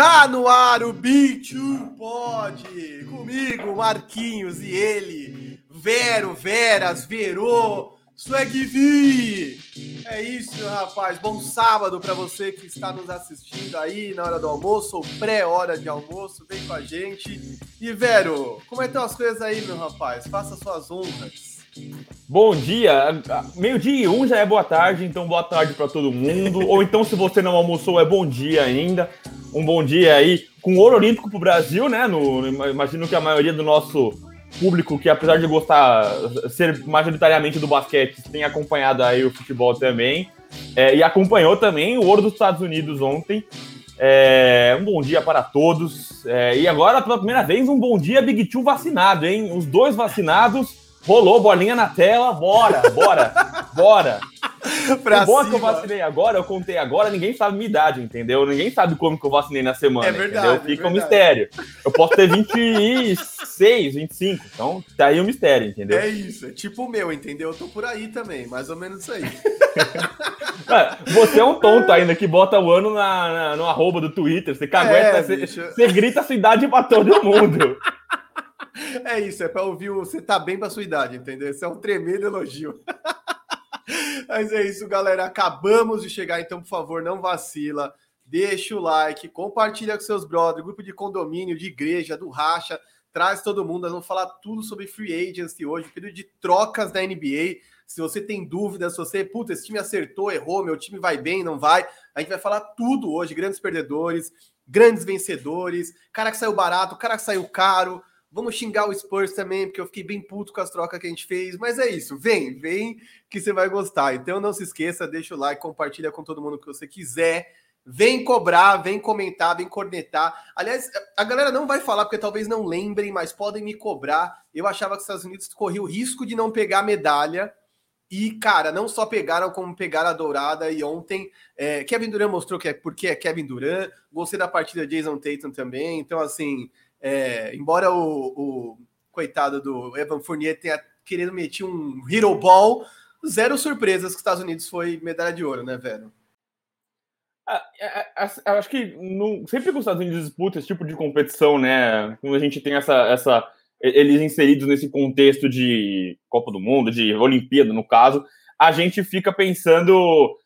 Tá no ar o B2 Pod! Comigo, Marquinhos e ele, Vero, Veras, Verô, Swagvi! É isso, rapaz. Bom sábado para você que está nos assistindo aí na hora do almoço ou pré-hora de almoço. Vem com a gente. E, Vero, como é que estão as coisas aí, meu rapaz? Faça suas honras. Bom dia, meio-dia e um já é boa tarde, então boa tarde para todo mundo. Ou então, se você não almoçou, é bom dia ainda. Um bom dia aí com ouro olímpico para o Brasil, né? No, imagino que a maioria do nosso público, que apesar de gostar, ser majoritariamente do basquete, tem acompanhado aí o futebol também. É, e acompanhou também o ouro dos Estados Unidos ontem. É, um bom dia para todos. É, e agora, pela primeira vez, um bom dia Big Two vacinado, hein? Os dois vacinados Rolou, bolinha na tela, bora, bora, bora. pra o bom é que eu vacinei agora, eu contei agora, ninguém sabe minha idade, entendeu? Ninguém sabe como que eu vacinei na semana, é verdade, entendeu? Fica é um mistério. Eu posso ter 26, 25, então tá aí o um mistério, entendeu? É isso, é tipo o meu, entendeu? Eu tô por aí também, mais ou menos isso aí. você é um tonto ainda que bota o ano na, na no arroba do Twitter, você cagueta, é, você, você grita a sua idade pra todo mundo. É isso, é para ouvir você tá bem para sua idade, entendeu? Esse é um tremendo elogio. Mas é isso, galera. Acabamos de chegar, então, por favor, não vacila. Deixa o like, compartilha com seus brothers, grupo de condomínio, de igreja, do racha. Traz todo mundo. Nós vamos falar tudo sobre free agency hoje, período de trocas da NBA. Se você tem dúvidas, se você, puta, esse time acertou, errou, meu time vai bem, não vai. A gente vai falar tudo hoje: grandes perdedores, grandes vencedores, cara que saiu barato, cara que saiu caro. Vamos xingar o Spurs também, porque eu fiquei bem puto com as trocas que a gente fez. Mas é isso, vem, vem que você vai gostar. Então não se esqueça, deixa o like, compartilha com todo mundo que você quiser. Vem cobrar, vem comentar, vem cornetar. Aliás, a galera não vai falar porque talvez não lembrem, mas podem me cobrar. Eu achava que os Estados Unidos corriam o risco de não pegar medalha. E, cara, não só pegaram, como pegaram a dourada. E ontem, é, Kevin Durant mostrou que é porque é Kevin Durant. Gostei da partida Jason Tatum também. Então, assim, é, embora o, o, coitado do Evan Fournier tenha querido meter um hero ball, zero surpresas que os Estados Unidos foi medalha de ouro, né, velho? Ah, é, é, eu acho que no, sempre que os Estados Unidos disputam esse tipo de competição, né, quando a gente tem essa, essa eles inseridos nesse contexto de Copa do Mundo, de Olimpíada, no caso, a gente fica pensando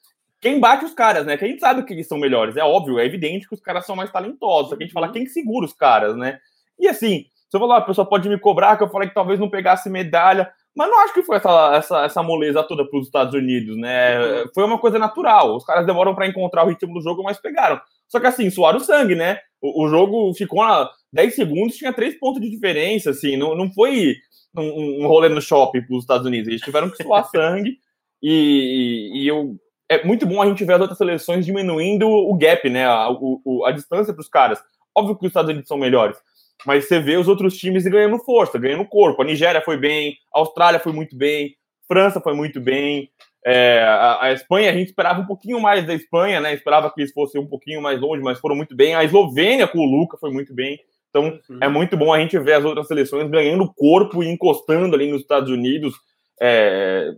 quem bate os caras, né? Que a gente sabe que eles são melhores, é óbvio, é evidente que os caras são mais talentosos, só que a gente fala uhum. quem segura os caras, né? E assim, se eu falar, a pessoa pode me cobrar que eu falei que talvez não pegasse medalha, mas não acho que foi essa, essa, essa moleza toda para os Estados Unidos, né? Uhum. Foi uma coisa natural. Os caras demoram para encontrar o ritmo do jogo, mas pegaram. Só que assim, suaram o sangue, né? O, o jogo ficou a 10 segundos, tinha 3 pontos de diferença, assim, não, não foi um, um rolê no shopping para os Estados Unidos. Eles tiveram que suar sangue. E, e, eu é muito bom a gente ver as outras seleções diminuindo o gap, né? A, o, a distância para os caras. Óbvio que os Estados Unidos são melhores, mas você vê os outros times ganhando força, ganhando corpo. A Nigéria foi bem, a Austrália foi muito bem, França foi muito bem. É, a, a, Espanha, a gente esperava um pouquinho mais da Espanha, né? Esperava que eles fossem um pouquinho mais longe, mas foram muito bem. A Eslovênia com o Luca foi muito bem. Então uhum. é muito bom a gente ver as outras seleções ganhando corpo e encostando ali nos Estados Unidos. É,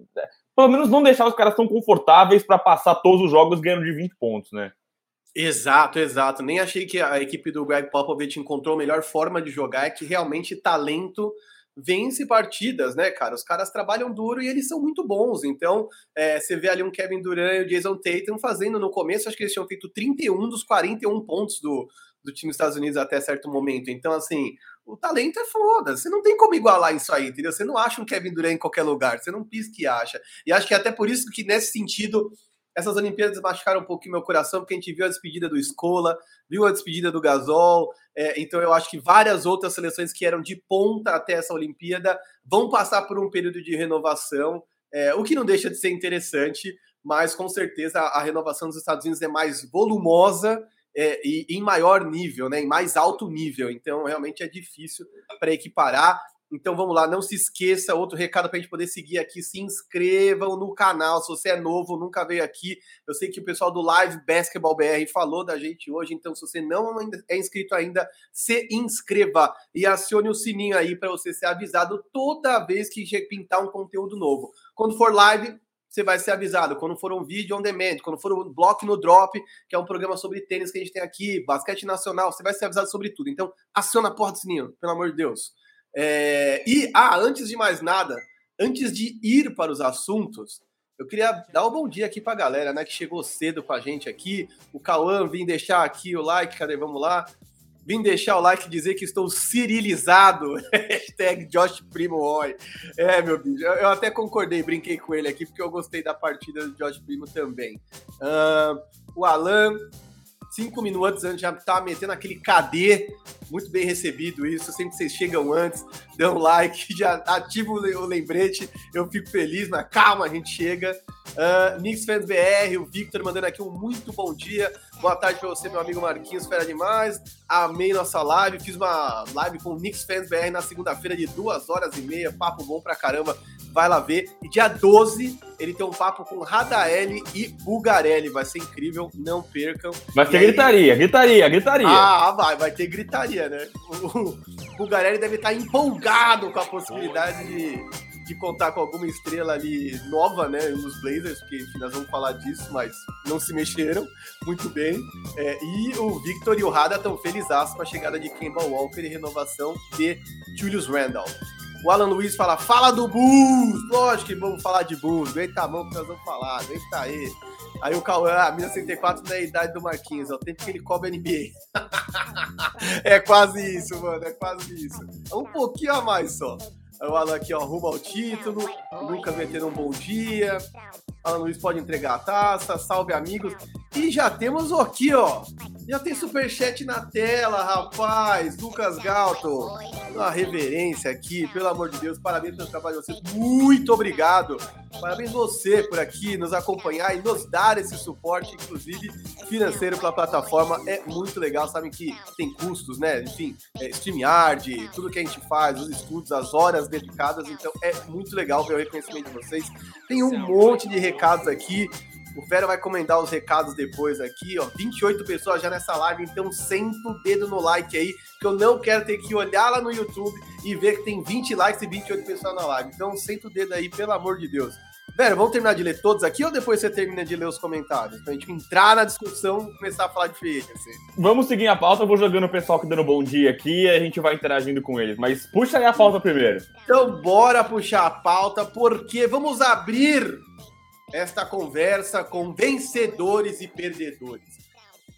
pelo menos não deixar os caras tão confortáveis para passar todos os jogos ganhando de 20 pontos, né? Exato, exato. Nem achei que a equipe do Greg Popovich encontrou a melhor forma de jogar, é que realmente talento vence partidas, né, cara? Os caras trabalham duro e eles são muito bons. Então, é, você vê ali um Kevin Durant e o Jason Tatum fazendo no começo, acho que eles tinham feito 31 dos 41 pontos do, do time dos Estados Unidos até certo momento. Então, assim, o talento é foda. Você não tem como igualar isso aí, entendeu? Você não acha um Kevin Durant em qualquer lugar, você não pisca que acha. E acho que é até por isso que, nesse sentido, essas Olimpíadas machucaram um pouquinho meu coração, porque a gente viu a despedida do Escola, viu a despedida do Gasol. É, então, eu acho que várias outras seleções que eram de ponta até essa Olimpíada vão passar por um período de renovação, é, o que não deixa de ser interessante, mas com certeza a, a renovação dos Estados Unidos é mais volumosa é, e em maior nível, né, em mais alto nível. Então, realmente é difícil para equiparar. Então vamos lá, não se esqueça, outro recado para a gente poder seguir aqui, se inscrevam no canal, se você é novo, nunca veio aqui, eu sei que o pessoal do Live Basketball BR falou da gente hoje, então se você não é inscrito ainda, se inscreva e acione o sininho aí para você ser avisado toda vez que pintar um conteúdo novo. Quando for live, você vai ser avisado. Quando for um vídeo on demand, quando for um bloco no drop, que é um programa sobre tênis que a gente tem aqui, basquete nacional, você vai ser avisado sobre tudo. Então, aciona a porta do sininho, pelo amor de Deus. É... E, ah, antes de mais nada, antes de ir para os assuntos, eu queria dar um bom dia aqui para a galera, né, que chegou cedo com a gente aqui. O Cauã vim deixar aqui o like, cadê? Vamos lá. Vim deixar o like e dizer que estou cirilizado. Hashtag Josh Primo Oi. É, meu bicho. Eu até concordei, brinquei com ele aqui, porque eu gostei da partida do Josh Primo também. Uh, o Alan cinco minutos antes já tá metendo aquele KD, muito bem recebido isso. Sempre que vocês chegam antes, dão like, já ativa o lembrete, eu fico feliz, mas calma, a gente chega. Uh, Fans BR, o Victor mandando aqui um muito bom dia. Boa tarde para você, meu amigo Marquinhos, fera demais. Amei nossa live, fiz uma live com o Knicks Fans BR na segunda-feira de duas horas e meia, papo bom pra caramba vai lá ver. E dia 12, ele tem um papo com Radaeli e Bugarelli. Vai ser incrível, não percam. Vai ter aí... gritaria, gritaria, gritaria. Ah, vai, vai ter gritaria, né? O Bugarelli deve estar empolgado com a possibilidade de, de contar com alguma estrela ali nova, né, nos Blazers, porque enfim, nós vamos falar disso, mas não se mexeram muito bem. É, e o Victor e o Rada estão felizes com a chegada de Kemba Walker e renovação de Julius Randall. O Alan Luiz fala, fala do Bulls! Lógico que vamos falar de Bulls. Aguenta a mão que nós vamos falar, aguenta aí. Aí o Cauã, a minha 64 da idade do Marquinhos, é o tempo que ele cobre NBA. é quase isso, mano, é quase isso. É um pouquinho a mais só. O Alan aqui, ó, rumo ao título. O Lucas metendo um bom dia. Alan Luiz pode entregar a taça. Salve, amigos. E já temos aqui, ó. Já tem superchat na tela, rapaz. Lucas Galto. Uma reverência aqui, pelo amor de Deus. Parabéns pelo trabalho de vocês. Muito obrigado. Parabéns você por aqui nos acompanhar e nos dar esse suporte, inclusive financeiro para a plataforma. É muito legal. Sabem que tem custos, né? Enfim, é, StreamYard, tudo que a gente faz, os estudos, as horas dedicadas. Então é muito legal ver o reconhecimento de vocês. Tem um monte de recados aqui. O Fera vai comentar os recados depois aqui, ó. 28 pessoas já nessa live, então senta o dedo no like aí, que eu não quero ter que olhar lá no YouTube e ver que tem 20 likes e 28 pessoas na live. Então senta o dedo aí, pelo amor de Deus. Vera, vamos terminar de ler todos aqui ou depois você termina de ler os comentários? Pra gente entrar na discussão e começar a falar de free assim. Vamos seguir a pauta, eu vou jogando o pessoal que dando bom dia aqui e a gente vai interagindo com eles. Mas puxa aí a pauta primeiro. Então bora puxar a pauta, porque vamos abrir esta conversa com vencedores e perdedores.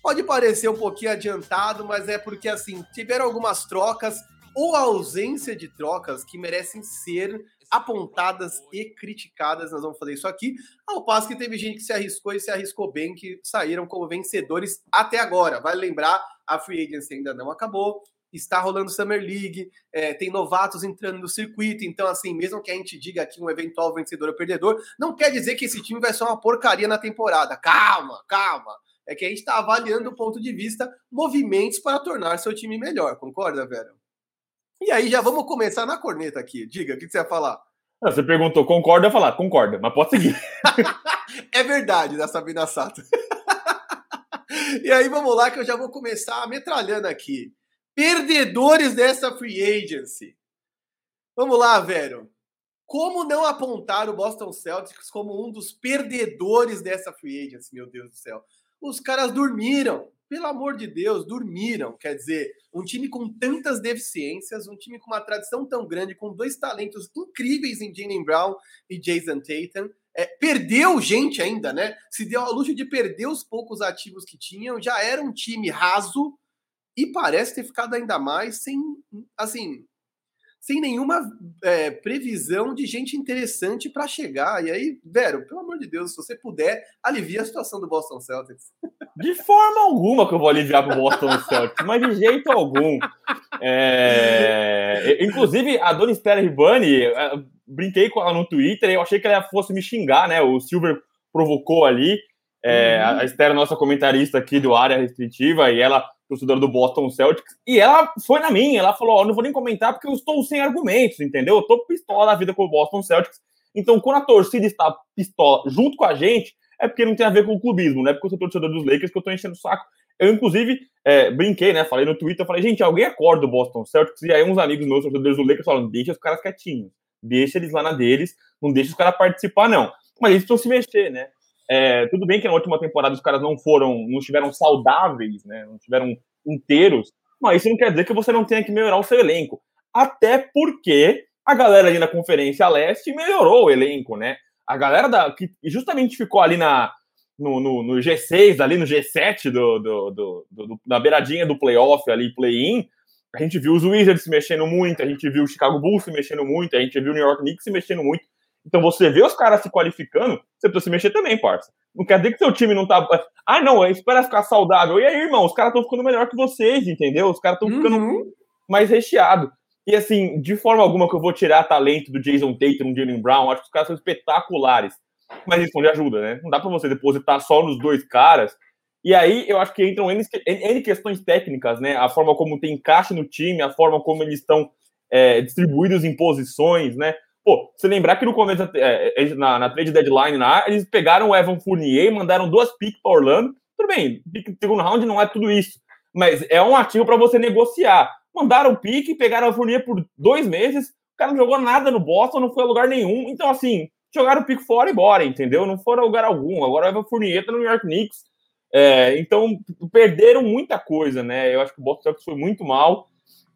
Pode parecer um pouquinho adiantado, mas é porque assim, tiveram algumas trocas ou ausência de trocas que merecem ser apontadas e criticadas. Nós vamos fazer isso aqui. Ao passo que teve gente que se arriscou e se arriscou bem, que saíram como vencedores até agora. Vale lembrar, a Free Agency ainda não acabou. Está rolando Summer League, é, tem novatos entrando no circuito, então, assim, mesmo que a gente diga aqui um eventual vencedor ou perdedor, não quer dizer que esse time vai ser uma porcaria na temporada. Calma, calma. É que a gente está avaliando do ponto de vista movimentos para tornar seu time melhor, concorda, Vera? E aí já vamos começar na corneta aqui. Diga, o que você vai falar? Você perguntou, concorda? Eu falar, concorda, mas pode seguir. é verdade, da Sabina Sato. e aí vamos lá que eu já vou começar metralhando aqui. Perdedores dessa free agency. Vamos lá, velho. Como não apontar o Boston Celtics como um dos perdedores dessa free agency, meu Deus do céu? Os caras dormiram pelo amor de Deus, dormiram. Quer dizer, um time com tantas deficiências, um time com uma tradição tão grande, com dois talentos incríveis em Jalen Brown e Jason Tatum, é, perdeu gente ainda, né? Se deu a luxo de perder os poucos ativos que tinham, já era um time raso e parece ter ficado ainda mais sem, assim, sem nenhuma é, previsão de gente interessante para chegar. E aí, Vero, pelo amor de Deus, se você puder, alivia a situação do Boston Celtics. De forma alguma que eu vou aliviar para o Boston Celtics, mas de jeito algum. É... Inclusive, a dona Esther Ribani, é, brinquei com ela no Twitter, eu achei que ela fosse me xingar, né? O Silver provocou ali. É, uhum. A Esther, nossa comentarista aqui do Área Restritiva, e ela torcedora do Boston Celtics, e ela foi na minha, ela falou, ó, oh, não vou nem comentar porque eu estou sem argumentos, entendeu? Eu tô pistola da vida com o Boston Celtics, então quando a torcida está pistola junto com a gente, é porque não tem a ver com o clubismo, não é porque eu sou torcedor dos Lakers que eu tô enchendo o saco. Eu, inclusive, é, brinquei, né, falei no Twitter, falei, gente, alguém acorda o Boston Celtics, e aí uns amigos meus, torcedores do Lakers, falaram, deixa os caras quietinhos, deixa eles lá na deles, não deixa os caras participar, não. mas eles precisam se mexer, né? É, tudo bem que na última temporada os caras não foram, não estiveram saudáveis, né? Não estiveram inteiros, mas isso não quer dizer que você não tenha que melhorar o seu elenco. Até porque a galera ali na Conferência Leste melhorou o elenco, né? A galera da, que justamente ficou ali na, no, no, no G6, ali no G7 do, do, do, do, na beiradinha do playoff ali, play-in, a gente viu os Wizards se mexendo muito, a gente viu o Chicago Bulls se mexendo muito, a gente viu o New York Knicks se mexendo muito. Então você vê os caras se qualificando, você precisa se mexer também, parça. Não quer dizer que seu time não tá. Ah, não, espera ficar saudável. E aí, irmão, os caras estão ficando melhor que vocês, entendeu? Os caras estão ficando uhum. mais recheado. E assim, de forma alguma que eu vou tirar talento do Jason Tatum, do Jalen Brown, acho que os caras são espetaculares. Mas isso não lhe ajuda, né? Não dá para você depositar só nos dois caras. E aí eu acho que entram N, N questões técnicas, né? A forma como tem encaixe no time, a forma como eles estão é, distribuídos em posições, né? Pô, você lembrar que no começo, é, é, na, na trade deadline, eles pegaram o Evan Fournier mandaram duas picks para Orlando. Tudo bem, segundo round não é tudo isso, mas é um ativo para você negociar. Mandaram pique, pegaram o Fournier por dois meses, o cara não jogou nada no Boston, não foi a lugar nenhum. Então, assim, jogaram o pique fora e embora, entendeu? Não foram a lugar algum. Agora o Evan Fournier tá no New York Knicks. É, então, perderam muita coisa, né? Eu acho que o Boston Celtics foi muito mal.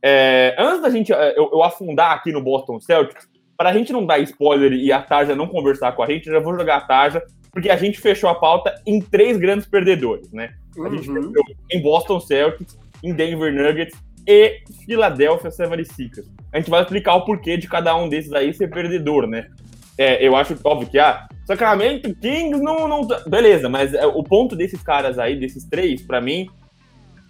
É, antes da gente é, eu, eu afundar aqui no Boston Celtics, para a gente não dar spoiler e a Tarja não conversar com a gente, eu já vou jogar a Tarja, porque a gente fechou a pauta em três grandes perdedores, né? A gente uhum. fechou em Boston Celtics, em Denver Nuggets e Philadelphia 76ers. A gente vai explicar o porquê de cada um desses aí ser perdedor, né? É, eu acho óbvio que ah, Sacramento Kings não, não. Tá, beleza, mas é, o ponto desses caras aí, desses três, para mim,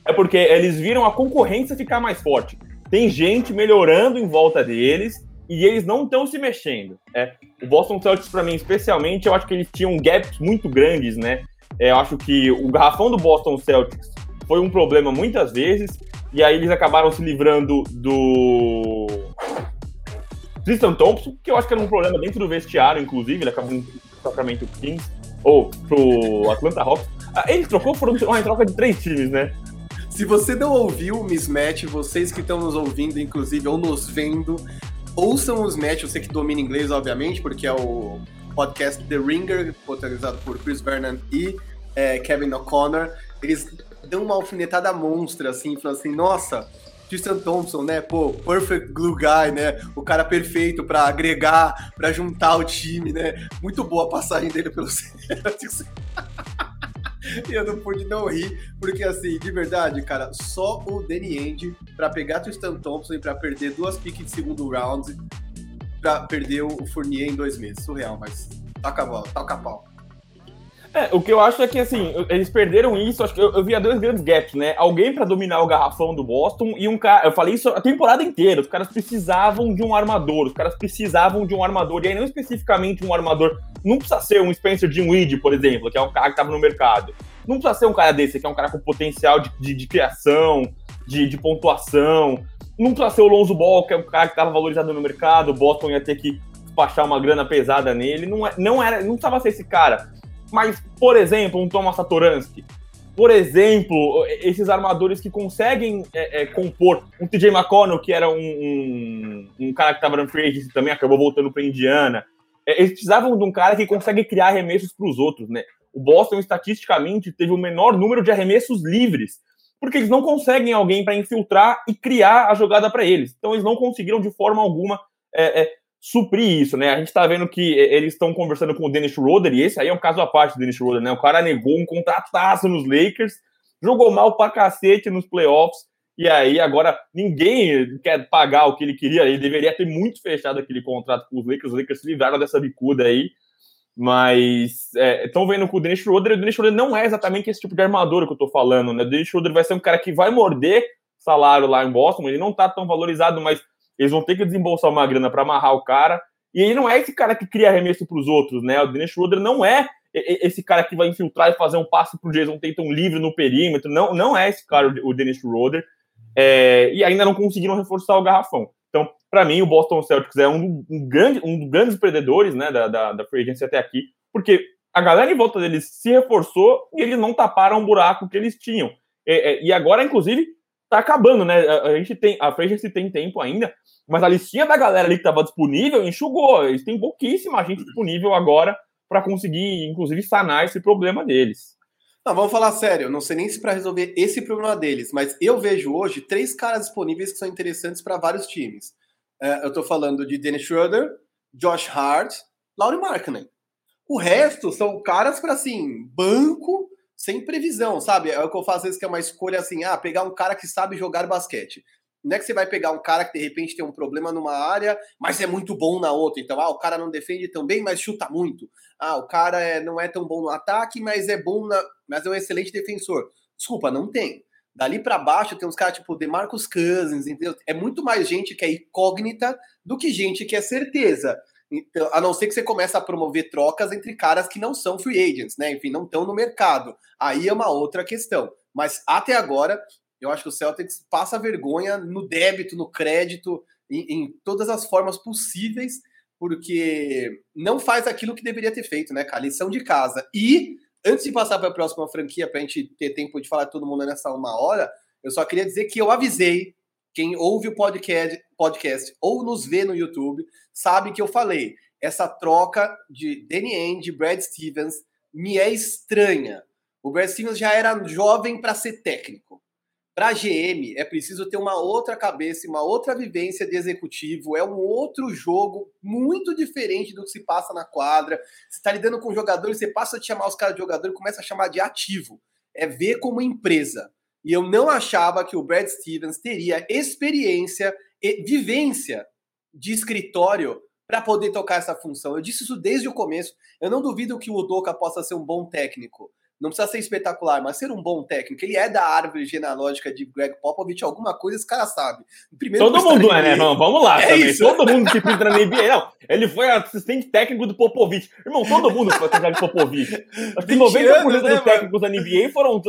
é porque eles viram a concorrência ficar mais forte. Tem gente melhorando em volta deles e eles não estão se mexendo. É, o Boston Celtics, para mim, especialmente, eu acho que eles tinham gaps muito grandes, né? É, eu acho que o garrafão do Boston Celtics foi um problema muitas vezes, e aí eles acabaram se livrando do Tristan Thompson, que eu acho que era um problema dentro do vestiário, inclusive, ele acabou Sacramento Kings, ou pro Atlanta Hawks. Ah, ele trocou, foram uma troca de três times, né? Se você não ouviu o Mismatch, vocês que estão nos ouvindo, inclusive, ou nos vendo, Ouçam os matches, você que domina inglês, obviamente, porque é o podcast The Ringer, protagonizado por Chris Vernon e é, Kevin O'Connor. Eles dão uma alfinetada monstra, assim, falando assim, nossa, Tristan Thompson, né? Pô, perfect glue guy, né? O cara perfeito para agregar, para juntar o time, né? Muito boa a passagem dele pelo Celtics. e eu não pude não rir, porque assim, de verdade, cara, só o Danny End pra pegar Tristan Thompson e pra perder duas piques de segundo round, pra perder o Fournier em dois meses. Surreal, mas toca a bola, toca a pau. É, o que eu acho é que, assim, eles perderam isso. Acho que eu, eu via dois grandes gaps, né? Alguém para dominar o garrafão do Boston e um cara. Eu falei isso a temporada inteira. Os caras precisavam de um armador. Os caras precisavam de um armador. E aí, não especificamente um armador. Não precisa ser um Spencer Dinwiddie, por exemplo, que é um cara que tava no mercado. Não precisa ser um cara desse, que é um cara com potencial de, de, de criação, de, de, pontuação. Não precisa ser o Lonzo Ball, que é um cara que estava valorizado no mercado. O Boston ia ter que despachar uma grana pesada nele. Não, é, não era, não precisava ser esse cara. Mas, por exemplo, um Thomas Satoransky. Por exemplo, esses armadores que conseguem é, é, compor. Um TJ McConnell, que era um, um, um cara que estava no free agency também, acabou voltando para Indiana. É, eles precisavam de um cara que consegue criar arremessos para os outros, né? O Boston, estatisticamente, teve o menor número de arremessos livres, porque eles não conseguem alguém para infiltrar e criar a jogada para eles. Então, eles não conseguiram, de forma alguma, é, é, suprir isso, né? A gente tá vendo que eles estão conversando com o Dennis Schroeder, e esse aí é um caso à parte do Dennis Schroeder, né? O cara negou um contrataço nos Lakers, jogou mal pra cacete nos playoffs, e aí agora ninguém quer pagar o que ele queria, ele deveria ter muito fechado aquele contrato com os Lakers, os Lakers se livraram dessa bicuda aí, mas estão é, vendo com o Dennis Schroeder, o Dennis Schroeder não é exatamente esse tipo de armador que eu tô falando, né? O Dennis Schroeder vai ser um cara que vai morder salário lá em Boston, ele não tá tão valorizado, mas eles vão ter que desembolsar uma grana para amarrar o cara. E ele não é esse cara que cria arremesso para os outros, né? O Dennis Schroeder não é esse cara que vai infiltrar e fazer um passe para o Jason Tatum livre no perímetro. Não, não é esse cara, o Dennis Schroeder. É, e ainda não conseguiram reforçar o garrafão. Então, para mim, o Boston Celtics é um, um, grande, um dos grandes perdedores né, da, da, da free agency até aqui, porque a galera em volta deles se reforçou e eles não taparam o buraco que eles tinham. É, é, e agora, inclusive, tá acabando, né? A, gente tem, a free agency tem tempo ainda, mas a listinha da galera ali que estava disponível enxugou. Eles têm pouquíssima gente disponível agora para conseguir, inclusive, sanar esse problema deles. Não, vamos falar sério. Não sei nem se para resolver esse problema deles, mas eu vejo hoje três caras disponíveis que são interessantes para vários times. É, eu estou falando de Dennis Schroeder, Josh Hart, Laurie Markkinen. O resto são caras para assim, banco sem previsão, sabe? É o que eu faço às vezes que é uma escolha assim, ah, pegar um cara que sabe jogar basquete. Não é que você vai pegar um cara que de repente tem um problema numa área, mas é muito bom na outra. Então, ah, o cara não defende tão bem, mas chuta muito. Ah, o cara é, não é tão bom no ataque, mas é bom na, mas é um excelente defensor. Desculpa, não tem. Dali para baixo tem uns caras tipo DeMarcus Cousins, entendeu? É muito mais gente que é incógnita do que gente que é certeza. Então, a não ser que você comece a promover trocas entre caras que não são free agents, né? Enfim, não estão no mercado. Aí é uma outra questão. Mas até agora, eu acho que o Celtics passa vergonha no débito, no crédito, em, em todas as formas possíveis, porque não faz aquilo que deveria ter feito, né, cara? Lição de casa. E, antes de passar para a próxima franquia, para a gente ter tempo de falar todo mundo nessa uma hora, eu só queria dizer que eu avisei quem ouve o podcast, podcast ou nos vê no YouTube, sabe que eu falei. Essa troca de Danny Ainge, Brad Stevens, me é estranha. O Brad Stevens já era jovem para ser técnico. Para a GM é preciso ter uma outra cabeça, uma outra vivência de executivo. É um outro jogo muito diferente do que se passa na quadra. Você está lidando com jogadores, você passa a chamar os caras de jogador e começa a chamar de ativo. É ver como empresa. E eu não achava que o Brad Stevens teria experiência e vivência de escritório para poder tocar essa função. Eu disse isso desde o começo. Eu não duvido que o Udoka possa ser um bom técnico não precisa ser espetacular, mas ser um bom técnico. Ele é da árvore genealógica de Greg Popovich, alguma coisa esse cara sabe. Primeiro Todo mundo é, né, irmão? Vamos lá é também. Isso. Todo mundo que pinta na NBA. Não, ele foi assistente técnico do Popovich. Irmão, todo mundo foi assistente do Popovich. Acho que 90% anos, né, dos técnicos da NBA foram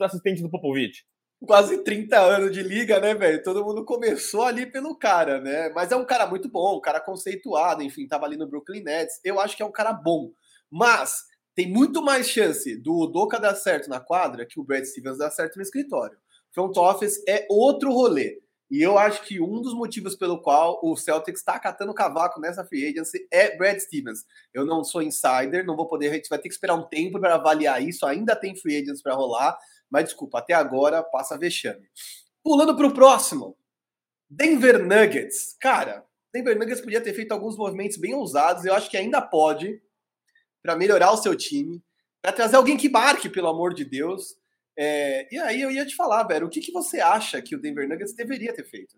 assistentes do Popovich quase 30 anos de liga, né, velho? Todo mundo começou ali pelo cara, né? Mas é um cara muito bom, um cara conceituado, enfim, tava ali no Brooklyn Nets. Eu acho que é um cara bom. Mas tem muito mais chance do Doca dar certo na quadra que o Brad Stevens dar certo no escritório. Front office é outro rolê. E eu acho que um dos motivos pelo qual o Celtics está catando cavaco nessa free agency é Brad Stevens. Eu não sou insider, não vou poder, a gente vai ter que esperar um tempo para avaliar isso. Ainda tem free agents para rolar, mas desculpa, até agora passa vexame. Pulando para o próximo, Denver Nuggets. Cara, Denver Nuggets podia ter feito alguns movimentos bem ousados, eu acho que ainda pode para melhorar o seu time, para trazer alguém que marque, pelo amor de Deus. É, e aí eu ia te falar, velho, o que, que você acha que o Denver Nuggets deveria ter feito?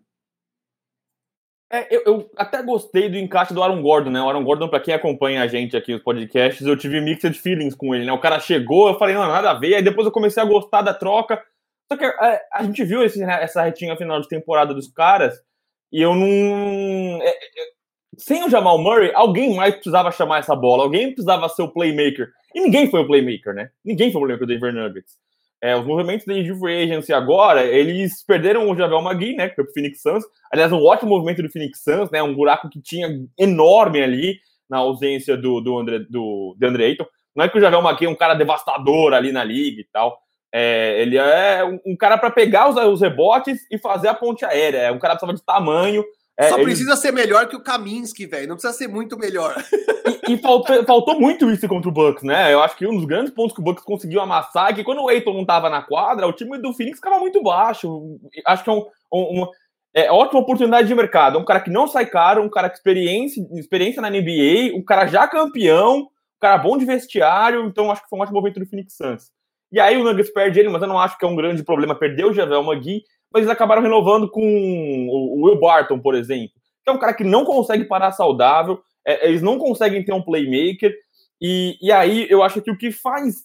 É, eu, eu, até gostei do encaixe do Aaron Gordon, né? O Aaron Gordon, para quem acompanha a gente aqui nos podcasts, eu tive mixed feelings com ele, né? O cara chegou, eu falei, não, nada a ver, aí depois eu comecei a gostar da troca. Só que é, a gente viu esse, essa retinha final de temporada dos caras, e eu não. É, é sem o Jamal Murray, alguém mais precisava chamar essa bola, alguém precisava ser o playmaker. E ninguém foi o playmaker, né? Ninguém foi o playmaker do Denver Nuggets. É, os movimentos da Free Agency agora, eles perderam o Javel Magui, né? Que foi pro Phoenix Suns. Aliás, um ótimo movimento do Phoenix Suns, né? Um buraco que tinha enorme ali na ausência do, do, André, do DeAndre Ayton. Não é que o Javel Magui é um cara devastador ali na liga e tal. É, ele é um, um cara para pegar os, os, rebotes e fazer a ponte aérea. É um cara que precisava de tamanho, é, Só precisa ser melhor que o Kaminsky, velho. Não precisa ser muito melhor. E, e faltou, faltou, muito isso contra o Bucks, né? Eu acho que um dos grandes pontos que o Bucks conseguiu amassar é que quando o Eiton não tava na quadra, o time do Phoenix ficava muito baixo. Acho que é um, um, uma é, ótima oportunidade de mercado. É um cara que não sai caro, um cara com experiência, experiência na NBA, um cara já campeão, um cara bom de vestiário. Então acho que foi um ótimo momento do Phoenix Suns. E aí o Nuggets perde ele, mas eu não acho que é um grande problema perder o Javel Magui mas eles acabaram renovando com o Will Barton, por exemplo, que é um cara que não consegue parar saudável, é, eles não conseguem ter um playmaker, e, e aí eu acho que o que faz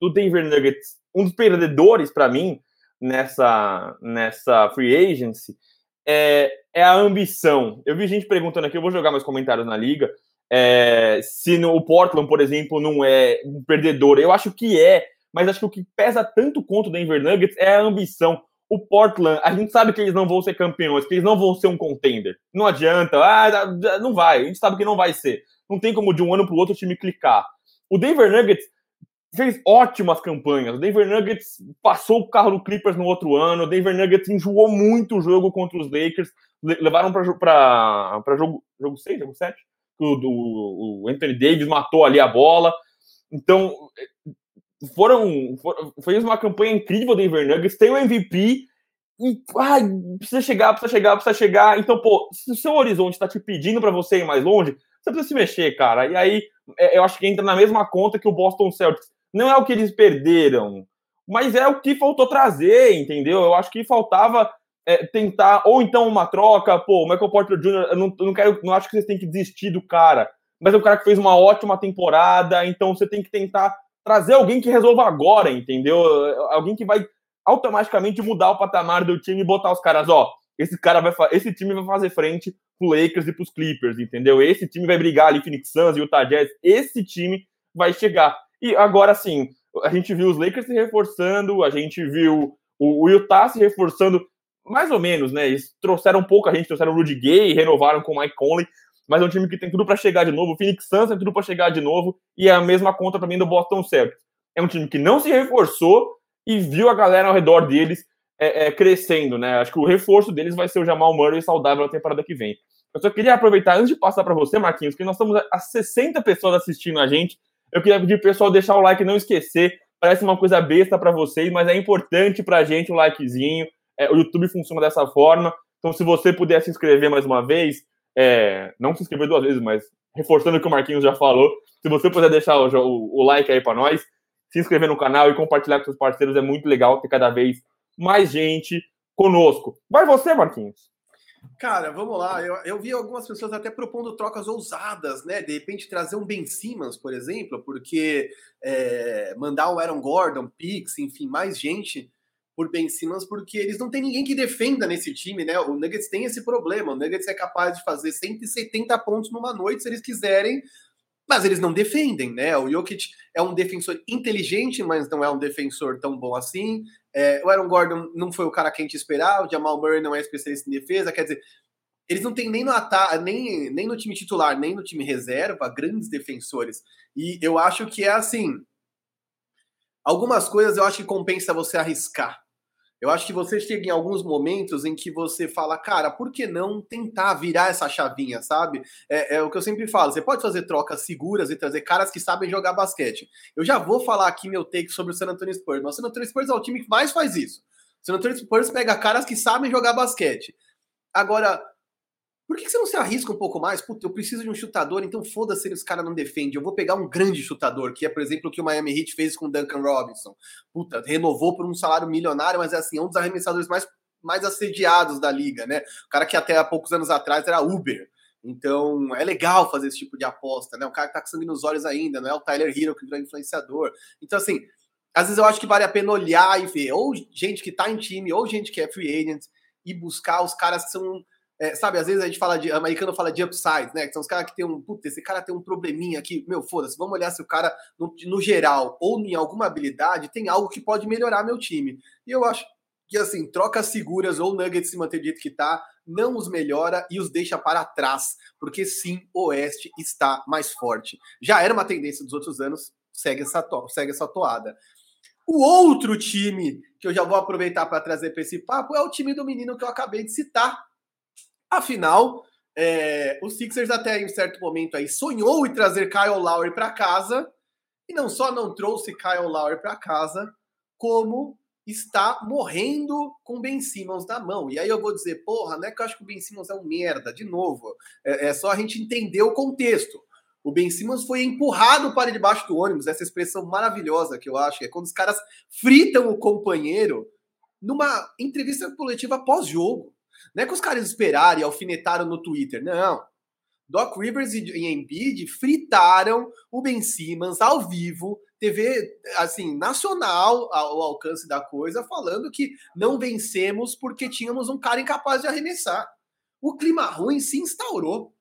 do Denver Nuggets um dos perdedores para mim nessa, nessa free agency é, é, a ambição. Eu vi gente perguntando aqui, eu vou jogar meus comentários na liga, é, se no, o Portland, por exemplo, não é um perdedor. Eu acho que é, mas acho que o que pesa tanto contra o Denver Nuggets é a ambição o Portland, a gente sabe que eles não vão ser campeões, que eles não vão ser um contender. Não adianta, ah, não vai, a gente sabe que não vai ser. Não tem como de um ano para o outro o time clicar. O Denver Nuggets fez ótimas campanhas. O Denver Nuggets passou o carro do Clippers no outro ano. O Denver Nuggets enjoou muito o jogo contra os Lakers. Levaram para jogo, jogo 6, jogo 7? o, o Anthony Davis matou ali a bola. Então, foram, foram fez uma campanha incrível do Denver Nuggets, tem o MVP e ai, precisa chegar, precisa chegar, precisa chegar. Então, pô, se o seu horizonte está te pedindo para você ir mais longe, você precisa se mexer, cara. E aí, é, eu acho que entra na mesma conta que o Boston Celtics. Não é o que eles perderam, mas é o que faltou trazer, entendeu? Eu acho que faltava é, tentar, ou então uma troca, pô, o Michael Porter Jr., eu não, eu não quero, não acho que vocês têm que desistir do cara, mas é um cara que fez uma ótima temporada, então você tem que tentar trazer alguém que resolva agora, entendeu? Alguém que vai automaticamente mudar o patamar do time e botar os caras, ó, esse cara vai esse time vai fazer frente pro Lakers e pros Clippers, entendeu? Esse time vai brigar ali Phoenix Suns e Utah Jazz, esse time vai chegar. E agora sim, a gente viu os Lakers se reforçando, a gente viu o, Utah se reforçando mais ou menos, né? Eles trouxeram pouco a gente, trouxeram o Rudy Gay, renovaram com o Mike Conley, mas é um time que tem tudo para chegar de novo. O Phoenix Suns tem tudo para chegar de novo e é a mesma conta também do Boston Celtics. É um time que não se reforçou e viu a galera ao redor deles é, é, crescendo, né? Acho que o reforço deles vai ser o Jamal Murray saudável na temporada que vem. Eu só queria aproveitar, antes de passar para você, Marquinhos, que nós estamos a 60 pessoas assistindo a gente. Eu queria pedir pro pessoal deixar o like não esquecer. Parece uma coisa besta para vocês, mas é importante para a gente o likezinho. É, o YouTube funciona dessa forma. Então, se você puder se inscrever mais uma vez, é, não se inscrever duas vezes, mas reforçando o que o Marquinhos já falou, se você puder deixar o, o, o like aí para nós, se inscrever no canal e compartilhar com seus parceiros, é muito legal ter cada vez mais gente conosco. Vai você, Marquinhos. Cara, vamos lá. Eu, eu, vi algumas pessoas até propondo trocas ousadas, né? De repente trazer um Ben Simmons, por exemplo, porque é, mandar um Aaron Gordon, Pix, enfim, mais gente por Ben Simmons, porque eles não têm ninguém que defenda nesse time, né? O Nuggets tem esse problema. O Nuggets é capaz de fazer 170 pontos numa noite se eles quiserem, mas eles não defendem, né? O Jokic é um defensor inteligente, mas não é um defensor tão bom assim. É, o Aaron Gordon não foi o cara que a gente esperava, o Jamal Murray não é especialista em defesa, quer dizer, eles não têm nem no, nem, nem no time titular, nem no time reserva, grandes defensores. E eu acho que é assim. Algumas coisas eu acho que compensa você arriscar. Eu acho que você chega em alguns momentos em que você fala, cara, por que não tentar virar essa chavinha, sabe? É, é, o que eu sempre falo, você pode fazer trocas seguras e trazer caras que sabem jogar basquete. Eu já vou falar aqui meu take sobre o San Antonio Spurs, mas o San Antonio Spurs é o time que mais faz isso. O San Antonio Spurs pega caras que sabem jogar basquete. Agora, por que você não se arrisca um pouco mais? Puta, eu preciso de um chutador, então foda-se se os caras não defendem. Eu vou pegar um grande chutador, que é, por exemplo, o que o Miami Heat fez com o Duncan Robinson. Puta, renovou por um salário milionário, mas é assim, é um dos arremessadores mais, mais assediados da liga, né? O cara que até há poucos anos atrás era Uber. Então, é legal fazer esse tipo de aposta, né? O cara que tá com sangue nos olhos ainda, não é o Tyler Hero que virou influenciador. Então, assim, às vezes eu acho que vale a pena olhar e ver, ou gente que tá em time, ou gente que é free agent, e buscar os caras que são é, sabe, às vezes a gente fala de. americano fala de upside, né? Que são os caras que tem um. Puta, esse cara tem um probleminha aqui. Meu, foda-se, vamos olhar se o cara, no, no, geral, ou em alguma habilidade, tem algo que pode melhorar meu time. E eu acho que, assim, trocas seguras ou Nuggets se manter do jeito que tá, não os melhora e os deixa para trás. Porque sim, o Oeste está mais forte. Já era uma tendência dos outros anos, segue essa, to segue essa toada. O outro time que eu já vou aproveitar para trazer para esse papo é o time do menino que eu acabei de citar, Afinal, é, o Sixers até em certo momento aí sonhou em trazer Kyle Lowry para casa e não só não trouxe Kyle Lowry para casa, como está morrendo com Ben Simmons na mão. E aí eu vou dizer, porra, não é que eu acho que o Ben Simmons é um merda, de novo. É, é só a gente entender o contexto. O Ben Simmons foi empurrado para debaixo do ônibus, essa expressão maravilhosa que eu acho, é quando os caras fritam o companheiro numa entrevista coletiva pós-jogo. Não é que os caras esperaram e alfinetaram no Twitter, não. Doc Rivers e Embiid fritaram o Ben Simmons ao vivo, TV assim nacional ao alcance da coisa, falando que não vencemos porque tínhamos um cara incapaz de arremessar. O clima ruim se instaurou.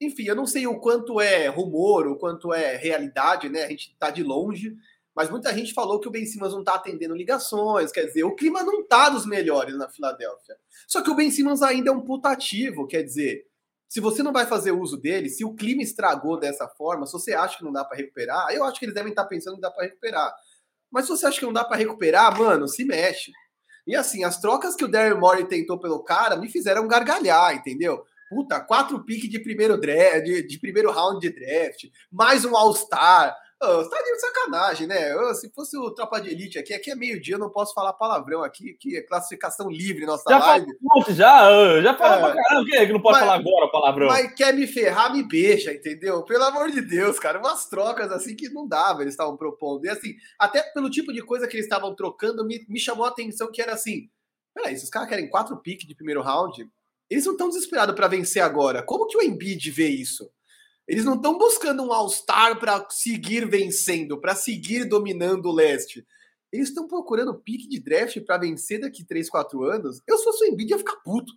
Enfim, eu não sei o quanto é rumor, o quanto é realidade, né? A gente está de longe, mas muita gente falou que o Ben Simmons não está atendendo ligações, quer dizer, o clima não está dos melhores na Filadélfia. Só que o Ben Simmons ainda é um putativo, quer dizer, se você não vai fazer uso dele, se o clima estragou dessa forma, se você acha que não dá para recuperar, eu acho que eles devem estar tá pensando que dá para recuperar. Mas se você acha que não dá para recuperar, mano, se mexe. E assim, as trocas que o Daryl Morey tentou pelo cara me fizeram gargalhar, entendeu? Puta, quatro piques de primeiro draft, de, de, primeiro round de draft, mais um All-Star. Oh, tá de sacanagem, né? Oh, se fosse o Tropa de Elite aqui, aqui é meio-dia, eu não posso falar palavrão aqui, que é classificação livre nossa já live. Fala, já, já falou é, pra caramba, que, é que não pode mas, falar agora palavrão? Mas quer me ferrar, me beija, entendeu? Pelo amor de Deus, cara, umas trocas assim que não dava, eles estavam propondo. E assim, até pelo tipo de coisa que eles estavam trocando, me, me chamou a atenção que era assim, peraí, esses caras querem quatro piques de primeiro round, eles não estão desesperados para vencer agora. Como que o Embiid vê isso? Eles não estão buscando um All-Star para seguir vencendo, para seguir dominando o leste. Eles estão procurando pique de draft para vencer daqui 3, 4 anos. Eu, se fosse o Embiid, ia ficar puto.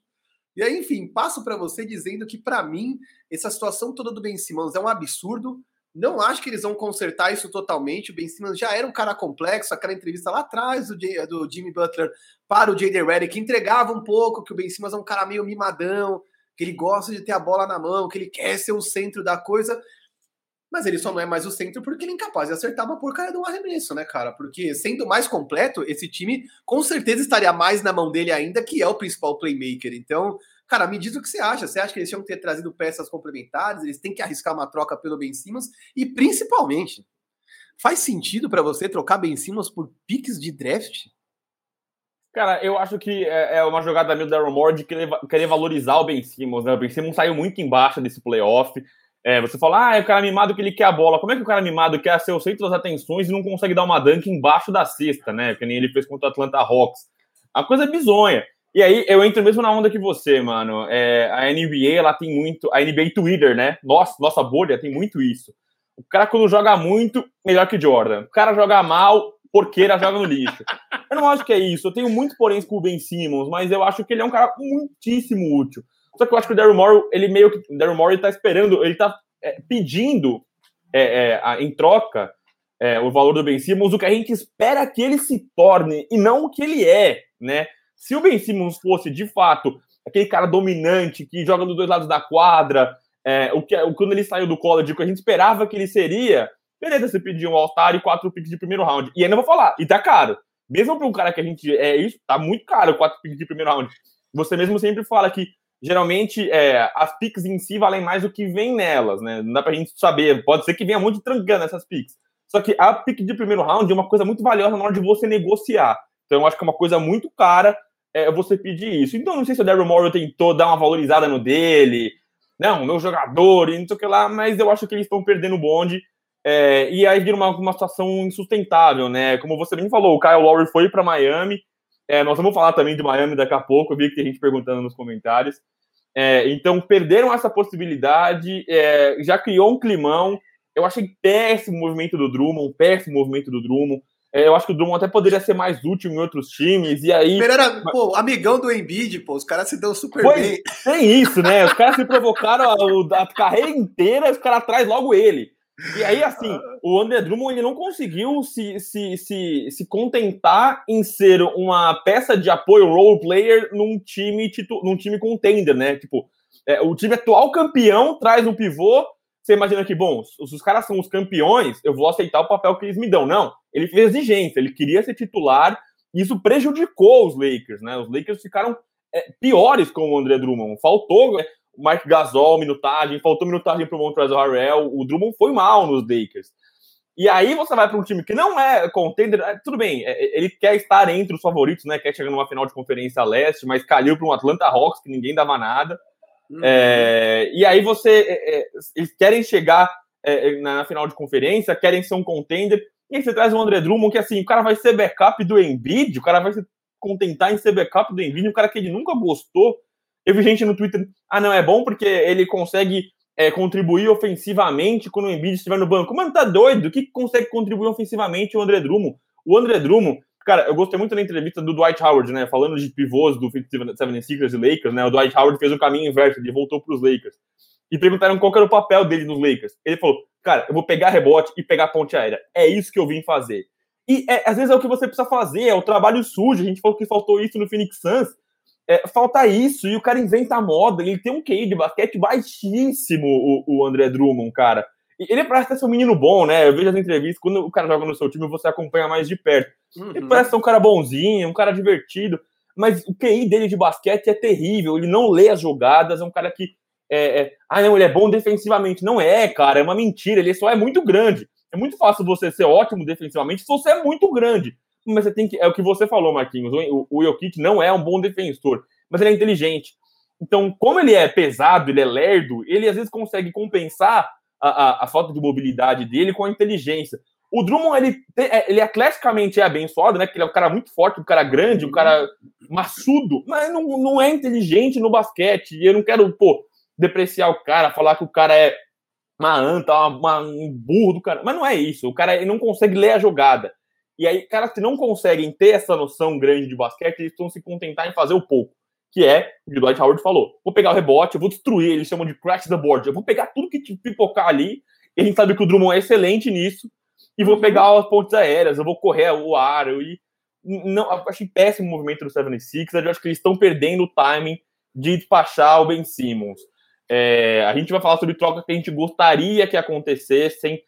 E aí, enfim, passo para você dizendo que, para mim, essa situação toda do Ben Simmons é um absurdo. Não acho que eles vão consertar isso totalmente. O Ben Simmons já era um cara complexo. Aquela entrevista lá atrás do, do Jimmy Butler para o J.D. Redick entregava um pouco que o Ben Simmons é um cara meio mimadão, que ele gosta de ter a bola na mão, que ele quer ser o centro da coisa. Mas ele só não é mais o centro porque ele é incapaz de acertar uma porcaria de um arremesso, né, cara? Porque sendo mais completo, esse time com certeza estaria mais na mão dele ainda, que é o principal playmaker. Então, Cara, me diz o que você acha. Você acha que eles tinham que ter trazido peças complementares? Eles têm que arriscar uma troca pelo Ben Simmons? E principalmente, faz sentido para você trocar Ben Simmons por piques de draft? Cara, eu acho que é, é uma jogada meio da Moore de querer, querer, valorizar o Ben Simmons. Né? O Ben Simmons saiu muito embaixo desse playoff. É, você fala, ah, é o cara mimado que ele quer a bola. Como é que o cara mimado quer ser o centro das atenções e não consegue dar uma dunk embaixo da cesta, né? Que nem ele fez contra o Atlanta Hawks. A coisa é bizonha. E aí eu entro mesmo na onda que você, mano. É, a NBA, ela tem muito. A NBA Twitter, né? Nossa, nossa bolha tem muito isso. O cara, quando joga muito, melhor que Jordan. O cara joga mal, porqueira joga no lixo. Eu não acho que é isso. Eu tenho muito porém com o Ben Simmons, mas eu acho que ele é um cara muitíssimo útil. Só que eu acho que o Daryl Morey, ele meio que. O Daryl Morey tá esperando, ele tá é, pedindo é, é, a, em troca é, o valor do Ben Simmons, o que a gente espera que ele se torne e não o que ele é, né? Se o Ben Simmons fosse, de fato, aquele cara dominante que joga dos dois lados da quadra, é, o que quando ele saiu do college, o que a gente esperava que ele seria, beleza, você pediu um All-Star e quatro picks de primeiro round. E ainda vou falar, e tá caro. Mesmo para um cara que a gente. É isso, tá muito caro, quatro picks de primeiro round. Você mesmo sempre fala que geralmente é, as picks em si valem mais do que vem nelas, né? Não dá pra gente saber. Pode ser que venha muito trancando essas picks. Só que a pick de primeiro round é uma coisa muito valiosa na hora de você negociar. Então eu acho que é uma coisa muito cara é, você pedir isso. Então, não sei se o Daryl Morrow tentou dar uma valorizada no dele, não, meu jogador, e não sei o que lá, mas eu acho que eles estão perdendo o bonde. É, e aí vira uma, uma situação insustentável, né? Como você bem falou, o Kyle Lowry foi para Miami. É, nós vamos falar também de Miami daqui a pouco, eu vi que tem gente perguntando nos comentários. É, então, perderam essa possibilidade, é, já criou um climão. Eu achei péssimo o movimento do Drummond, péssimo movimento do Drummond. É, eu acho que o Drummond até poderia ser mais útil em outros times, e aí... Ele era, pô, amigão do Embiid, pô, os caras se dão super pois, bem. Tem isso, né? Os caras se provocaram a, a carreira inteira, os caras traz logo ele. E aí, assim, o André Drummond ele não conseguiu se, se, se, se contentar em ser uma peça de apoio role player num time, titu, num time contender, né? Tipo, é, o time atual campeão traz um pivô você imagina que, bom, se os caras são os campeões, eu vou aceitar o papel que eles me dão. Não, ele fez exigência, ele queria ser titular, e isso prejudicou os Lakers, né? Os Lakers ficaram é, piores com o André Drummond. Faltou é, o Mark Gasol, minutagem, faltou minutagem para o Montrezl Harrell, o Drummond foi mal nos Lakers. E aí você vai para um time que não é contender, é, tudo bem, é, ele quer estar entre os favoritos, né? Quer chegar numa final de conferência leste, mas caiu para um Atlanta Hawks que ninguém dava nada. Uhum. É, e aí você. É, é eles querem chegar é, é, na final de conferência, querem ser um contender. E aí você traz o André Drummond, que assim, o cara vai ser backup do Embiid, o cara vai se contentar em ser backup do Embiid, um cara que ele nunca gostou. Eu vi gente no Twitter, ah, não, é bom porque ele consegue é, contribuir ofensivamente quando o Embiid estiver no banco. Mano, tá doido? O que consegue contribuir ofensivamente o André Drummond? O André Drummond, Cara, eu gostei muito da entrevista do Dwight Howard, né? Falando de pivôs do 76ers e Lakers, né? O Dwight Howard fez o caminho inverso, ele voltou para os Lakers. E perguntaram qual era o papel dele nos Lakers. Ele falou: Cara, eu vou pegar rebote e pegar ponte aérea. É isso que eu vim fazer. E é, às vezes é o que você precisa fazer, é o trabalho sujo. A gente falou que faltou isso no Phoenix Suns. É, falta isso, e o cara inventa a moda. Ele tem um QI de basquete baixíssimo, o, o André Drummond, cara. Ele parece ser um menino bom, né? Eu vejo as entrevistas, quando o cara joga no seu time, você acompanha mais de perto. Uhum. Ele parece ser um cara bonzinho, um cara divertido, mas o QI dele de basquete é terrível. Ele não lê as jogadas, é um cara que é, é, ah, não, ele é bom defensivamente. Não é, cara, é uma mentira. Ele só é muito grande. É muito fácil você ser ótimo defensivamente se você é muito grande. Mas você tem que. É o que você falou, Marquinhos. O, o Jokic não é um bom defensor, mas ele é inteligente. Então, como ele é pesado, ele é lerdo, ele às vezes consegue compensar a, a, a falta de mobilidade dele com a inteligência. O Drummond, ele, é, ele atleticamente é abençoado, né? Porque ele é um cara muito forte, um cara grande, um cara maçudo, mas não, não é inteligente no basquete. E eu não quero, pô, depreciar o cara, falar que o cara é uma anta, uma, um burro do cara. Mas não é isso. O cara ele não consegue ler a jogada. E aí, caras que não conseguem ter essa noção grande de basquete, eles estão se contentar em fazer o pouco. Que é o que o Dwight Howard falou. Vou pegar o rebote, eu vou destruir, eles chamam de crash the board. Eu vou pegar tudo que te pipocar ali. E a gente sabe que o Drummond é excelente nisso. E vou pegar as pontes aéreas, eu vou correr o ar. E não, achei péssimo o movimento do 76 Eu acho que eles estão perdendo o timing de despachar o Ben Simmons. É, a gente vai falar sobre trocas que a gente gostaria que acontecessem.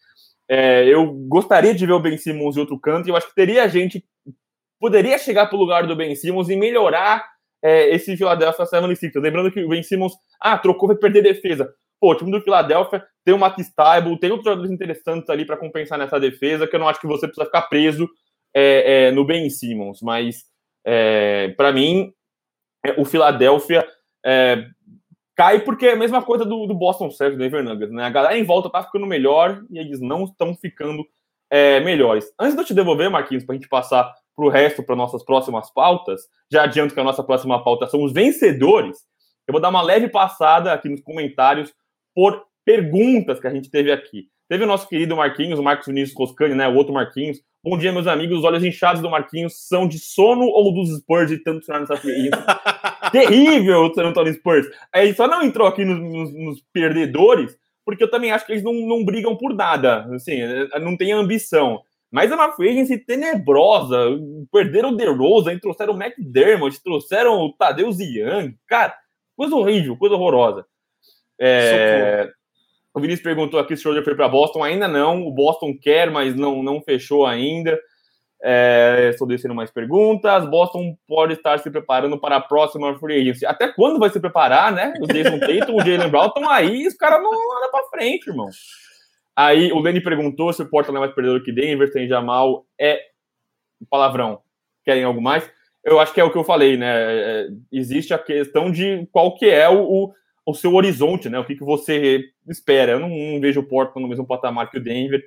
É, eu gostaria de ver o Ben Simmons em outro canto, e eu acho que teria gente poderia chegar para o lugar do Ben Simmons e melhorar é, esse Philadelphia 76 Lembrando que o Ben Simmons, ah, trocou, vai perder defesa. Pô, o time do Philadelphia tem o Matt Stiebel, tem outros jogadores interessantes ali para compensar nessa defesa, que eu não acho que você precisa ficar preso é, é, no Ben Simmons, mas é, para mim, é, o Philadelphia é, cai porque é a mesma coisa do, do Boston Celtics, do Denver Nuggets, né? A galera em volta tá ficando melhor e eles não estão ficando é, melhores. Antes de eu te devolver, Marquinhos, para a gente passar para o resto, para nossas próximas pautas, já adianto que a nossa próxima pauta são os vencedores. Eu vou dar uma leve passada aqui nos comentários por perguntas que a gente teve aqui. Teve o nosso querido Marquinhos, o Marcos Vinícius Coscani, né? O outro Marquinhos. Bom dia, meus amigos. Os olhos inchados do Marquinhos são de sono ou dos Spurs de tanto chorar nessa? terrível o San Antonio Spurs. Aí só não entrou aqui nos, nos, nos, perdedores, porque eu também acho que eles não, não brigam por nada. Assim, não tem ambição. Mas é uma free agency tenebrosa. Perderam o DeRozan, trouxeram o McDermott, trouxeram o Tadeusz Young. Cara, coisa horrível, coisa horrorosa. É... O Vinícius perguntou aqui se o Schroeder foi para Boston. Ainda não. O Boston quer, mas não, não fechou ainda. É, estou descendo mais perguntas. Boston pode estar se preparando para a próxima free agency. Até quando vai se preparar, né? O Jason Tatum, o Jalen Brown estão aí e os caras não andam para frente, irmão. Aí o Lenny perguntou se o Portland é mais perdedor que Denver, tem Jamal. É palavrão. Querem algo mais? Eu acho que é o que eu falei, né? É, existe a questão de qual que é o, o, o seu horizonte, né? O que, que você espera. Eu não, não vejo o Portland no mesmo patamar que o Denver.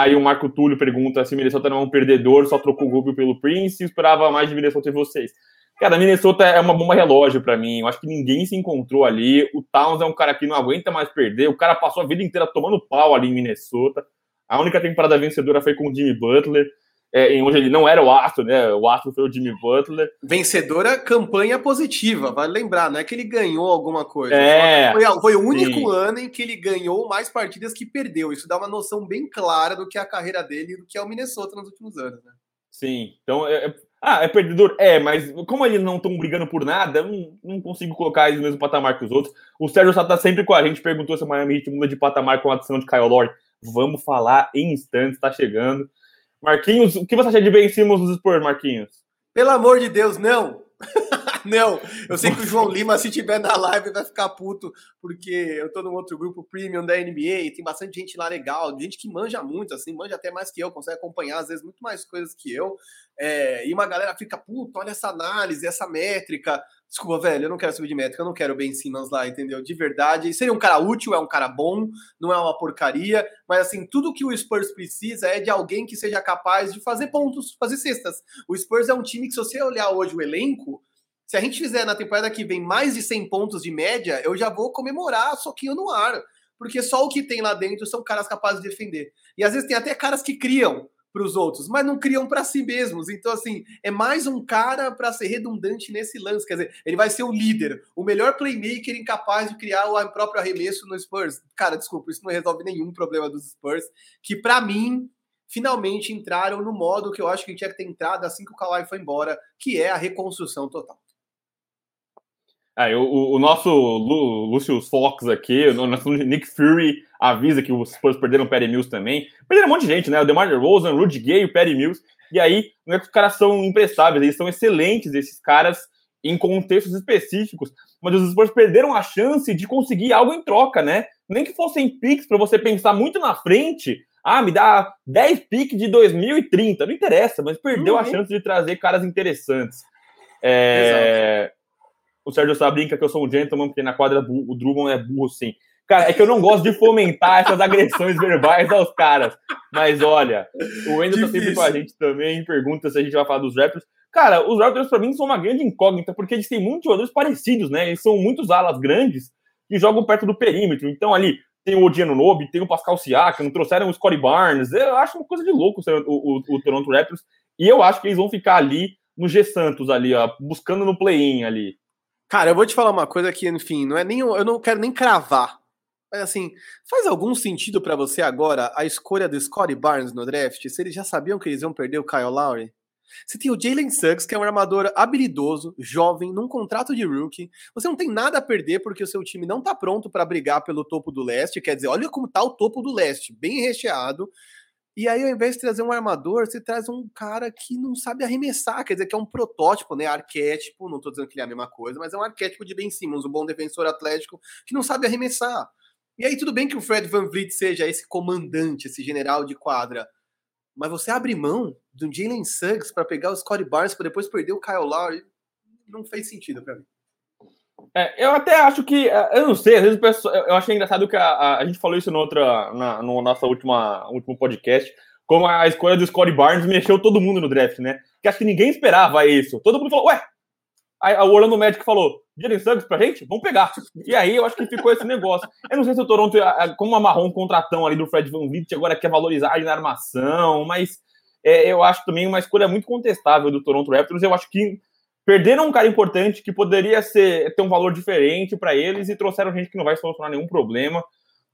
Aí o Marco Túlio pergunta se Minnesota não é um perdedor, só trocou o Rubio pelo Prince e esperava mais de Minnesota e vocês. Cara, Minnesota é uma bomba relógio para mim. Eu acho que ninguém se encontrou ali. O Towns é um cara que não aguenta mais perder. O cara passou a vida inteira tomando pau ali em Minnesota. A única temporada vencedora foi com o Jimmy Butler é, em onde ele não era o Astro, né? O Astro foi o Jimmy Butler. Vencedora campanha positiva, vale lembrar, não é que ele ganhou alguma coisa. É, foi, foi, o único sim. ano em que ele ganhou mais partidas que perdeu. Isso dá uma noção bem clara do que é a carreira dele e do que é o Minnesota nos últimos anos, né? Sim, então é, é ah, é perdedor? É, mas como eles não estão brigando por nada, eu não, não, consigo colocar eles no mesmo patamar que os outros. O Sérgio Sá tá sempre com a gente, perguntou se o Miami Heat muda de patamar com a adição de Kyle Lord. Vamos falar em instantes, tá chegando. Marquinhos, o que você acha de Ben Simmons nos Spurs, Marquinhos? Pelo amor de Deus, não! não, eu sei que o João Lima, se tiver na live, vai ficar puto, porque eu tô num outro grupo premium da NBA e tem bastante gente lá legal, gente que manja muito, assim, manja até mais que eu, consegue acompanhar, às vezes, muito mais coisas que eu. É, e uma galera fica, puto, olha essa análise, essa métrica. Desculpa, velho, eu não quero subir de métrica, eu não quero Ben Simmons lá, entendeu? De verdade. Seria um cara útil, é um cara bom, não é uma porcaria, mas assim, tudo que o Spurs precisa é de alguém que seja capaz de fazer pontos, fazer cestas. O Spurs é um time que, se você olhar hoje o elenco, se a gente fizer na temporada que vem mais de 100 pontos de média, eu já vou comemorar soquinho no ar. Porque só o que tem lá dentro são caras capazes de defender. E às vezes tem até caras que criam para os outros, mas não criam para si mesmos. Então, assim, é mais um cara para ser redundante nesse lance. Quer dizer, ele vai ser o líder, o melhor playmaker incapaz de criar o próprio arremesso no Spurs. Cara, desculpa, isso não resolve nenhum problema dos Spurs, que para mim finalmente entraram no modo que eu acho que tinha que ter entrado assim que o Kawhi foi embora, que é a reconstrução total. É, o, o, nosso Lu, Lucius Fox aqui, o nosso Nick Fury avisa que os Spurs perderam o Perry Mills também. Perderam um monte de gente, né? O DeMar DeRozan, Rudy Gay, o Perry Mills. E aí, não é que os caras são imprestáveis, eles são excelentes, esses caras. em contextos específicos, mas os Spurs perderam a chance de conseguir algo em troca, né? Nem que fossem picks para você pensar muito na frente. Ah, me dá 10 picks de 2030, não interessa, mas perdeu uhum. a chance de trazer caras interessantes. É... O Sérgio Sá brinca que eu sou um gentleman, porque na quadra o Drummond é burro, sim. Cara, é que eu não gosto de fomentar essas agressões verbais aos caras. Mas olha, o Wendel tá sempre com a gente também, pergunta se a gente vai falar dos Raptors. Cara, os Raptors para mim são uma grande incógnita, porque eles têm muitos jogadores parecidos, né? Eles são muitos alas grandes que jogam perto do perímetro. Então ali tem o Odiano Nobe, tem o Pascal Siakam, trouxeram o Scottie Barnes. Eu acho uma coisa de louco o, o, o Toronto Raptors. E eu acho que eles vão ficar ali no G Santos ali, ó, buscando no play-in ali. Cara, eu vou te falar uma coisa que, enfim, não é nem eu não quero nem cravar, mas assim, faz algum sentido para você agora a escolha do Scottie Barnes no draft? Se eles já sabiam que eles iam perder o Kyle Lowry? Você tem o Jalen Suggs, que é um armador habilidoso, jovem, num contrato de rookie. Você não tem nada a perder porque o seu time não tá pronto para brigar pelo topo do leste. Quer dizer, olha como tá o topo do leste, bem recheado. E aí, ao invés de trazer um armador, você traz um cara que não sabe arremessar, quer dizer, que é um protótipo, né? Arquétipo, não tô dizendo que ele é a mesma coisa, mas é um arquétipo de Ben Simmons, um bom defensor atlético que não sabe arremessar. E aí, tudo bem que o Fred Van Vliet seja esse comandante, esse general de quadra, mas você abre mão do Jalen Suggs para pegar o Scottie Barnes para depois perder o Kyle Lowry, não fez sentido para mim. É, eu até acho que, é, eu não sei, às vezes eu achei engraçado que a, a, gente falou isso no, outra, na, no nosso última, último podcast, como a escolha do Scottie Barnes mexeu todo mundo no draft, né? Que acho que ninguém esperava isso. Todo mundo falou, ué, Aí o Orlando Magic falou: Jalen Suggs pra gente? Vamos pegar. E aí eu acho que ficou esse negócio. Eu não sei se o Toronto, como amarrou um contratão ali do Fred Van Vliet, agora quer valorizar na armação, mas é, eu acho também uma escolha muito contestável do Toronto Raptors. Eu acho que perderam um cara importante que poderia ser, ter um valor diferente para eles e trouxeram gente que não vai solucionar nenhum problema.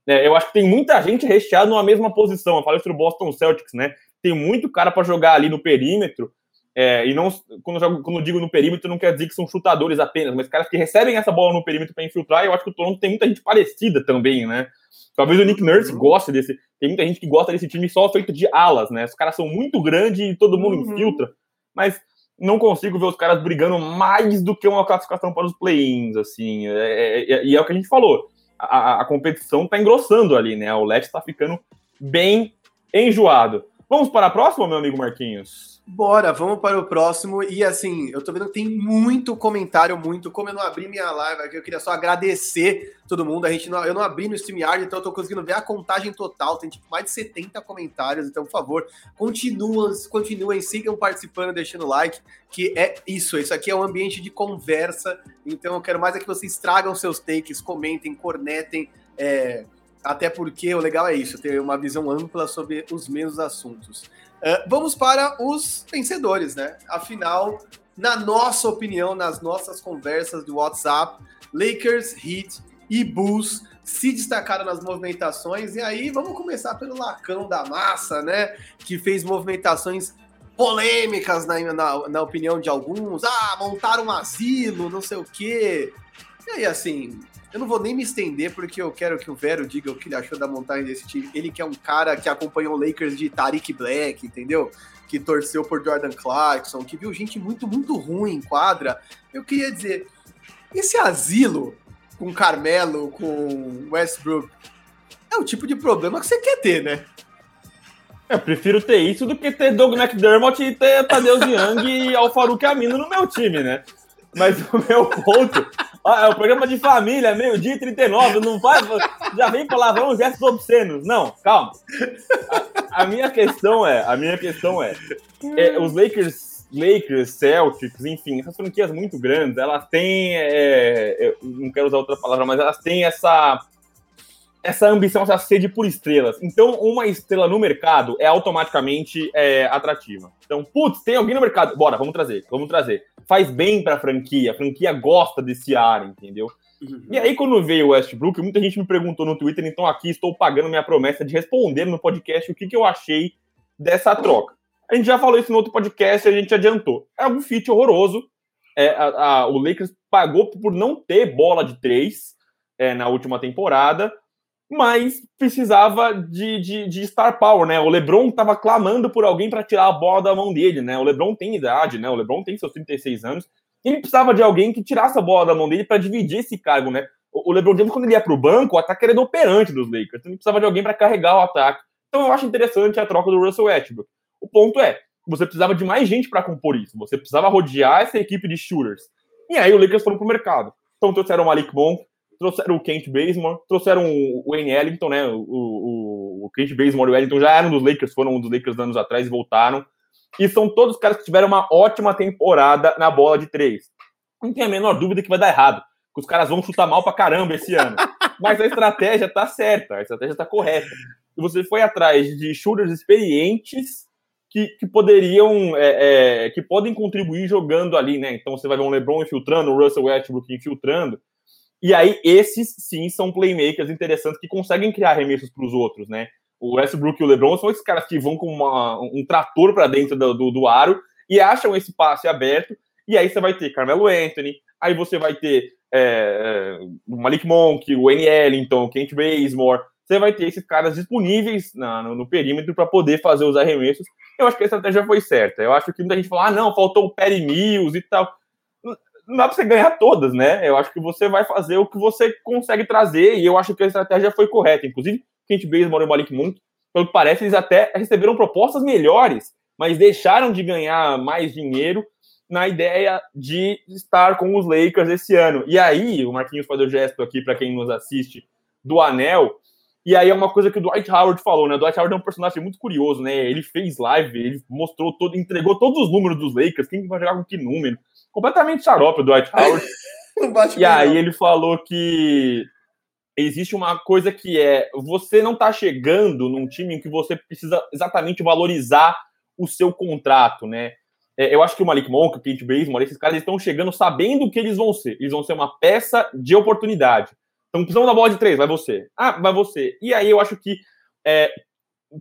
É, eu acho que tem muita gente recheada numa mesma posição. Eu falei sobre o Boston Celtics, né? Tem muito cara para jogar ali no perímetro é, e não, quando eu, quando digo no perímetro, não quer dizer que são chutadores apenas, mas caras que recebem essa bola no perímetro para infiltrar. Eu acho que o Toronto tem muita gente parecida também, né? Talvez o Nick Nurse uhum. goste desse. Tem muita gente que gosta desse time só feito de alas, né? Os caras são muito grandes e todo mundo uhum. infiltra. Mas não consigo ver os caras brigando mais do que uma classificação para os play-ins, assim. É, é, é, e é o que a gente falou. A, a competição está engrossando ali, né? O Leste está ficando bem enjoado. Vamos para a próxima, meu amigo Marquinhos? Bora, vamos para o próximo. E assim, eu tô vendo que tem muito comentário, muito. Como eu não abri minha live aqui, eu queria só agradecer todo mundo. A gente não, eu não abri no StreamYard, então eu tô conseguindo ver a contagem total. Tem tipo mais de 70 comentários. Então, por favor, continuem, continuem, sigam participando, deixando like. Que é isso. Isso aqui é um ambiente de conversa. Então, eu quero mais é que vocês tragam seus takes, comentem, cornetem. É, até porque o legal é isso, ter uma visão ampla sobre os mesmos assuntos. Uh, vamos para os vencedores, né? Afinal, na nossa opinião, nas nossas conversas do WhatsApp, Lakers, Heat e Bulls se destacaram nas movimentações. E aí, vamos começar pelo Lacão da Massa, né? Que fez movimentações polêmicas na, na, na opinião de alguns. Ah, montaram um asilo, não sei o quê. E aí, assim, eu não vou nem me estender, porque eu quero que o Vero diga o que ele achou da montagem desse time. Ele que é um cara que acompanhou o Lakers de Tariq Black, entendeu? Que torceu por Jordan Clarkson, que viu gente muito, muito ruim em quadra. Eu queria dizer, esse asilo com Carmelo, com Westbrook, é o tipo de problema que você quer ter, né? Eu prefiro ter isso do que ter Doug McDermott e ter Tadeu Young e Alfaruque Amino no meu time, né? Mas o meu ponto. É o programa de família, meio-dia e 39. Não vai. Já vem palavrão, gestos obscenos. Não, calma. A, a, minha questão é. A minha questão é, é. os Lakers, Lakers, Celtics, enfim, essas franquias muito grandes, elas têm. É, não quero usar outra palavra, mas elas têm essa essa ambição, essa sede por estrelas. Então, uma estrela no mercado é automaticamente é, atrativa. Então, putz, tem alguém no mercado. Bora, vamos trazer, vamos trazer. Faz bem pra franquia, a franquia gosta desse ar, entendeu? Uhum. E aí, quando veio o Westbrook, muita gente me perguntou no Twitter, então aqui estou pagando minha promessa de responder no podcast o que, que eu achei dessa troca. A gente já falou isso no outro podcast, a gente adiantou. É um fit horroroso. É, a, a, o Lakers pagou por não ter bola de três é, na última temporada mas precisava de, de, de, star power, né? O LeBron estava clamando por alguém para tirar a bola da mão dele, né? O LeBron tem idade, né? O LeBron tem seus 36 anos ele precisava de alguém que tirasse a bola da mão dele para dividir esse cargo, né? O LeBron James, quando ele ia para o banco, o ataque era operante dos Lakers. Então ele precisava de alguém para carregar o ataque. Então eu acho interessante a troca do Russell Westbrook. O ponto é, você precisava de mais gente para compor isso. Você precisava rodear essa equipe de shooters. E aí o Lakers foram pro mercado. Então trouxeram o Malik Monk, trouxeram o Kent Bazemore, trouxeram o Wayne Ellington, né? O, o, o Kent Bazemore e o Ellington já eram dos Lakers, foram um dos Lakers anos atrás voltaram. E são todos caras que tiveram uma ótima temporada na bola de três. Não tem a menor dúvida que vai dar errado. Que os caras vão chutar mal pra caramba esse ano. Mas a estratégia tá certa, a estratégia tá correta. E você foi atrás de shooters experientes que, que poderiam, é, é, que podem contribuir jogando ali, né? Então você vai ver um LeBron infiltrando, o Russell Westbrook infiltrando. E aí, esses sim são playmakers interessantes que conseguem criar arremessos para os outros, né? O Westbrook e o LeBron são esses caras que vão com uma, um trator para dentro do, do, do, aro e acham esse passe aberto. E aí você vai ter Carmelo Anthony, aí você vai ter é, é o Malik Monk, o N. Ellington, o Kent Bazemore. Você vai ter esses caras disponíveis na, no, no, perímetro para poder fazer os arremessos. Eu acho que a estratégia foi certa. Eu acho que muita gente fala, ah, não, faltou o Perry Mills e tal não dá para você ganhar todas, né? Eu acho que você vai fazer o que você consegue trazer, e eu acho que a estratégia foi correta. Inclusive, Kent Bazemore e o Malik Monk, pelo que parece, eles até receberam propostas melhores, mas deixaram de ganhar mais dinheiro na ideia de estar com os Lakers esse ano. E aí, o Marquinhos faz o gesto aqui para quem nos assiste do anel. E aí é uma coisa que o Dwight Howard falou, né? O Dwight Howard é um personagem muito curioso, né? Ele fez live, ele mostrou todo, entregou todos os números dos Lakers, quem vai jogar com que número. Completamente xarope o Dwight Howard. e aí ele falou que existe uma coisa que é você não tá chegando num time em que você precisa exatamente valorizar o seu contrato, né? É, eu acho que o Malik Monk, o Kate Bazemore, esses caras estão chegando sabendo o que eles vão ser. Eles vão ser uma peça de oportunidade. Então, precisamos da bola de três, vai você. Ah, vai você. E aí eu acho que é,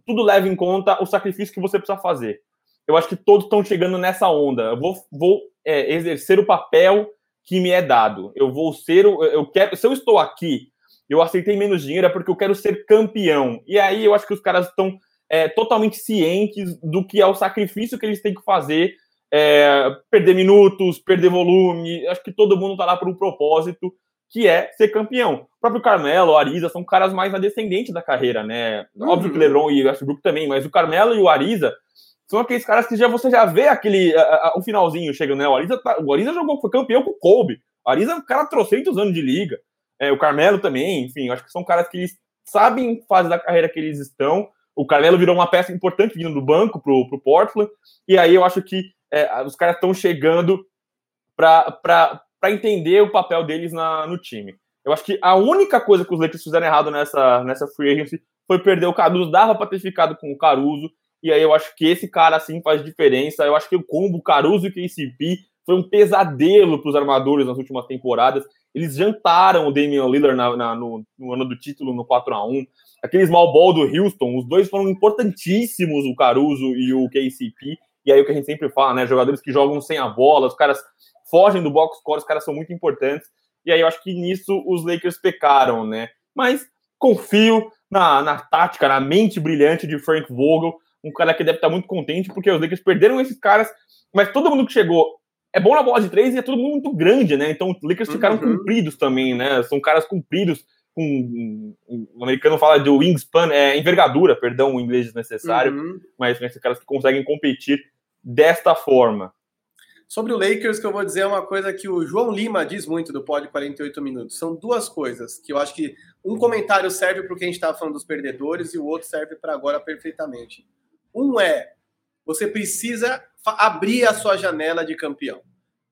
tudo leva em conta o sacrifício que você precisa fazer. Eu acho que todos estão chegando nessa onda. Eu vou, vou é, exercer o papel que me é dado. Eu vou ser, eu quero, se eu estou aqui eu aceitei menos dinheiro é porque eu quero ser campeão. E aí eu acho que os caras estão é, totalmente cientes do que é o sacrifício que eles têm que fazer, é, perder minutos, perder volume. Acho que todo mundo está lá por um propósito, que é ser campeão. O próprio Carmelo, o Ariza são caras mais na descendente da carreira, né? Uhum. Óbvio que o LeBron e o Westbrook também, mas o Carmelo e o Ariza são aqueles caras que já você já vê aquele o finalzinho chegando, né? O Ariza, tá, o Ariza jogou, foi campeão com o Kobe. O Ariza é um cara trocentos anos de liga é, o Carmelo também, enfim, acho que são caras que eles sabem fase da carreira que eles estão. O Carmelo virou uma peça importante vindo do banco pro, pro Portland, e aí eu acho que é, os caras estão chegando para entender o papel deles na, no time. Eu acho que a única coisa que os Lakers fizeram errado nessa, nessa free agency foi perder o Caruso. Dava para ter ficado com o Caruso, e aí eu acho que esse cara assim faz diferença. Eu acho que o combo Caruso e KCP foi um pesadelo para os armadores nas últimas temporadas. Eles jantaram o Damian Lillard na, na, no, no, ano do título, no 4 a 1 Aquele small ball do Houston, os dois foram importantíssimos, o Caruso e o KCP. E aí o que a gente sempre fala, né? Jogadores que jogam sem a bola, os caras fogem do box score, os caras são muito importantes. E aí eu acho que nisso os Lakers pecaram, né? Mas confio na, na tática, na mente brilhante de Frank Vogel, um cara que deve estar muito contente, porque os Lakers perderam esses caras, mas todo mundo que chegou é bom na bola de três e é tudo muito grande, né? Então os Lakers ficaram uhum. compridos também, né? São caras compridos, com o americano fala de wingspan, é envergadura, perdão, o inglês desnecessário, uhum. mas são caras que conseguem competir desta forma. Sobre o Lakers, que eu vou dizer é uma coisa que o João Lima diz muito do Pod 48 Minutos. São duas coisas que eu acho que um comentário serve para o que a gente estava falando dos perdedores e o outro serve para agora perfeitamente. Um é você precisa abrir a sua janela de campeão.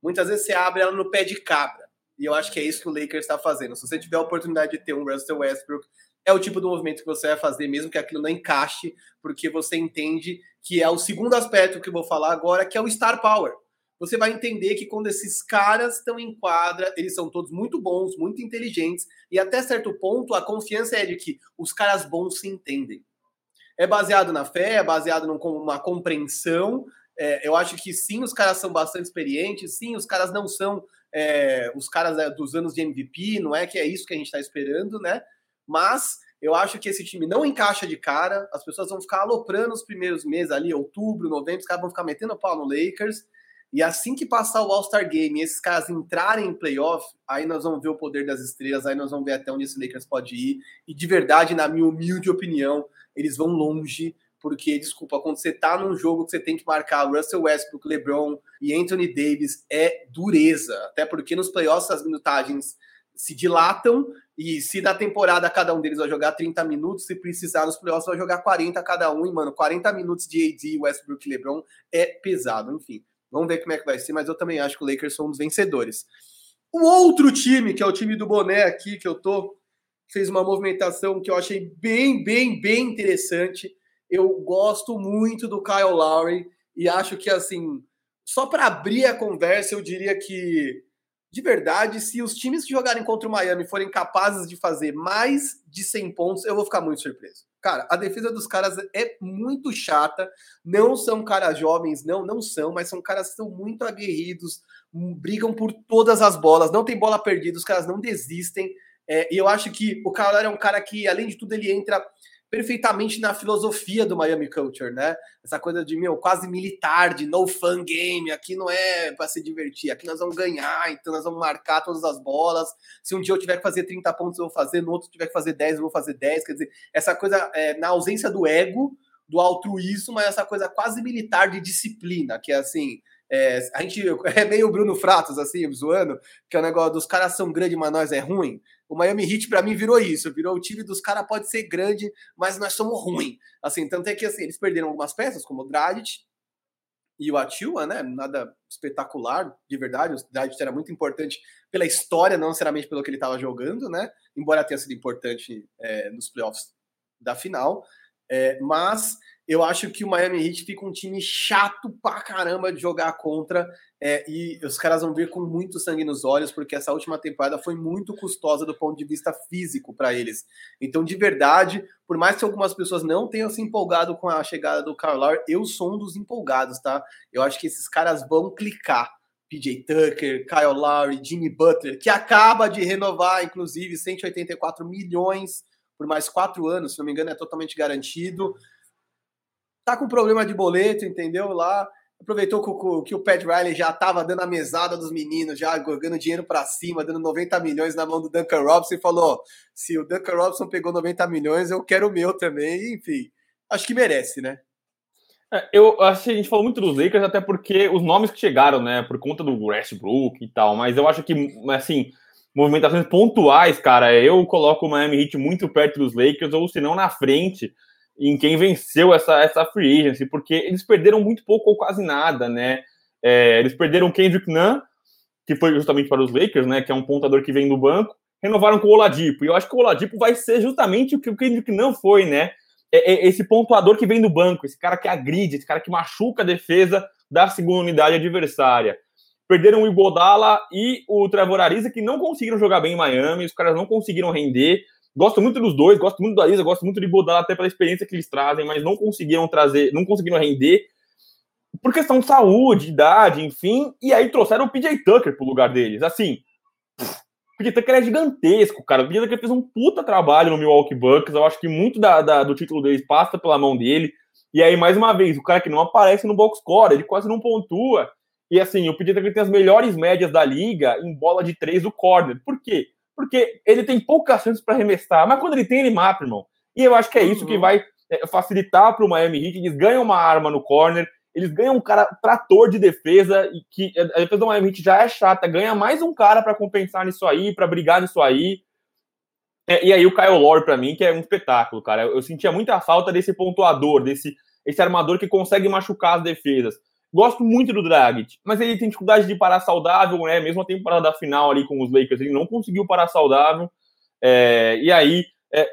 Muitas vezes você abre ela no pé de cabra. E eu acho que é isso que o Lakers está fazendo. Se você tiver a oportunidade de ter um Russell Westbrook, é o tipo de movimento que você vai fazer, mesmo que aquilo não encaixe, porque você entende que é o segundo aspecto que eu vou falar agora, que é o star power. Você vai entender que quando esses caras estão em quadra, eles são todos muito bons, muito inteligentes, e até certo ponto a confiança é de que os caras bons se entendem é baseado na fé, é baseado numa compreensão. É, eu acho que sim, os caras são bastante experientes, sim, os caras não são é, os caras é, dos anos de MVP, não é que é isso que a gente está esperando, né? Mas eu acho que esse time não encaixa de cara, as pessoas vão ficar aloprando os primeiros meses ali, outubro, novembro, os caras vão ficar metendo pau no Lakers. E assim que passar o All-Star Game esses caras entrarem em playoff, aí nós vamos ver o poder das estrelas, aí nós vamos ver até onde esse Lakers pode ir. E de verdade, na minha humilde opinião, eles vão longe, porque, desculpa, quando você tá num jogo que você tem que marcar Russell Westbrook, LeBron e Anthony Davis, é dureza. Até porque nos playoffs as minutagens se dilatam e se na temporada cada um deles vai jogar 30 minutos, se precisar nos playoffs vai jogar 40 cada um, e mano, 40 minutos de AD, Westbrook e LeBron é pesado, enfim. Vamos ver como é que vai ser, mas eu também acho que o Lakers são um dos vencedores. O outro time, que é o time do boné aqui, que eu tô, fez uma movimentação que eu achei bem, bem, bem interessante. Eu gosto muito do Kyle Lowry e acho que, assim, só para abrir a conversa, eu diria que de verdade, se os times que jogarem contra o Miami forem capazes de fazer mais de 100 pontos, eu vou ficar muito surpreso. Cara, a defesa dos caras é muito chata. Não são caras jovens, não, não são, mas são caras que são muito aguerridos, brigam por todas as bolas, não tem bola perdida, os caras não desistem. É, e eu acho que o cara é um cara que, além de tudo, ele entra perfeitamente na filosofia do Miami Culture, né? Essa coisa de, meu, quase militar, de no fun game, aqui não é para se divertir, aqui nós vamos ganhar, então nós vamos marcar todas as bolas. Se um dia eu tiver que fazer 30 pontos, eu vou fazer, no outro tiver que fazer 10, eu vou fazer 10. Quer dizer, essa coisa é, na ausência do ego, do altruísmo, mas essa coisa quase militar de disciplina, que é assim, é, a gente é meio Bruno Fratos, assim, zoando, que é o negócio dos caras são grandes, mas nós é ruim. O Miami Heat, para mim, virou isso. Virou o time dos caras pode ser grande, mas nós somos ruim. Assim, tanto é que assim, eles perderam algumas peças, como o Dragic e o Atua, né? Nada espetacular, de verdade. O Dragic era muito importante pela história, não necessariamente pelo que ele estava jogando, né? Embora tenha sido importante é, nos playoffs da final. É, mas eu acho que o Miami Heat fica um time chato pra caramba de jogar contra é, e os caras vão vir com muito sangue nos olhos porque essa última temporada foi muito custosa do ponto de vista físico para eles. Então, de verdade, por mais que algumas pessoas não tenham se empolgado com a chegada do Carl eu sou um dos empolgados, tá? Eu acho que esses caras vão clicar. PJ Tucker, Kyle Lowry, Jimmy Butler, que acaba de renovar, inclusive, 184 milhões por mais quatro anos, se não me engano, é totalmente garantido tá com problema de boleto, entendeu? Lá aproveitou que, que o Pat Riley já tava dando a mesada dos meninos, já jogando dinheiro para cima, dando 90 milhões na mão do Duncan Robinson e falou: se o Duncan Robinson pegou 90 milhões, eu quero o meu também. Enfim, acho que merece, né? É, eu acho que a gente falou muito dos Lakers, até porque os nomes que chegaram, né, por conta do Westbrook e tal, mas eu acho que, assim, movimentações pontuais, cara, eu coloco o Miami Heat muito perto dos Lakers, ou se não na frente, em quem venceu essa, essa free agency, porque eles perderam muito pouco ou quase nada, né? É, eles perderam Kendrick Nunn, que foi justamente para os Lakers, né? Que é um pontador que vem do banco, renovaram com o Oladipo, e eu acho que o Oladipo vai ser justamente o que o Kendrick Nunn foi, né? É, é esse pontuador que vem do banco, esse cara que agride, esse cara que machuca a defesa da segunda unidade adversária. Perderam o Igodala e o Trevor Ariza, que não conseguiram jogar bem em Miami, os caras não conseguiram render. Gosto muito dos dois, gosto muito do Ariza, gosto muito de Bodala até pela experiência que eles trazem, mas não conseguiram trazer, não conseguiram render por questão de saúde, idade, enfim, e aí trouxeram o PJ Tucker pro lugar deles. Assim, o PJ Tucker é gigantesco, cara. O PJ Tucker fez um puta trabalho no Milwaukee Bucks. Eu acho que muito da, da, do título deles passa pela mão dele. E aí, mais uma vez, o cara que não aparece no box score, ele quase não pontua. E assim, o PJ Tucker tem as melhores médias da liga em bola de três do corner. Por quê? Porque ele tem poucas chances para arremessar, mas quando ele tem, ele mata, irmão. E eu acho que é isso uhum. que vai é, facilitar para o Miami Heat. Eles ganham uma arma no corner, eles ganham um cara trator de defesa, e que a defesa do Miami Heat já é chata, ganha mais um cara para compensar nisso aí, para brigar nisso aí. É, e aí o Kyle Lowry, para mim, que é um espetáculo, cara. Eu, eu sentia muita falta desse pontuador, desse esse armador que consegue machucar as defesas. Gosto muito do Dragic, mas ele tem dificuldade de parar saudável, né? Mesmo a temporada final ali com os Lakers, ele não conseguiu parar saudável. É, e aí, é,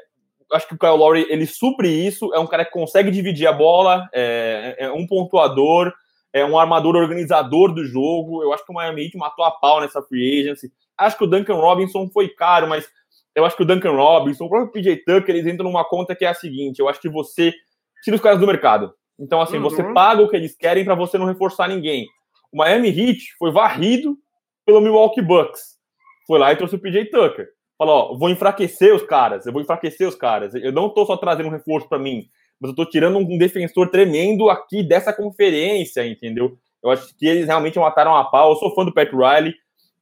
acho que o Kyle Lowry, ele supre isso, é um cara que consegue dividir a bola, é, é, um pontuador, é um armador organizador do jogo. Eu acho que o Miami Heat matou a pau nessa free agency. Acho que o Duncan Robinson foi caro, mas eu acho que o Duncan Robinson, o próprio PJ Tucker, eles entram numa conta que é a seguinte: eu acho que você tira os caras do mercado. Então, assim, uhum. você paga o que eles querem para você não reforçar ninguém. O Miami Heat foi varrido pelo Milwaukee Bucks. Foi lá e trouxe o PJ Tucker. Falou, ó, vou enfraquecer os caras, eu vou enfraquecer os caras. Eu não tô só trazendo um reforço para mim, mas eu tô tirando um defensor tremendo aqui dessa conferência, entendeu? Eu acho que eles realmente mataram a pau. Eu sou fã do Pat Riley.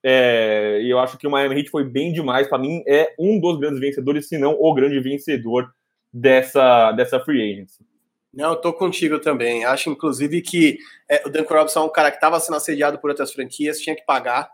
É, e eu acho que o Miami Heat foi bem demais. Para mim, é um dos grandes vencedores, se não o grande vencedor dessa, dessa free agency. Não, eu tô contigo também. Acho, inclusive, que é, o Dan Robson é um cara que estava sendo assediado por outras franquias, tinha que pagar.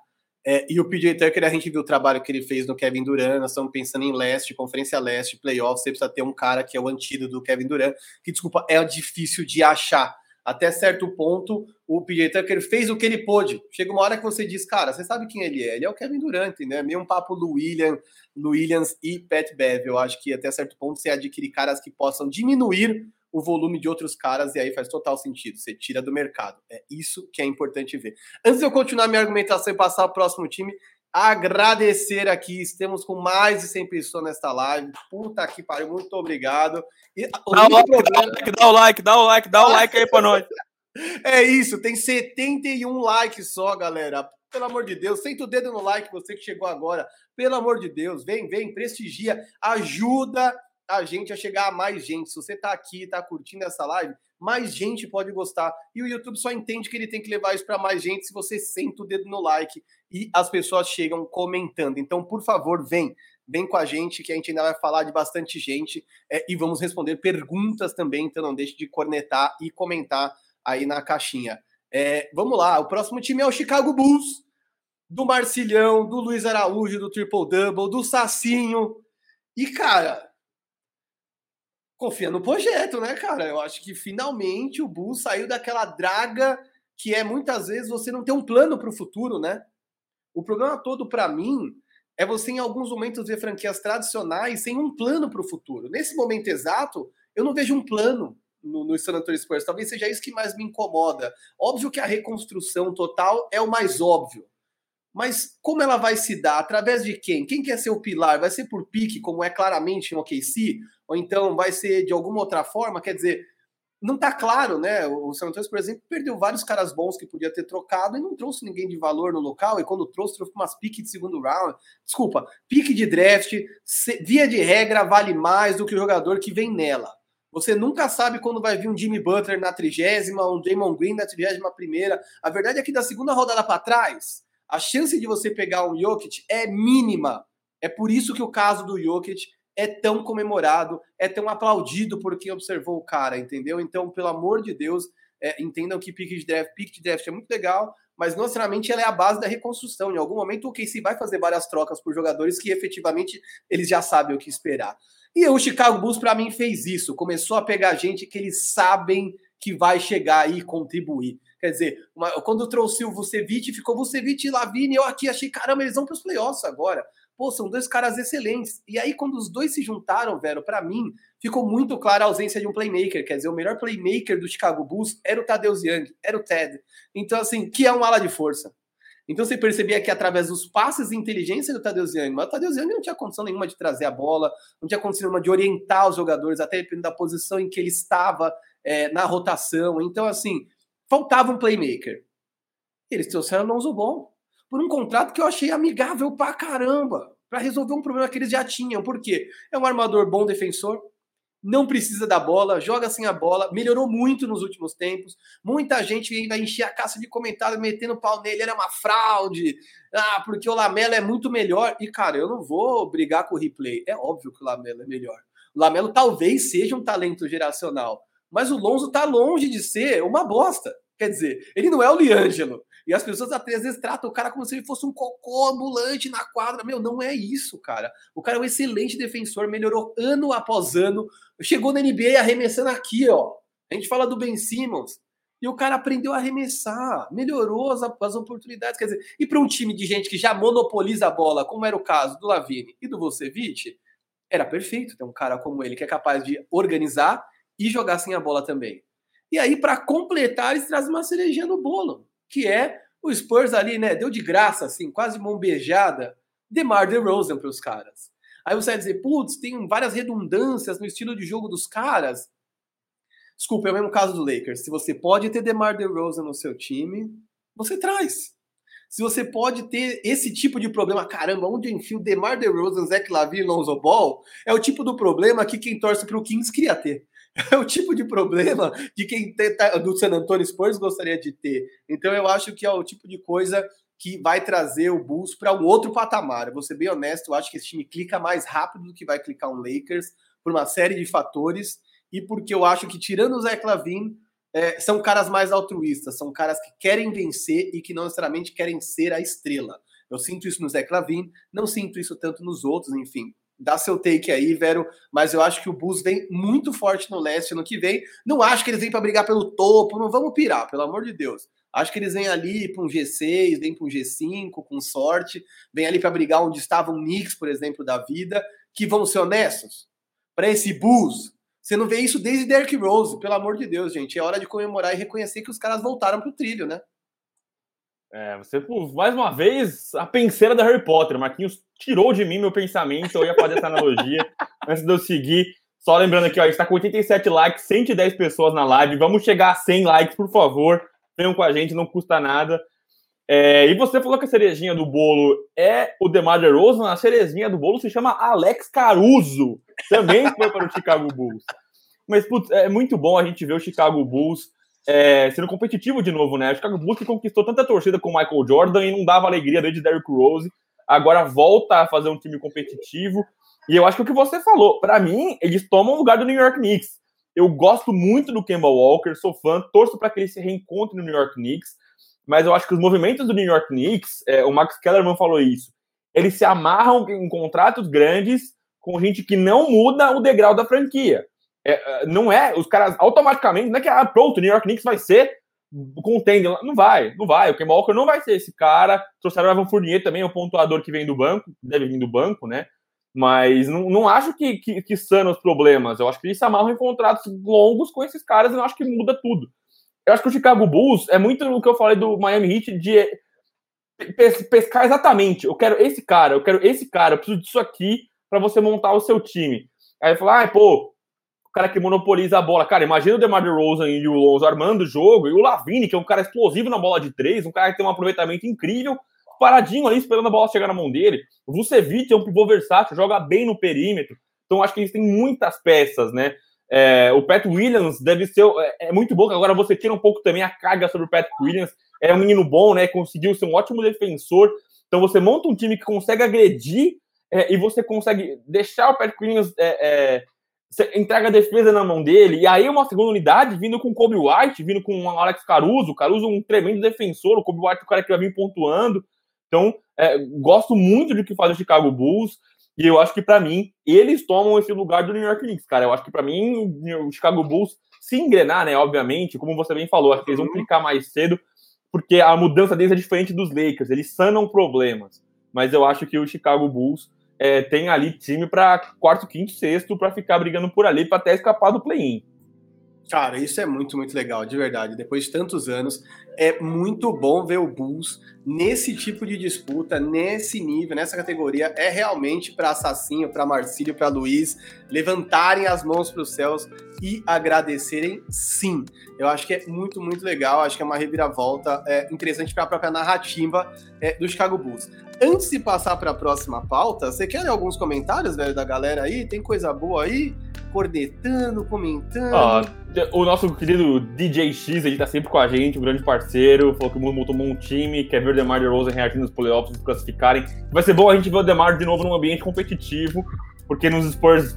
É, e o PJ Tucker, a gente viu o trabalho que ele fez no Kevin Durant, nós estamos pensando em leste, conferência leste, playoffs, você precisa ter um cara que é o antídoto do Kevin Durant, que, desculpa, é difícil de achar. Até certo ponto, o PJ Tucker fez o que ele pôde. Chega uma hora que você diz, cara, você sabe quem ele é? Ele é o Kevin Durant, né? Meio um papo do William, Williams e Pat Bev. Eu acho que até certo ponto você adquire caras que possam diminuir o volume de outros caras e aí faz total sentido. Você tira do mercado. É isso que é importante ver. Antes de eu continuar minha argumentação e passar ao próximo time, agradecer aqui. Estamos com mais de 100 pessoas nesta live. Puta que pariu, muito obrigado. E, dá, o like, problema... dá, o like, dá o like, dá o like aí pra nós. É isso, tem 71 likes só, galera. Pelo amor de Deus, senta o dedo no like, você que chegou agora. Pelo amor de Deus, vem, vem, prestigia, ajuda a gente a chegar a mais gente. Se você está aqui, está curtindo essa live, mais gente pode gostar. E o YouTube só entende que ele tem que levar isso para mais gente se você senta o dedo no like e as pessoas chegam comentando. Então, por favor, vem. Vem com a gente, que a gente ainda vai falar de bastante gente é, e vamos responder perguntas também. Então, não deixe de cornetar e comentar aí na caixinha. É, vamos lá, o próximo time é o Chicago Bulls, do Marcilhão, do Luiz Araújo, do Triple Double, do Sacinho. E, cara, confia no projeto, né, cara? Eu acho que finalmente o Bulls saiu daquela draga que é muitas vezes você não ter um plano para o futuro, né? O problema todo para mim é você em alguns momentos ver franquias tradicionais sem um plano para o futuro. Nesse momento exato, eu não vejo um plano no, no San Antonio Spurs. Talvez seja isso que mais me incomoda. Óbvio que a reconstrução total é o mais óbvio. Mas como ela vai se dar? Através de quem? Quem quer ser o pilar? Vai ser por pique, como é claramente no OKC? Ou então vai ser de alguma outra forma? Quer dizer, não está claro, né? O San Antonio, por exemplo, perdeu vários caras bons que podia ter trocado e não trouxe ninguém de valor no local. E quando trouxe, trouxe umas piques de segundo round. Desculpa, pique de draft, via de regra, vale mais do que o jogador que vem nela. Você nunca sabe quando vai vir um Jimmy Butler na trigésima, um Damon Green na trigésima primeira. A verdade é que da segunda rodada para trás, a chance de você pegar um Jokic é mínima. É por isso que o caso do Jokic é tão comemorado, é tão aplaudido por quem observou o cara, entendeu? Então, pelo amor de Deus, é, entendam que pick de draft, pick de draft é muito legal, mas não necessariamente ela é a base da reconstrução. Em algum momento o KC vai fazer várias trocas por jogadores que efetivamente eles já sabem o que esperar. E o Chicago Bulls, para mim, fez isso. Começou a pegar gente que eles sabem que vai chegar e contribuir. Quer dizer, uma, quando trouxe o Vucevic, ficou Vucevic e Lavine, eu aqui achei, caramba, eles vão para os playoffs agora. Pô, são dois caras excelentes. E aí, quando os dois se juntaram, velho, para mim, ficou muito clara a ausência de um playmaker. Quer dizer, o melhor playmaker do Chicago Bulls era o Tadeusz Young, era o Ted. Então, assim, que é um ala de força. Então você percebia que através dos passes e inteligência do Tadeusz Young, mas o Tadeusz Young não tinha condição nenhuma de trazer a bola, não tinha condição nenhuma de orientar os jogadores, até dependendo da posição em que ele estava é, na rotação. Então, assim, faltava um playmaker. Eles trouxeram o Bom por um contrato que eu achei amigável pra caramba, para resolver um problema que eles já tinham. Por quê? É um armador bom defensor, não precisa da bola, joga sem a bola, melhorou muito nos últimos tempos. Muita gente ainda enchia a caça de comentários metendo pau nele, era uma fraude. Ah, porque o Lamelo é muito melhor. E cara, eu não vou brigar com o replay. É óbvio que o Lamelo é melhor. O Lamelo talvez seja um talento geracional, mas o Lonzo tá longe de ser uma bosta. Quer dizer, ele não é o Liangelo. E as pessoas às vezes tratam o cara como se ele fosse um cocô ambulante na quadra. Meu, não é isso, cara. O cara é um excelente defensor, melhorou ano após ano. Chegou na NBA arremessando aqui, ó. A gente fala do Ben Simmons. E o cara aprendeu a arremessar, melhorou as, as oportunidades. Quer dizer, e para um time de gente que já monopoliza a bola, como era o caso do Lavine e do Vucevic, era perfeito ter um cara como ele que é capaz de organizar e jogar sem a bola também. E aí, para completar, eles trazem uma cerejinha no bolo, que é o Spurs ali, né? Deu de graça, assim, quase mão beijada, DeMar DeRozan para os caras. Aí você vai dizer, putz, tem várias redundâncias no estilo de jogo dos caras. Desculpa, é o mesmo caso do Lakers. Se você pode ter DeMar DeRozan no seu time, você traz. Se você pode ter esse tipo de problema, caramba, onde enfio DeMar DeRozan, Zach Lavine Lonzo Ball, é o tipo do problema que quem torce para o Kings queria ter. É o tipo de problema de quem tá, do San Antonio Spurs gostaria de ter. Então eu acho que é o tipo de coisa que vai trazer o Bulls para um outro patamar. Eu vou ser bem honesto, eu acho que esse time clica mais rápido do que vai clicar um Lakers por uma série de fatores e porque eu acho que tirando o Zé Clavin, é, são caras mais altruístas, são caras que querem vencer e que não necessariamente querem ser a estrela. Eu sinto isso no Zé Clavin, não sinto isso tanto nos outros, enfim. Dá seu take aí, Vero, mas eu acho que o Bulls vem muito forte no leste no que vem. Não acho que eles vêm para brigar pelo topo, não vamos pirar, pelo amor de Deus. Acho que eles vêm ali para um G6, vêm para um G5 com sorte, vêm ali para brigar onde estavam Knicks, por exemplo, da vida, que vão ser honestos. Para esse Bulls, você não vê isso desde Derrick Rose, pelo amor de Deus, gente. É hora de comemorar e reconhecer que os caras voltaram pro trilho, né? É, você, mais uma vez, a penseira da Harry Potter. Marquinhos tirou de mim meu pensamento, eu ia fazer essa analogia antes de eu seguir. Só lembrando aqui, ó, a gente tá com 87 likes, 110 pessoas na live. Vamos chegar a 100 likes, por favor. Venham com a gente, não custa nada. É, e você falou que a cerejinha do bolo é o DeMar DeRozan. A cerejinha do bolo se chama Alex Caruso. Também foi para o Chicago Bulls. Mas, putz, é muito bom a gente ver o Chicago Bulls é, sendo competitivo de novo, né? O Chicago Bulls que conquistou tanta torcida com o Michael Jordan e não dava alegria desde Derrick Rose. Agora volta a fazer um time competitivo. E eu acho que o que você falou, para mim, eles tomam o lugar do New York Knicks. Eu gosto muito do Kemba Walker, sou fã, torço para que ele se reencontre no New York Knicks, mas eu acho que os movimentos do New York Knicks, é, o Max Kellerman falou isso, eles se amarram em contratos grandes com gente que não muda o degrau da franquia. É, é, não é, os caras automaticamente, não é que, ah, pronto, o New York Knicks vai ser contender. Não vai, não vai. O Kemba Walker não vai ser esse cara. Trouxeram o Evan Fournier também, o pontuador que vem do banco, deve vir do banco, né? Mas não, não acho que, que, que sana os problemas. Eu acho que eles se amarram em contratos longos com esses caras e não acho que muda tudo. Eu acho que o Chicago Bulls é muito o que eu falei do Miami Heat de pescar exatamente. Eu quero esse cara, eu quero esse cara, eu preciso disso aqui para você montar o seu time. Aí falar, ah, pô, cara que monopoliza a bola. Cara, imagina o DeMar DeRozan e o Lonzo armando o jogo, e o Lavine, que é um cara explosivo na bola de três, um cara que tem um aproveitamento incrível, paradinho ali, esperando a bola chegar na mão dele. O Vucevic é um pivô versátil, joga bem no perímetro. Então, acho que eles têm muitas peças, né? É, o Pat Williams deve ser. É, é, muito bom, agora você tira um pouco também a carga sobre o Pat Williams. É um menino bom, né? Conseguiu ser um ótimo defensor. Então, você monta um time que consegue agredir é, e você consegue deixar o Pat Williams. É, é, entrega a defesa na mão dele, e aí uma segunda unidade vindo com o Kobe White, vindo com o Alex Caruso, Caruso um tremendo defensor, o Kobe White o cara que vai vir pontuando, então, é, gosto muito do que faz o Chicago Bulls. E eu acho que, para mim, eles tomam esse lugar do New York Knicks, cara. Eu acho que, para mim, o Chicago Bulls se engrenar, né? Obviamente, como você bem falou, acho que eles vão uhum. clicar mais cedo, porque a mudança deles é diferente dos Lakers. Eles sanam problemas. Mas eu acho que o Chicago Bulls é, tem ali time para quarto, quinto, sexto, para ficar brigando por ali, para até escapar do play-in. Cara, isso é muito, muito legal, de verdade. Depois de tantos anos, é muito bom ver o Bulls nesse tipo de disputa, nesse nível, nessa categoria. É realmente para Assassinho, para Marcílio, para Luiz levantarem as mãos para os céus e agradecerem sim. Eu acho que é muito, muito legal. Acho que é uma reviravolta é, interessante para a própria narrativa é, do Chicago Bulls. Antes de passar para a próxima pauta, você quer alguns comentários, velho, da galera aí? Tem coisa boa aí? Cornetando, comentando. Ah, o nosso querido DJ X, ele tá sempre com a gente, um grande parceiro. Falou que o mundo tomou um time, quer ver o DeMar DeRozan reagindo nos playoffs e classificarem. Vai ser bom a gente ver o DeMar de novo num ambiente competitivo, porque nos Spurs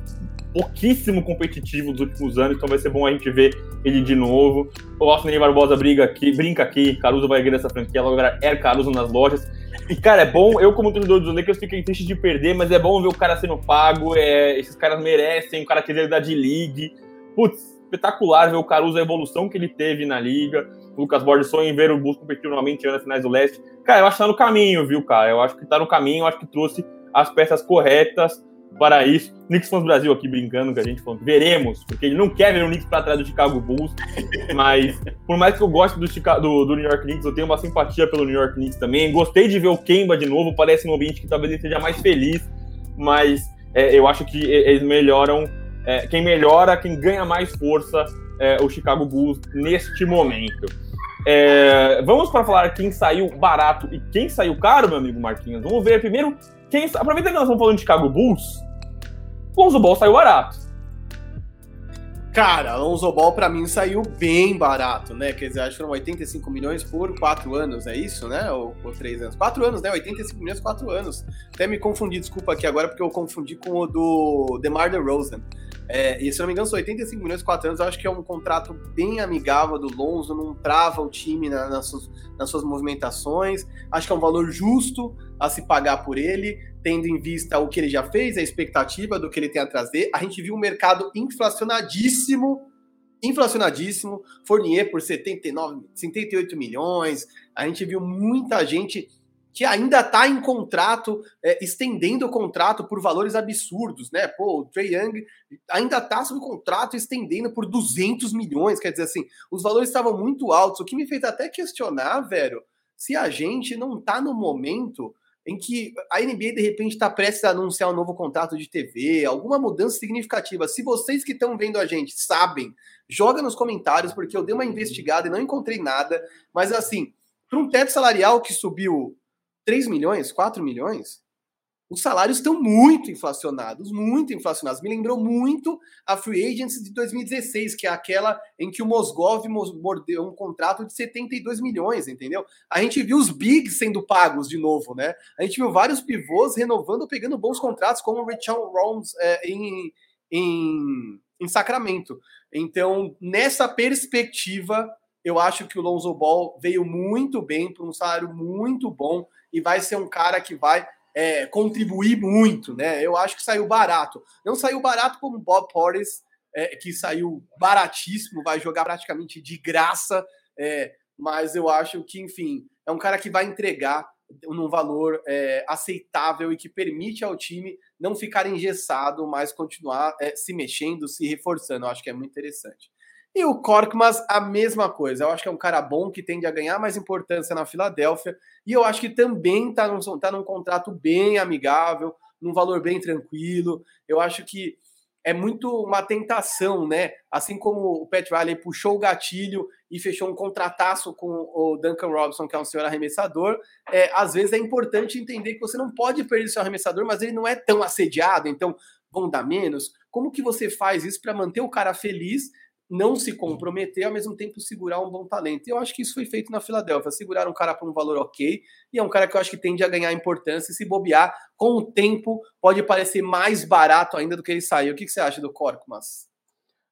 pouquíssimo competitivo nos últimos anos, então vai ser bom a gente ver ele de novo. O Austin Barbosa briga aqui, brinca aqui, Caruso vai ganhar essa franquia, agora é Caruso nas lojas. E, cara, é bom, eu como torcedor dos Lakers fiquei triste de perder, mas é bom ver o cara sendo pago, é, esses caras merecem, o cara que da D-League. Putz, espetacular ver o Caruso, a evolução que ele teve na liga. O Lucas Borges sonha em ver o Bulls competir novamente nas finais do Leste. Cara, eu acho que tá no caminho, viu, cara? Eu acho que tá no caminho, eu acho que trouxe as peças corretas para isso. Knicks Fãs Brasil aqui brincando com a gente, falando veremos, porque ele não quer ver o Knicks para trás do Chicago Bulls, mas por mais que eu goste do, do, do, New York Knicks, eu tenho uma simpatia pelo New York Knicks também. Gostei de ver o Kemba de novo, parece um ambiente que talvez ele seja mais feliz, mas é, eu acho que eles melhoram. É, quem melhora, quem ganha mais força é o Chicago Bulls neste momento. É, vamos para falar quem saiu barato e quem saiu caro, meu amigo Marquinhos. Vamos ver primeiro quem. Aproveita que nós estamos falando de Chicago Bulls. Lonzo Ball saiu barato. Cara, Alonso Ball para mim saiu bem barato, né? Quer dizer, acho que foram 85 milhões por 4 anos, é isso, né? Ou, ou 3 anos? 4 anos, né? 85 milhões por 4 anos. Até me confundi, desculpa aqui agora, porque eu confundi com o do DeMar DeRozan. É, e se não me engano, são 85 milhões por 4 anos. Eu acho que é um contrato bem amigável do Lonzo, não trava o time na, nas, suas, nas suas movimentações. Acho que é um valor justo a se pagar por ele tendo em vista o que ele já fez, a expectativa do que ele tem a trazer. A gente viu um mercado inflacionadíssimo, inflacionadíssimo, Fournier por 79, 78 milhões. A gente viu muita gente que ainda está em contrato, é, estendendo o contrato por valores absurdos, né? Pô, o Trey Young ainda está sob contrato, estendendo por 200 milhões, quer dizer assim, os valores estavam muito altos, o que me fez até questionar, velho, se a gente não está no momento em que a NBA de repente está prestes a anunciar um novo contrato de TV, alguma mudança significativa. Se vocês que estão vendo a gente sabem, joga nos comentários, porque eu dei uma investigada e não encontrei nada. Mas assim, para um teto salarial que subiu 3 milhões, 4 milhões, os salários estão muito inflacionados, muito inflacionados. Me lembrou muito a Free Agency de 2016, que é aquela em que o Mosgov mordeu um contrato de 72 milhões, entendeu? A gente viu os bigs sendo pagos de novo, né? A gente viu vários pivôs renovando, pegando bons contratos, como o Richard Rounds é, em, em, em Sacramento. Então, nessa perspectiva, eu acho que o Lonzo Ball veio muito bem, por um salário muito bom, e vai ser um cara que vai é, contribuir muito, né? Eu acho que saiu barato. Não saiu barato como Bob Porres, é, que saiu baratíssimo, vai jogar praticamente de graça, é, mas eu acho que, enfim, é um cara que vai entregar num valor é, aceitável e que permite ao time não ficar engessado, mas continuar é, se mexendo, se reforçando. Eu acho que é muito interessante. E o Korkmaz, a mesma coisa. Eu acho que é um cara bom que tende a ganhar mais importância na Filadélfia. E eu acho que também está num, tá num contrato bem amigável, num valor bem tranquilo. Eu acho que é muito uma tentação, né? Assim como o Pat Riley puxou o gatilho e fechou um contrataço com o Duncan Robinson, que é um senhor arremessador, é, às vezes é importante entender que você não pode perder seu arremessador, mas ele não é tão assediado, então vão dar menos. Como que você faz isso para manter o cara feliz não se comprometer, ao mesmo tempo segurar um bom talento. E eu acho que isso foi feito na Filadélfia. Segurar um cara por um valor ok, e é um cara que eu acho que tende a ganhar importância e se bobear, com o tempo, pode parecer mais barato ainda do que ele saiu. O que, você acha do Corkmas?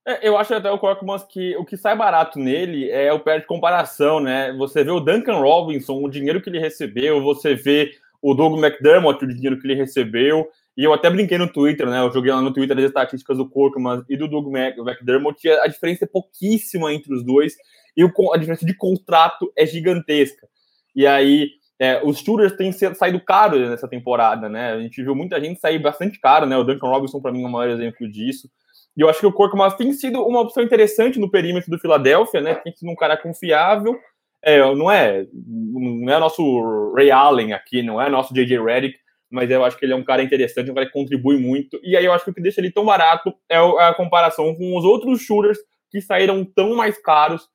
É, eu acho até o Corkmas que o que sai barato nele é o pé de comparação, né? Você vê o Duncan Robinson, o dinheiro que ele recebeu, você vê o Doug McDermott, o dinheiro que ele recebeu, e eu até brinquei no Twitter, né? Eu joguei lá no Twitter as estatísticas do Corkman e do Doug McDermott. A diferença é pouquíssima entre os dois e a diferença de contrato é gigantesca. E aí, é, os shooters têm saído caro nessa temporada, né? A gente viu muita gente sair bastante caro, né? O Duncan Robinson, para mim, é o maior exemplo disso. E eu acho que o Corkman tem sido uma opção interessante no perímetro do Philadelphia, né? Tem sido um cara confiável. É, não é não é nosso Ray Allen aqui, não é nosso J.J. Redick, mas eu acho que ele é um cara interessante, um cara que contribui muito. E aí eu acho que o que deixa ele tão barato é a comparação com os outros shooters que saíram tão mais caros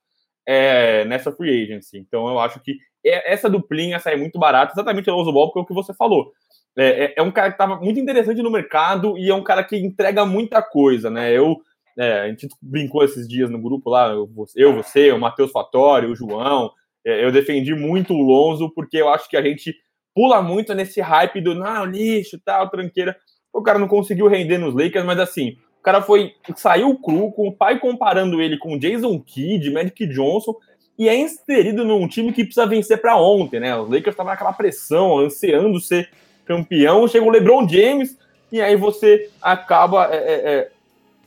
é, nessa free agency. Então eu acho que essa duplinha sai muito barata, exatamente o Ball, porque é o que você falou. É, é, é um cara que estava muito interessante no mercado e é um cara que entrega muita coisa, né? Eu, é, a gente brincou esses dias no grupo lá, eu, você, o Matheus Fatori, o João, é, eu defendi muito o Lonzo porque eu acho que a gente pula muito nesse hype do não, lixo, tal, tranqueira. O cara não conseguiu render nos Lakers, mas assim, o cara foi saiu cru com o pai comparando ele com Jason Kidd, Magic Johnson e é inserido num time que precisa vencer para ontem, né? Os Lakers estavam naquela pressão, ansiando ser campeão, chega o LeBron James e aí você acaba é, é, é,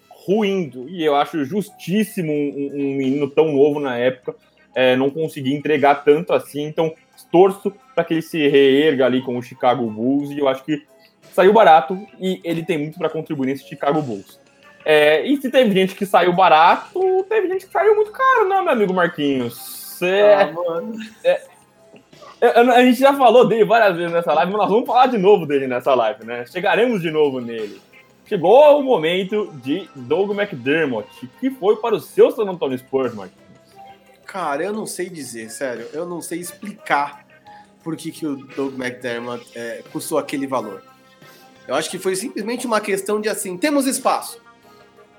ruindo. E eu acho justíssimo um, um menino tão novo na época é, não conseguir entregar tanto assim. Então torço para que ele se reerga ali com o Chicago Bulls e eu acho que saiu barato e ele tem muito para contribuir nesse Chicago Bulls. É, e se teve gente que saiu barato, teve gente que saiu muito caro, não, meu amigo Marquinhos? Cê, ah, mano. É, é a gente já falou dele várias vezes nessa live, mas nós vamos falar de novo dele nessa live, né? Chegaremos de novo nele. Chegou o momento de Doug McDermott, que foi para o seu San Antonio Spurs, Marquinhos. Cara, eu não sei dizer, sério. Eu não sei explicar por que, que o Doug McDermott é, custou aquele valor. Eu acho que foi simplesmente uma questão de assim, temos espaço.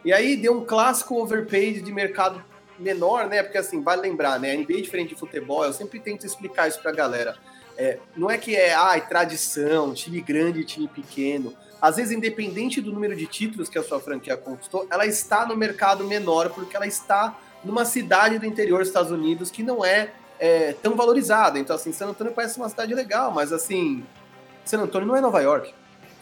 E aí deu um clássico overpaid de mercado menor, né? Porque assim, vale lembrar, né? NBA é diferente de futebol, eu sempre tento explicar isso pra galera. É, não é que é ai, tradição, time grande time pequeno. Às vezes, independente do número de títulos que a sua franquia conquistou, ela está no mercado menor porque ela está numa cidade do interior dos Estados Unidos que não é, é tão valorizada. Então, assim, San Antonio parece uma cidade legal, mas assim, San Antonio não é Nova York.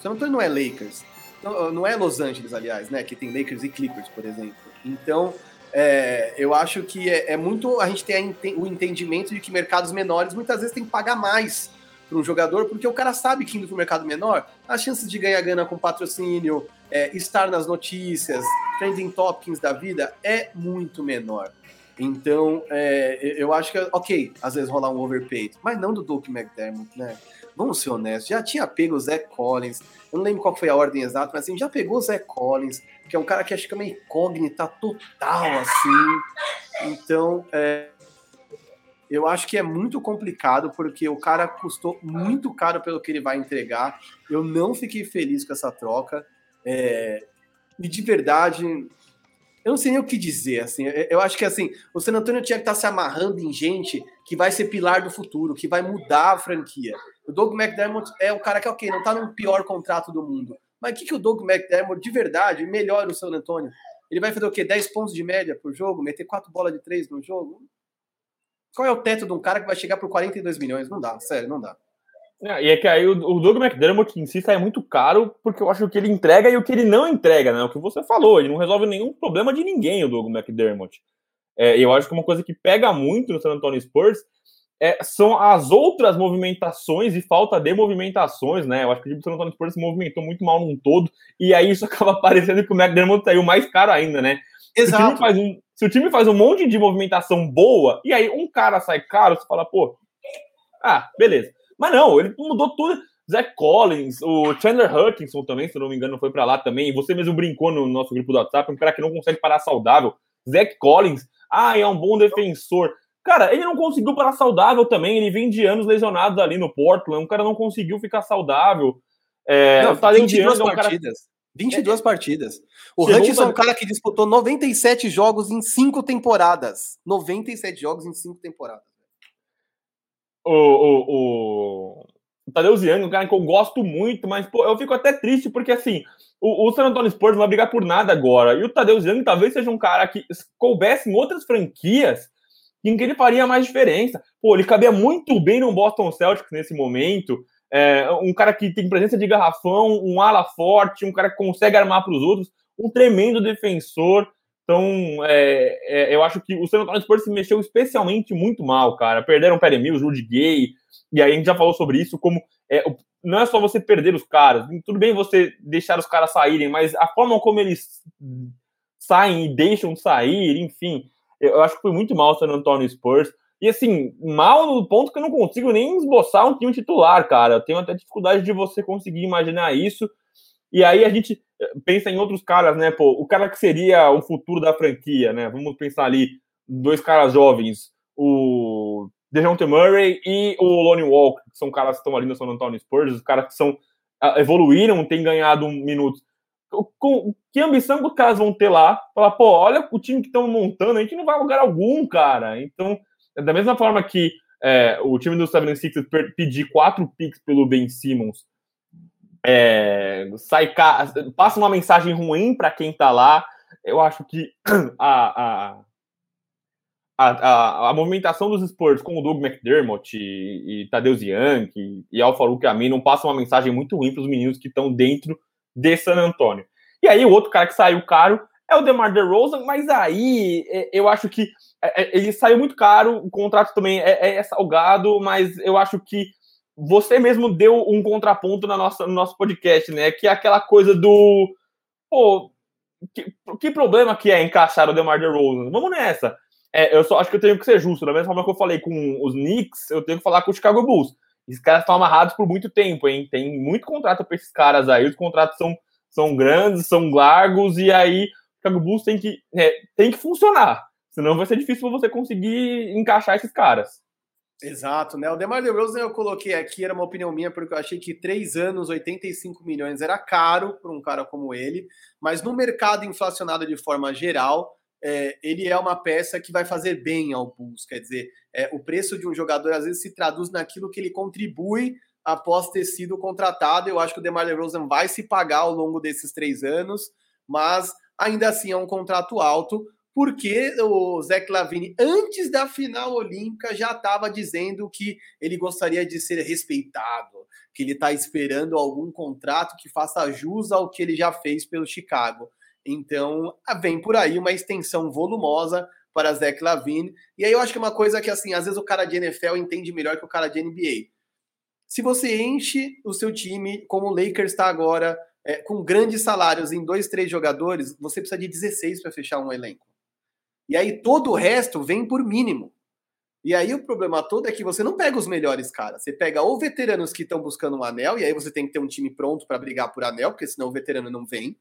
San Antonio não é Lakers. Não, não é Los Angeles, aliás, né? Que tem Lakers e Clippers, por exemplo. Então, é, eu acho que é, é, muito. A gente tem o entendimento de que mercados menores muitas vezes tem que pagar mais para um jogador, porque o cara sabe que indo para o mercado menor, as chances de ganhar grana com patrocínio, é, estar nas notícias, trending topics da vida é muito menor. Então, é, eu acho que, ok, às vezes rolar um overpaid, mas não do Doug McDermott, né? Vamos ser honestos, já tinha pego o Zé Collins, eu não lembro qual foi a ordem exata, mas assim, já pegou o Zé Collins, que é um cara que acho que é uma incógnita total, assim. Então, é, eu acho que é muito complicado, porque o cara custou muito caro pelo que ele vai entregar. Eu não fiquei feliz com essa troca. É, e de verdade, eu não sei nem o que dizer. Assim, eu acho que assim, o San Antonio tinha que estar se amarrando em gente que vai ser pilar do futuro, que vai mudar a franquia. O Doug McDermott é o cara que, ok, não está no pior contrato do mundo, mas o que, que o Doug McDermott, de verdade, melhora o San Antonio? Ele vai fazer o quê? 10 pontos de média por jogo? Meter 4 bolas de 3 no jogo? Qual é o teto de um cara que vai chegar por 42 milhões? Não dá, sério, não dá. É, e é que aí o, o Doug McDermott em si sai muito caro, porque eu acho que ele entrega e o que ele não entrega, né? O que você falou, ele não resolve nenhum problema de ninguém, o Doug McDermott. É, eu acho que uma coisa que pega muito no San Antonio Spurs é, são as outras movimentações e falta de movimentações, né? Eu acho que o San Antonio Spurs se movimentou muito mal num todo, e aí isso acaba parecendo que o McDermott saiu mais caro ainda, né? Exato. Se o, time faz um, se o time faz um monte de movimentação boa, e aí um cara sai caro, você fala, pô, ah, beleza. Mas não, ele mudou tudo. Zach Collins, o Chandler Hutchinson também, se não me engano, foi para lá também. Você mesmo brincou no nosso grupo do WhatsApp, um cara que não consegue parar saudável. Zach Collins, ah, é um bom defensor. Cara, ele não conseguiu parar saudável também. Ele vem de anos lesionados ali no Portland. Um cara não conseguiu ficar saudável. É, não, o 22 Young partidas. É um cara... 22 é, partidas. O Hutchinson é um cara que disputou 97 jogos em 5 temporadas. 97 jogos em 5 temporadas. O, o, o, o Tadeu Ziang, um cara que eu gosto muito, mas pô, eu fico até triste porque assim, o, o San Antonio Spurs não vai brigar por nada agora. E o Tadeu Ziang talvez seja um cara que coubesse em outras franquias em que ele faria mais diferença. Pô, ele cabia muito bem no Boston Celtics nesse momento. É, um cara que tem presença de garrafão, um ala forte, um cara que consegue armar para os outros, um tremendo defensor. Então, é, é, eu acho que o San Antonio Spurs se mexeu especialmente muito mal, cara. Perderam o Perry Mills, Rudy Gay, e aí a gente já falou sobre isso, como é, não é só você perder os caras, tudo bem você deixar os caras saírem, mas a forma como eles saem e deixam sair, enfim, eu acho que foi muito mal o San Antonio Spurs. E assim, mal no ponto que eu não consigo nem esboçar um time titular, cara. Eu tenho até dificuldade de você conseguir imaginar isso. E aí a gente pensa em outros caras, né? Pô, o cara que seria o futuro da franquia, né? Vamos pensar ali, dois caras jovens, o DeJounte Murray e o Lonnie Walker, que são caras que estão ali no San Antonio Spurs, os caras que são evoluíram, têm ganhado minutos. Com, que ambição que os caras vão ter lá? Falar, pô, olha o time que estão montando, a gente não vai a lugar algum, cara. Então, da mesma forma que é, o time do 76ers pedir quatro picks pelo Ben Simmons, é, sai, passa uma mensagem ruim para quem tá lá. Eu acho que a, a, a, a, movimentação dos Spurs com o Doug McDermott e, e Tadeu Young e, e Al Farouk não passa uma mensagem muito ruim para os meninos que estão dentro de San Antônio. E aí o outro cara que saiu caro é o DeMar DeRozan, mas aí é, eu acho que é, é, ele saiu muito caro, o contrato também é, é salgado, mas eu acho que você mesmo deu um contraponto na nossa, no nosso podcast, né? Que é aquela coisa do. Pô, que, que problema que é encaixar o DeMar DeRozan? Vamos nessa. É, eu só acho que eu tenho que ser justo. Da mesma forma que eu falei com os Knicks, eu tenho que falar com o Chicago Bulls. Esses caras estão amarrados por muito tempo, hein? Tem muito contrato para esses caras aí. Os contratos são, são grandes, são largos, e aí o Chicago Bulls tem que, é, tem que funcionar. Senão vai ser difícil você conseguir encaixar esses caras. Exato, né? O DeMar DeRozan eu coloquei aqui, era uma opinião minha, porque eu achei que três anos, 85 milhões era caro para um cara como ele, mas no mercado inflacionado de forma geral, é, ele é uma peça que vai fazer bem ao Bulls. Quer dizer, é, o preço de um jogador às vezes se traduz naquilo que ele contribui após ter sido contratado. Eu acho que o DeMar DeRozan vai se pagar ao longo desses três anos, mas ainda assim é um contrato alto porque o Zé Lavine, antes da final olímpica, já estava dizendo que ele gostaria de ser respeitado, que ele está esperando algum contrato que faça jus ao que ele já fez pelo Chicago. Então, vem por aí uma extensão volumosa para Zé Lavine. E aí eu acho que é uma coisa que, assim, às vezes o cara de NFL entende melhor que o cara de NBA. Se você enche o seu time, como o Lakers está agora, é, com grandes salários em dois, três jogadores, você precisa de 16 para fechar um elenco. E aí todo o resto vem por mínimo. E aí o problema todo é que você não pega os melhores caras. Você pega ou veteranos que estão buscando um anel, e aí você tem que ter um time pronto para brigar por anel, porque senão o veterano não vem.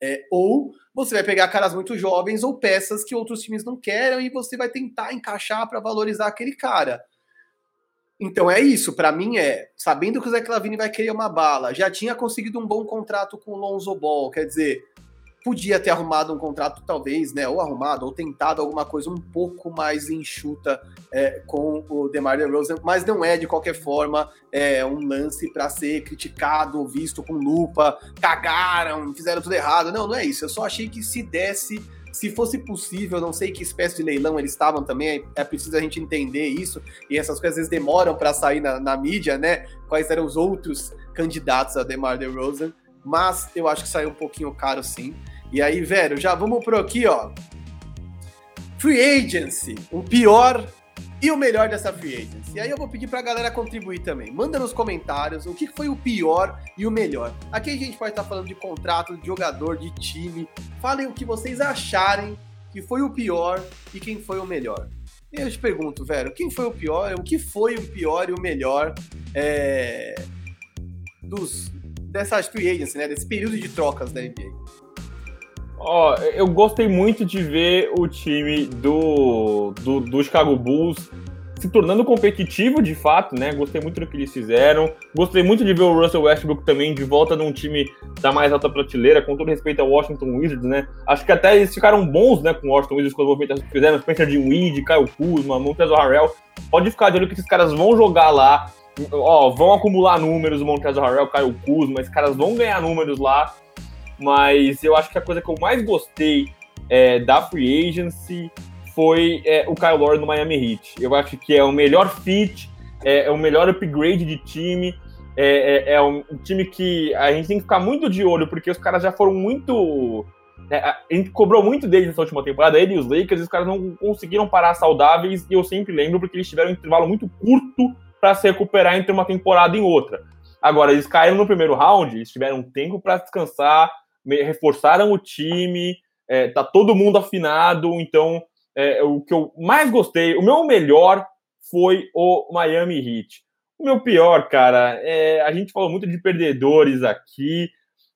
É, ou você vai pegar caras muito jovens ou peças que outros times não querem e você vai tentar encaixar para valorizar aquele cara. Então é isso, para mim é, sabendo que o Zé Clavini vai querer uma bala, já tinha conseguido um bom contrato com o Lonzo Ball, quer dizer, podia ter arrumado um contrato, talvez, né? Ou arrumado, ou tentado alguma coisa um pouco mais enxuta é, com o DeMar DeRozan, mas não é, de qualquer forma, é um lance para ser criticado, visto com lupa, cagaram, fizeram tudo errado. Não, não é isso. Eu só achei que se desse se fosse possível, não sei que espécie de leilão eles estavam também, é preciso a gente entender isso, e essas coisas às vezes demoram para sair na, na, mídia, né? Quais eram os outros candidatos a DeMar DeRozan, mas eu acho que saiu um pouquinho caro sim. E aí, velho, já vamos pro aqui, ó. Free Agency, o pior e o melhor dessa Free Agency. E aí eu vou pedir pra galera contribuir também. Manda nos comentários o que foi o pior e o melhor. Aqui a gente pode estar falando de contrato, de jogador, de time. Falem o que vocês acharem que foi o pior e quem foi o melhor. E eu te pergunto, velho, quem foi o pior? O que foi o pior e o melhor é, dos, dessas free agency, né? Desse período de trocas da NBA? Ó, oh, eu gostei muito de ver o time do, do, do Chicago Bulls se tornando competitivo de fato, né? Gostei muito do que eles fizeram. Gostei muito de ver o Russell Westbrook também de volta num time da mais alta prateleira, com todo respeito ao Washington Wizards, né? Acho que até eles ficaram bons, né, com o Washington Wizards com as movimentações que fizeram. Spencer Dinwiddie, Kyle Kuzma, Montez Harrell. Pode ficar de olho que esses caras vão jogar lá. Ó, vão acumular números, o Montez Harrell, Kyle Kuzma. Esses caras vão ganhar números lá mas eu acho que a coisa que eu mais gostei é, da Free Agency foi é, o Kyle Lowry no Miami Heat. Eu acho que é o melhor fit, é, é o melhor upgrade de time, é, é, é, um time que a gente tem que ficar muito de olho, porque os caras já foram muito. É, a gente cobrou muito deles nessa última temporada, ele e os Lakers, e os caras não conseguiram parar saudáveis, e eu sempre lembro porque eles tiveram um intervalo muito curto para se recuperar entre uma temporada e outra. Agora, eles caíram no primeiro round, eles tiveram tempo para descansar, reforçaram o time, é, tá todo mundo afinado, então é, o que eu mais gostei, o meu melhor foi o Miami Heat. O meu pior, cara, é, a gente falou muito de perdedores aqui,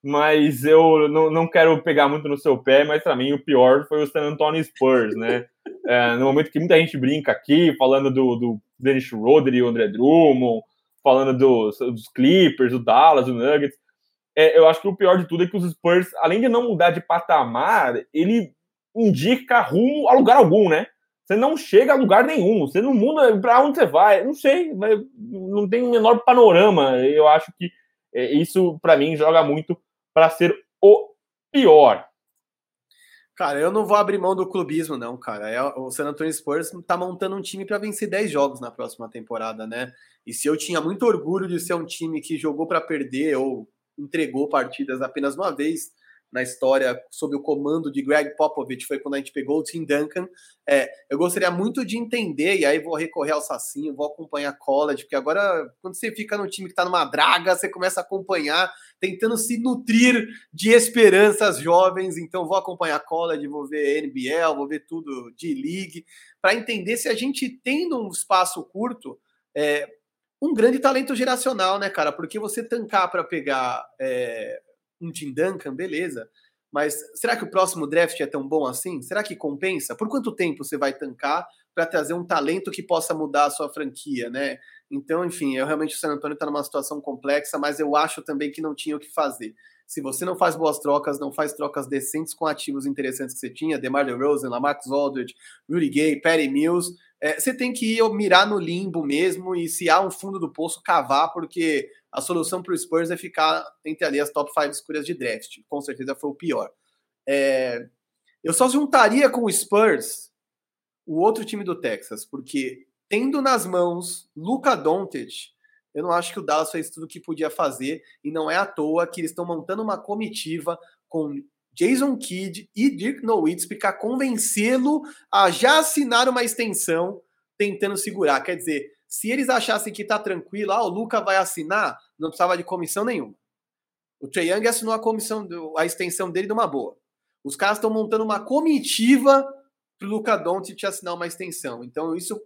mas eu não, não quero pegar muito no seu pé, mas para mim o pior foi o San Antonio Spurs, né? É, no momento que muita gente brinca aqui, falando do, do Dennis Schroeder e o André Drummond, falando dos, dos Clippers, do Dallas, do Nuggets, é, eu acho que o pior de tudo é que os Spurs, além de não mudar de patamar, ele indica rumo a lugar algum, né? Você não chega a lugar nenhum, você não muda para onde você vai, não sei, não tem o menor panorama. Eu acho que é, isso, para mim, joga muito para ser o pior. Cara, eu não vou abrir mão do clubismo, não, cara. É, o San Antonio Spurs tá montando um time para vencer 10 jogos na próxima temporada, né? E se eu tinha muito orgulho de ser um time que jogou para perder ou entregou partidas apenas uma vez na história sob o comando de Greg Popovich, foi quando a gente pegou o Tim Duncan. É, eu gostaria muito de entender, e aí vou recorrer ao Sacinho, vou acompanhar college, porque agora, quando você fica no time que está numa draga, você começa a acompanhar, tentando se nutrir de esperanças jovens. Então, vou acompanhar college, vou ver NBL, vou ver tudo de league, para entender se a gente tem num espaço curto. É, um grande talento geracional, né, cara? Porque você tancar para pegar é, um Tim Duncan, beleza. Mas será que o próximo draft é tão bom assim? Será que compensa? Por quanto tempo você vai tancar para trazer um talento que possa mudar a sua franquia, né? Então, enfim, eu realmente o San Antonio está numa situação complexa, mas eu acho também que não tinha o que fazer. Se você não faz boas trocas, não faz trocas decentes com ativos interessantes que você tinha, DeMar DeRozan, Lamarcus Aldridge, Rudy Gay, Patty Mills, é, você tem que ir mirar no limbo mesmo e se há um fundo do poço, cavar, porque a solução para o Spurs é ficar entre ali as top 5 escuras de draft. Com certeza foi o pior. É, eu só juntaria com o Spurs o outro time do Texas, porque tendo nas mãos Luca Doncic, eu não acho que o Dallas fez tudo o que podia fazer e não é à toa que eles estão montando uma comitiva com Jason Kidd e Dirk Nowitzki para convencê-lo a já assinar uma extensão tentando segurar. Quer dizer, se eles achassem que tá tranquilo, ah, o Luca vai assinar, não precisava de comissão nenhuma. O Trey Young assinou a comissão, a extensão dele de uma boa. Os caras estão montando uma comitiva para o Luca Doncic assinar uma extensão. Então isso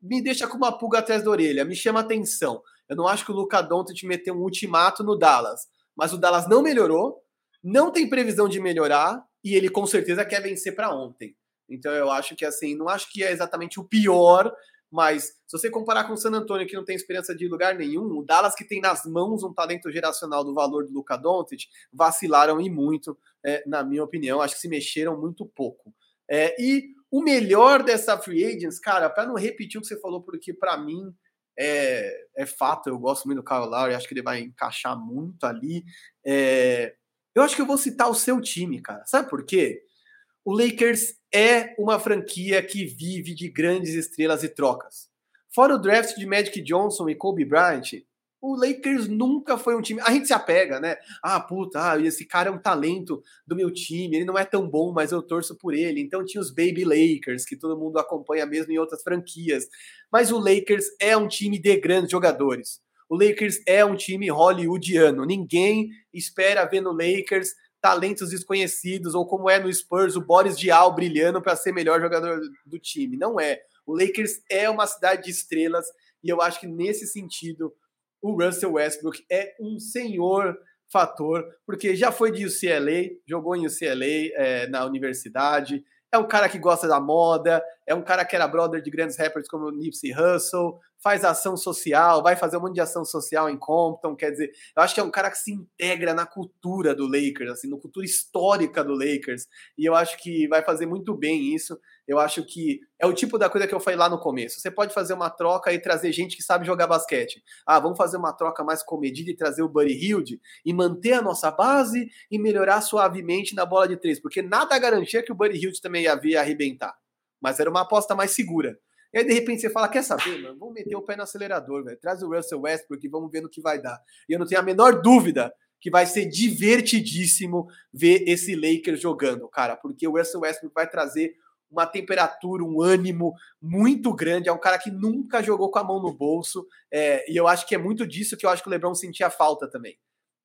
me deixa com uma pulga atrás da orelha, me chama atenção. Eu não acho que o Luca Doncic meteu um ultimato no Dallas, mas o Dallas não melhorou, não tem previsão de melhorar e ele com certeza quer vencer para ontem. Então eu acho que assim, não acho que é exatamente o pior, mas se você comparar com o San Antonio, que não tem esperança de lugar nenhum, o Dallas, que tem nas mãos um talento geracional do valor do Luca Doncic, vacilaram e muito, é, na minha opinião. Acho que se mexeram muito pouco. É, e o melhor dessa free agents, cara, para não repetir o que você falou, porque para mim é, é, fato, eu gosto muito do Kyle Lowry, acho que ele vai encaixar muito ali. É, eu acho que eu vou citar o seu time, cara. Sabe por quê? O Lakers é uma franquia que vive de grandes estrelas e trocas. Fora o draft de Magic Johnson e Kobe Bryant, o Lakers nunca foi um time. A gente se apega, né? Ah, puta, ah, esse cara é um talento do meu time, ele não é tão bom, mas eu torço por ele. Então tinha os Baby Lakers, que todo mundo acompanha mesmo em outras franquias. Mas o Lakers é um time de grandes jogadores. O Lakers é um time hollywoodiano. Ninguém espera ver no Lakers talentos desconhecidos, ou como é no Spurs, o Boris Diaw brilhando para ser melhor jogador do time. Não é. O Lakers é uma cidade de estrelas, e eu acho que nesse sentido o Russell Westbrook é um senhor fator, porque já foi de UCLA, jogou em UCLA é, na universidade, é um cara que gosta da moda, é um cara que era brother de grandes rappers como Nipsey Hussle, faz ação social, vai fazer um monte de ação social em Compton, quer dizer, eu acho que é um cara que se integra na cultura do Lakers, assim, na cultura histórica do Lakers, e eu acho que vai fazer muito bem isso. Eu acho que é o tipo da coisa que eu falei lá no começo. Você pode fazer uma troca e trazer gente que sabe jogar basquete. Ah, vamos fazer uma troca mais comedida e trazer o Buddy Hilde e manter a nossa base e melhorar suavemente na bola de três, porque nada garantia que o Buddy Hilde também ia vir arrebentar. Mas era uma aposta mais segura. E aí, de repente, você fala: quer saber, mano? Vamos meter o pé no acelerador, velho. Traz o Russell Westbrook e vamos ver no que vai dar. E eu não tenho a menor dúvida que vai ser divertidíssimo ver esse Lakers jogando, cara, porque o Russell Westbrook vai trazer uma temperatura, um ânimo muito grande. É um cara que nunca jogou com a mão no bolso. É, e eu acho que é muito disso que eu acho que o Lebron sentia falta também.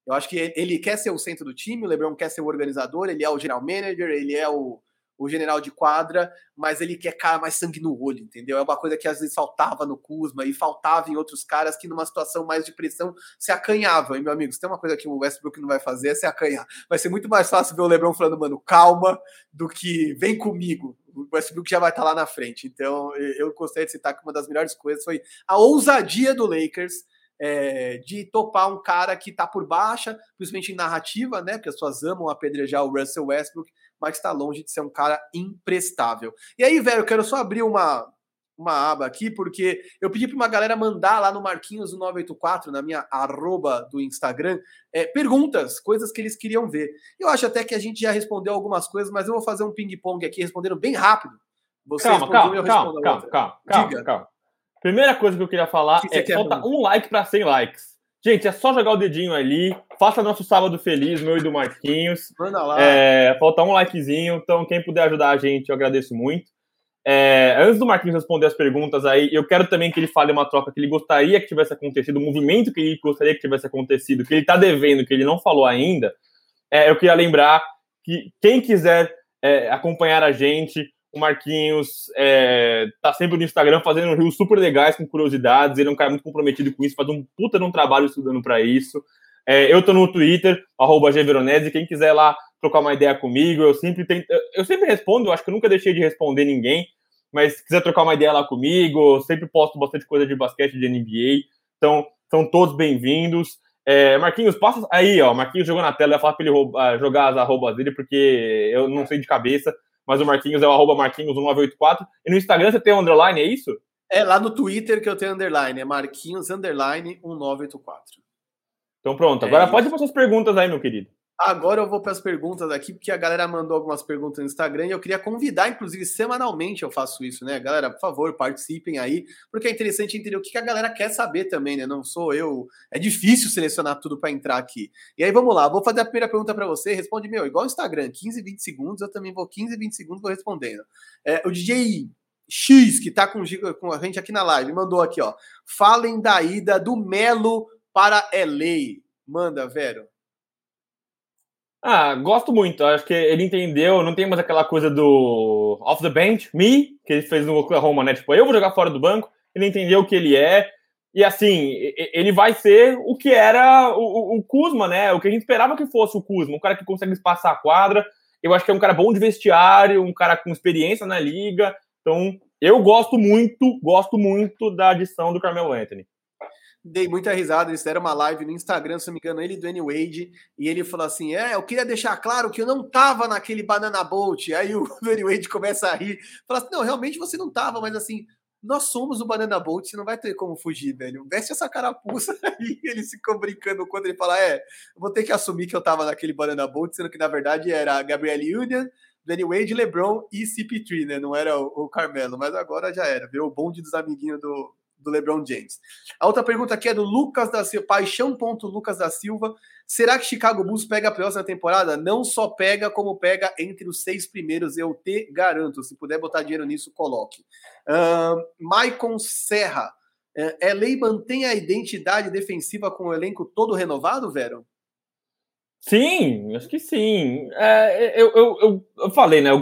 Eu acho que ele quer ser o centro do time, o Lebron quer ser o organizador, ele é o general manager, ele é o, o general de quadra, mas ele quer cara mais sangue no olho, entendeu? É uma coisa que às vezes faltava no Kuzma e faltava em outros caras que numa situação mais de pressão se acanhavam. E, meu amigo, se tem uma coisa que o Westbrook não vai fazer é se acanhar. Vai ser muito mais fácil ver o LeBron falando, mano, calma, do que vem comigo. O Westbrook já vai estar lá na frente. Então, eu gostaria de citar que uma das melhores coisas foi a ousadia do Lakers é, de topar um cara que está por baixa, principalmente em narrativa, né? Porque as pessoas amam apedrejar o Russell Westbrook, mas está longe de ser um cara imprestável. E aí, velho, eu quero só abrir uma, uma aba aqui, porque eu pedi para uma galera mandar lá no Marquinhos do 984, na minha arroba do Instagram, é, perguntas, coisas que eles queriam ver. Eu acho até que a gente já respondeu algumas coisas, mas eu vou fazer um ping-pong aqui, respondendo bem rápido. Você calma, calma, calma, calma, calma, calma, calma. Primeira coisa que eu queria falar que é que falta um like para 100 likes. Gente, é só jogar o dedinho ali. Faça nosso sábado feliz, meu e do Marquinhos. Manda lá. É, falta um likezinho. Então, quem puder ajudar a gente, eu agradeço muito. É, antes do Marquinhos responder as perguntas aí, eu quero também que ele fale uma troca que ele gostaria que tivesse acontecido, um movimento que ele gostaria que tivesse acontecido, que ele está devendo, que ele não falou ainda. É, eu queria lembrar que quem quiser é, acompanhar a gente, o Marquinhos é, tá sempre no Instagram fazendo rios super legais com curiosidades. Ele é um cara muito comprometido com isso, faz um puta de um trabalho estudando para isso. É, eu tô no Twitter, arroba Gveronese. Quem quiser lá trocar uma ideia comigo, eu sempre tento, eu sempre respondo, eu acho que eu nunca deixei de responder ninguém. mas se quiser trocar uma ideia lá comigo, sempre posto bastante coisa de basquete de NBA. Então, são todos bem-vindos. É, Marquinhos, passa aí, ó. Marquinhos jogou na tela, eu ia falar pra ele roubar, ah, jogar as arrobas dele, porque eu não sei de cabeça, mas o Marquinhos é o arroba Marquinhos1984. E no Instagram você tem o um underline, é isso? É lá no Twitter que eu tenho underline, é Marquinhos underline 1984. Então pronto, agora é pode ir para suas perguntas aí, meu querido. Agora eu vou para as perguntas aqui, porque a galera mandou algumas perguntas no Instagram e eu queria convidar, inclusive, semanalmente eu faço isso, né? Galera, por favor, participem aí, porque é interessante entender o que a galera quer saber também, né? Não sou eu. É difícil selecionar tudo para entrar aqui. E aí vamos lá, vou fazer a primeira pergunta para você. Responde, meu, igual o Instagram, 15, 20 segundos, eu também vou 15, 20 segundos vou respondendo. É, o DJ X, que tá com, com a gente aqui na live, mandou aqui, ó. Falem da ida do Melo para LA. Manda, Vero. Ah, gosto muito. Acho que ele entendeu. Não tem mais aquela coisa do off the bench, me, que ele fez no Oklahoma, né? Tipo, eu vou jogar fora do banco. Ele entendeu o que ele é. E assim, ele vai ser o que era o, o Kuzma, né? O que a gente esperava que fosse o Kuzma. Um cara que consegue espaçar a quadra. Eu acho que é um cara bom de vestiário, um cara com experiência na liga. Então, eu gosto muito, gosto muito da adição do Carmelo Anthony dei muita risada. Eles fizeram uma live no Instagram, se não me engano, ele do Anywade, Wade, e ele falou assim: É, eu queria deixar claro que eu não tava naquele Banana Boat. Aí o Anywade Wade começa a rir, fala assim: Não, realmente você não tava, mas assim, nós somos o Banana Boat, você não vai ter como fugir, velho. Veste essa carapuça aí. Ele ficou brincando quando ele fala: É, vou ter que assumir que eu tava naquele Banana Boat, sendo que na verdade era Gabriel Union. Danny Wade, LeBron e CP3, né? Não era o, o Carmelo, mas agora já era. Virou o bonde dos amiguinhos do, do LeBron James. A outra pergunta aqui é do Lucas da Silva, paixão.lucas da Silva. Será que Chicago Bulls pega a próxima temporada? Não só pega, como pega entre os seis primeiros, eu te garanto. Se puder botar dinheiro nisso, coloque. Uh, Maicon Serra. Uh, é, LA mantém a identidade defensiva com o elenco todo renovado, Vero? Sim, acho que sim. É, eu, eu, eu, eu, falei, né? Eu,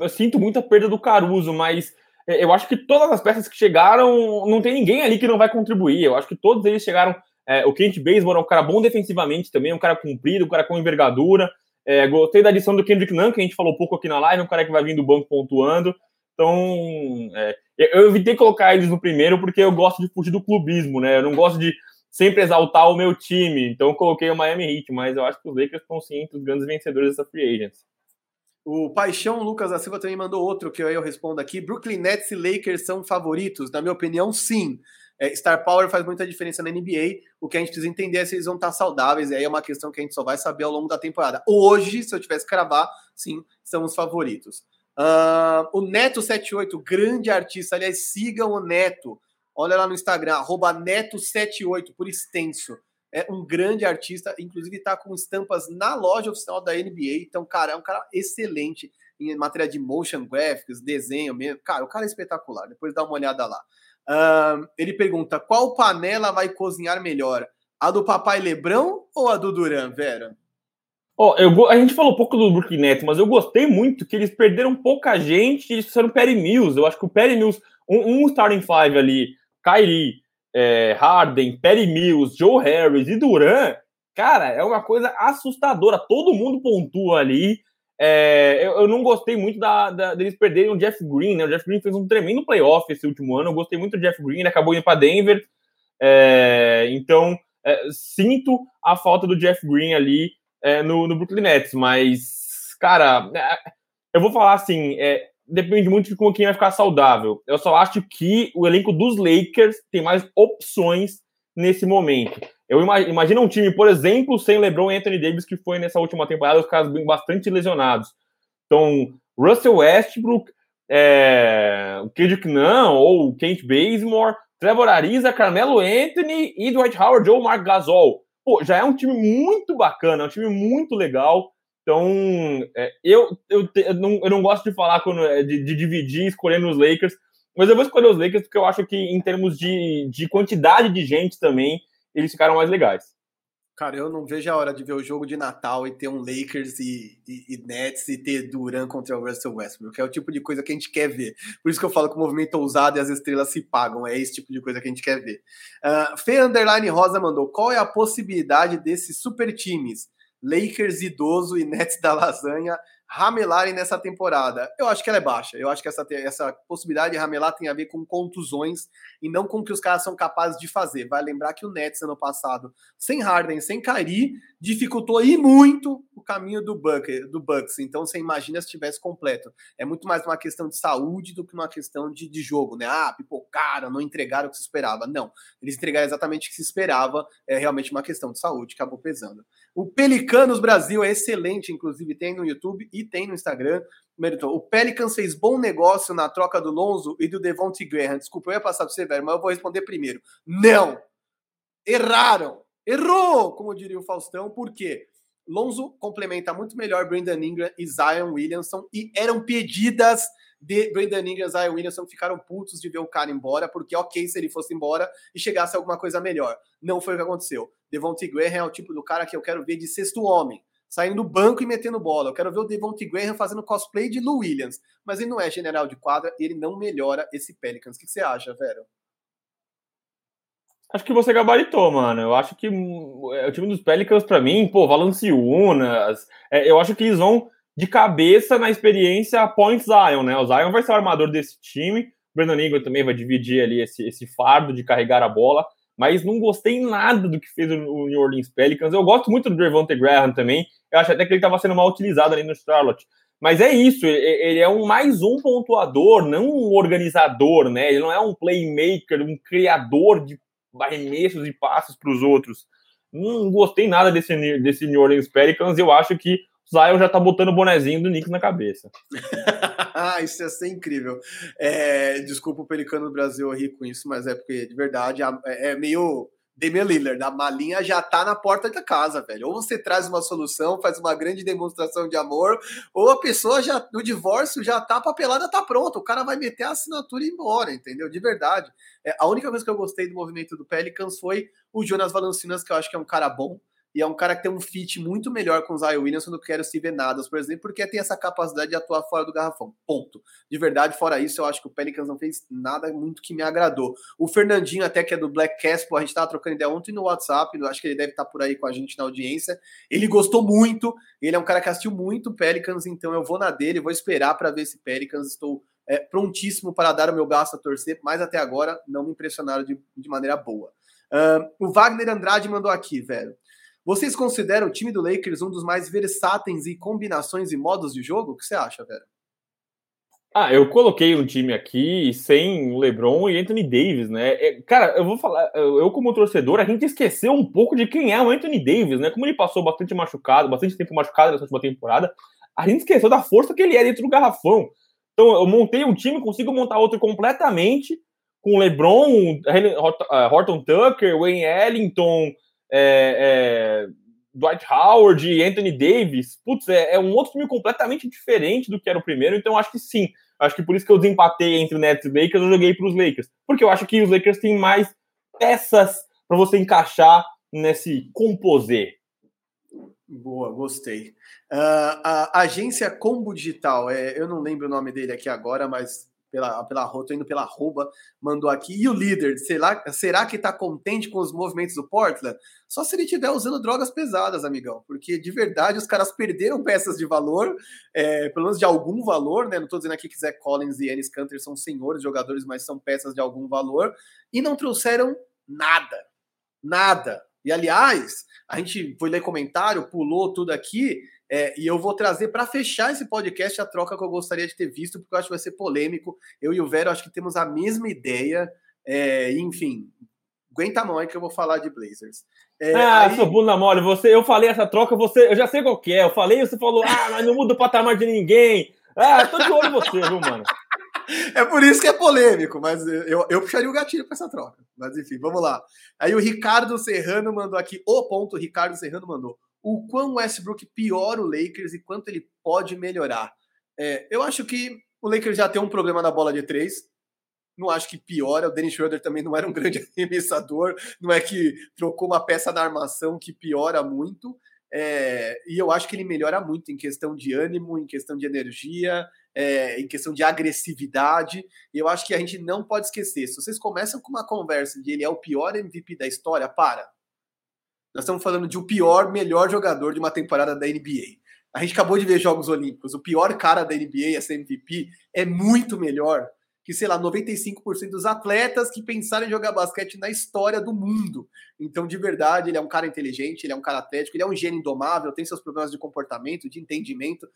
eu, sinto muita perda do Caruso, mas é, eu acho que todas as peças que chegaram, não tem ninguém ali que não vai contribuir. Eu acho que todos eles chegaram. É, o Kent Bazemore é um cara bom defensivamente também, um cara comprido, um cara com envergadura. É, gostei da adição do Kendrick Nunn, que a gente falou pouco aqui na live, um cara que vai vir do banco pontuando. Então, é, eu evitei colocar eles no primeiro porque eu gosto de fugir do clubismo, né? Eu não gosto de sempre exaltar o meu time. Então, coloquei o Miami Heat, mas eu acho que os Lakers estão sim entre os grandes vencedores dessa free agents. O Paixão Lucas da Silva também mandou outro que eu respondo aqui. Brooklyn Nets e Lakers são favoritos? Na minha opinião, sim. É, Star Power faz muita diferença na NBA. O que a gente precisa entender é se eles vão estar saudáveis. E aí é uma questão que a gente só vai saber ao longo da temporada. Hoje, se eu tivesse que cravar, sim, são os favoritos. Uh, o Neto78, grande artista. Aliás, sigam o Neto. Olha lá no Instagram, Neto78, por extenso é um grande artista, inclusive está com estampas na loja oficial da NBA. Então, cara, é um cara excelente em matéria de motion graphics, desenho mesmo. Cara, o cara é espetacular. Depois dá uma olhada lá. Uh, ele pergunta: qual panela vai cozinhar melhor? A do Papai Lebrão ou a do Duran, Vera? Oh, eu, a gente falou pouco do Brooklyn Nets, mas eu gostei muito que eles perderam pouca gente e eles fizeram Perry Mills. Eu acho que o Perry Mills, um, um starting five ali, Kyrie, é, Harden, Perry Mills, Joe Harris e Duran, cara, é uma coisa assustadora. Todo mundo pontua ali. É, eu, eu, não gostei muito da, da, deles perderem o Jeff Green, né? O Jeff Green fez um tremendo playoff esse último ano. Eu gostei muito do Jeff Green, ele acabou indo para Denver. É, então, é, sinto a falta do Jeff Green ali é, no, no Brooklyn Nets, mas, cara, é, eu vou falar assim: é, depende muito de como quem vai ficar saudável. Eu só acho que o elenco dos Lakers tem mais opções nesse momento. Eu imagino um time, por exemplo, sem LeBron e Anthony Davis, que foi nessa última temporada, os caras bastante lesionados. Então, Russell Westbrook, é, o Kendrick Nunn ou o Kent Bazemore, Trevor Ariza, Carmelo Anthony e Dwight Howard ou Mark Gasol. Pô, já é um time muito bacana, é um time muito legal. Então, é, eu, eu, eu, não, eu não gosto de falar quando, é, de, de dividir escolhendo os Lakers, mas eu vou escolher os Lakers porque eu acho que, em termos de, de quantidade de gente também, eles ficaram mais legais. Cara, eu não vejo a hora de ver o jogo de Natal e ter um Lakers e, e, e Nets e ter Duran contra o Russell Westbrook, é o tipo de coisa que a gente quer ver. Por isso que eu falo que o movimento ousado e as estrelas se pagam, é esse tipo de coisa que a gente quer ver. Uh, Fê Underline Rosa mandou: qual é a possibilidade desses super times Lakers idoso e Nets da lasanha ramelarem nessa temporada? Eu acho que ela é baixa. Eu acho que essa, essa possibilidade de ramelar tem a ver com contusões e não com o que os caras são capazes de fazer. Vai lembrar que o Nets ano passado, sem Harden, sem Kyrie, dificultou e muito o caminho do, Buck, do Bucks. Então você imagina se tivesse completo. É muito mais uma questão de saúde do que uma questão de, de jogo, né? Ah, pipocaram, não entregaram o que se esperava. Não, eles entregaram exatamente o que se esperava. É realmente uma questão de saúde, acabou pesando. O Pelicanos Brasil é excelente, inclusive tem no YouTube e tem no Instagram. O Pelicans fez bom negócio na troca do Lonzo e do Devontae Graham. Desculpa, eu ia passar para você, velho, mas eu vou responder primeiro. Não! Erraram! Errou! Como diria o Faustão, por quê? Lonzo complementa muito melhor Brandon Ingram e Zion Williamson e eram pedidas de Brandon Ingram e Zion Williamson ficaram putos de ver o cara embora, porque ok se ele fosse embora e chegasse alguma coisa melhor. Não foi o que aconteceu. Devontae Graham é o tipo do cara que eu quero ver de sexto homem saindo do banco e metendo bola. Eu quero ver o Devontae Graham fazendo cosplay de Lou Williams. Mas ele não é general de quadra, ele não melhora esse Pelicans. O que você acha, Vero? Acho que você gabaritou, mano. Eu acho que é, o time dos Pelicans, para mim, pô, Valanciunas, é, eu acho que eles vão de cabeça na experiência Point Zion, né? O Zion vai ser o armador desse time. O Brandon Ingram também vai dividir ali esse, esse fardo de carregar a bola mas não gostei nada do que fez o New Orleans Pelicans. Eu gosto muito do Devontae Graham também. Eu acho até que ele estava sendo mal utilizado ali no Charlotte. Mas é isso, ele é um mais um pontuador, não um organizador, né? Ele não é um playmaker, um criador de arremessos e passes para os outros. Não gostei nada desse, desse New Orleans Pelicans. Eu acho que Zion já tá botando o bonezinho do Knicks na cabeça. Ah, isso ia ser incrível. É, desculpa o Pelicano do Brasil rir com isso, mas é porque, de verdade, é, é meio Damian Lillard. A malinha já tá na porta da casa, velho. Ou você traz uma solução, faz uma grande demonstração de amor, ou a pessoa já, no divórcio, já tá papelada, tá pronto. O cara vai meter a assinatura e ir embora, entendeu? De verdade. É, a única coisa que eu gostei do movimento do Pelicans foi o Jonas Valanciunas, que eu acho que é um cara bom. E é um cara que tem um fit muito melhor com o Zion Williamson do que era o Steven Adams, por exemplo, porque tem essa capacidade de atuar fora do garrafão. Ponto. De verdade, fora isso, eu acho que o Pelicans não fez nada muito que me agradou. O Fernandinho, até que é do Black Caspo, a gente estava trocando ideia ontem no WhatsApp, acho que ele deve estar tá por aí com a gente na audiência. Ele gostou muito, ele é um cara que assistiu muito Pelicans, então eu vou na dele, vou esperar para ver esse Pelicans. Estou é, prontíssimo para dar o meu gasto a torcer, mas até agora não me impressionaram de, de maneira boa. Uh, o Wagner Andrade mandou aqui, velho. Vocês consideram o time do Lakers um dos mais versáteis em combinações e modos de jogo? O que você acha, Vera? Ah, eu coloquei um time aqui sem LeBron e Anthony Davis, né? É, cara, eu vou falar, eu como torcedor, a gente esqueceu um pouco de quem é o Anthony Davis, né? Como ele passou bastante machucado, bastante tempo machucado nessa última temporada, a gente esqueceu da força que ele é dentro do garrafão. Então, eu montei um time, consigo montar outro completamente com LeBron, Horton Tucker, Wayne Ellington, é, é, Dwight Howard e Anthony Davis, putz, é, é, um outro time completamente diferente do que era o primeiro, então acho que sim. Acho que por isso que eu desempatei entre o Nets e Lakers, eu joguei para os Lakers. Porque eu acho que os Lakers têm mais peças para você encaixar nesse composê. Boa, gostei. Uh, a agência Combo Digital, é, eu não lembro o nome dele aqui agora, mas pela, pela tô indo pela arroba, mandou aqui. E o líder, será, será que tá contente com os movimentos do Portland? Só se ele estiver usando drogas pesadas, amigão. Porque de verdade os caras perderam peças de valor, é, pelo menos de algum valor, né? Não tô dizendo aqui que Zach Collins e Ennis Canter são senhores jogadores, mas são peças de algum valor. E não trouxeram nada. Nada. E aliás, a gente foi ler comentário, pulou tudo aqui. É, e eu vou trazer para fechar esse podcast a troca que eu gostaria de ter visto, porque eu acho que vai ser polêmico. Eu e o Vero acho que temos a mesma ideia. É, enfim, aguenta a mão aí que eu vou falar de Blazers. É, ah, aí... seu bunda mole, você, eu falei essa troca, você, eu já sei qual que é. Eu falei, você falou, ah, mas não muda o patamar de ninguém. Ah, tô de olho em você, viu, mano? É por isso que é polêmico, mas eu, eu puxaria o gatilho para essa troca. Mas enfim, vamos lá. Aí o Ricardo Serrano mandou aqui, o ponto, o Ricardo Serrano mandou o quão Westbrook piora o Lakers e quanto ele pode melhorar. É, eu acho que o Lakers já tem um problema na bola de três. Não acho que piora. O Dennis Schroeder também não era um grande arremessador. Não é que trocou uma peça na armação que piora muito. É, e eu acho que ele melhora muito em questão de ânimo, em questão de energia, é, em questão de agressividade. E eu acho que a gente não pode esquecer. Se vocês começam com uma conversa de ele é o pior MVP da história, para nós estamos falando de o pior, melhor jogador de uma temporada da NBA. A gente acabou de ver Jogos Olímpicos. O pior cara da NBA, essa MVP, é muito melhor que, sei lá, 95% dos atletas que pensaram em jogar basquete na história do mundo. Então, de verdade, ele é um cara inteligente, ele é um cara atlético, ele é um gênio indomável, tem seus problemas de comportamento, de entendimento,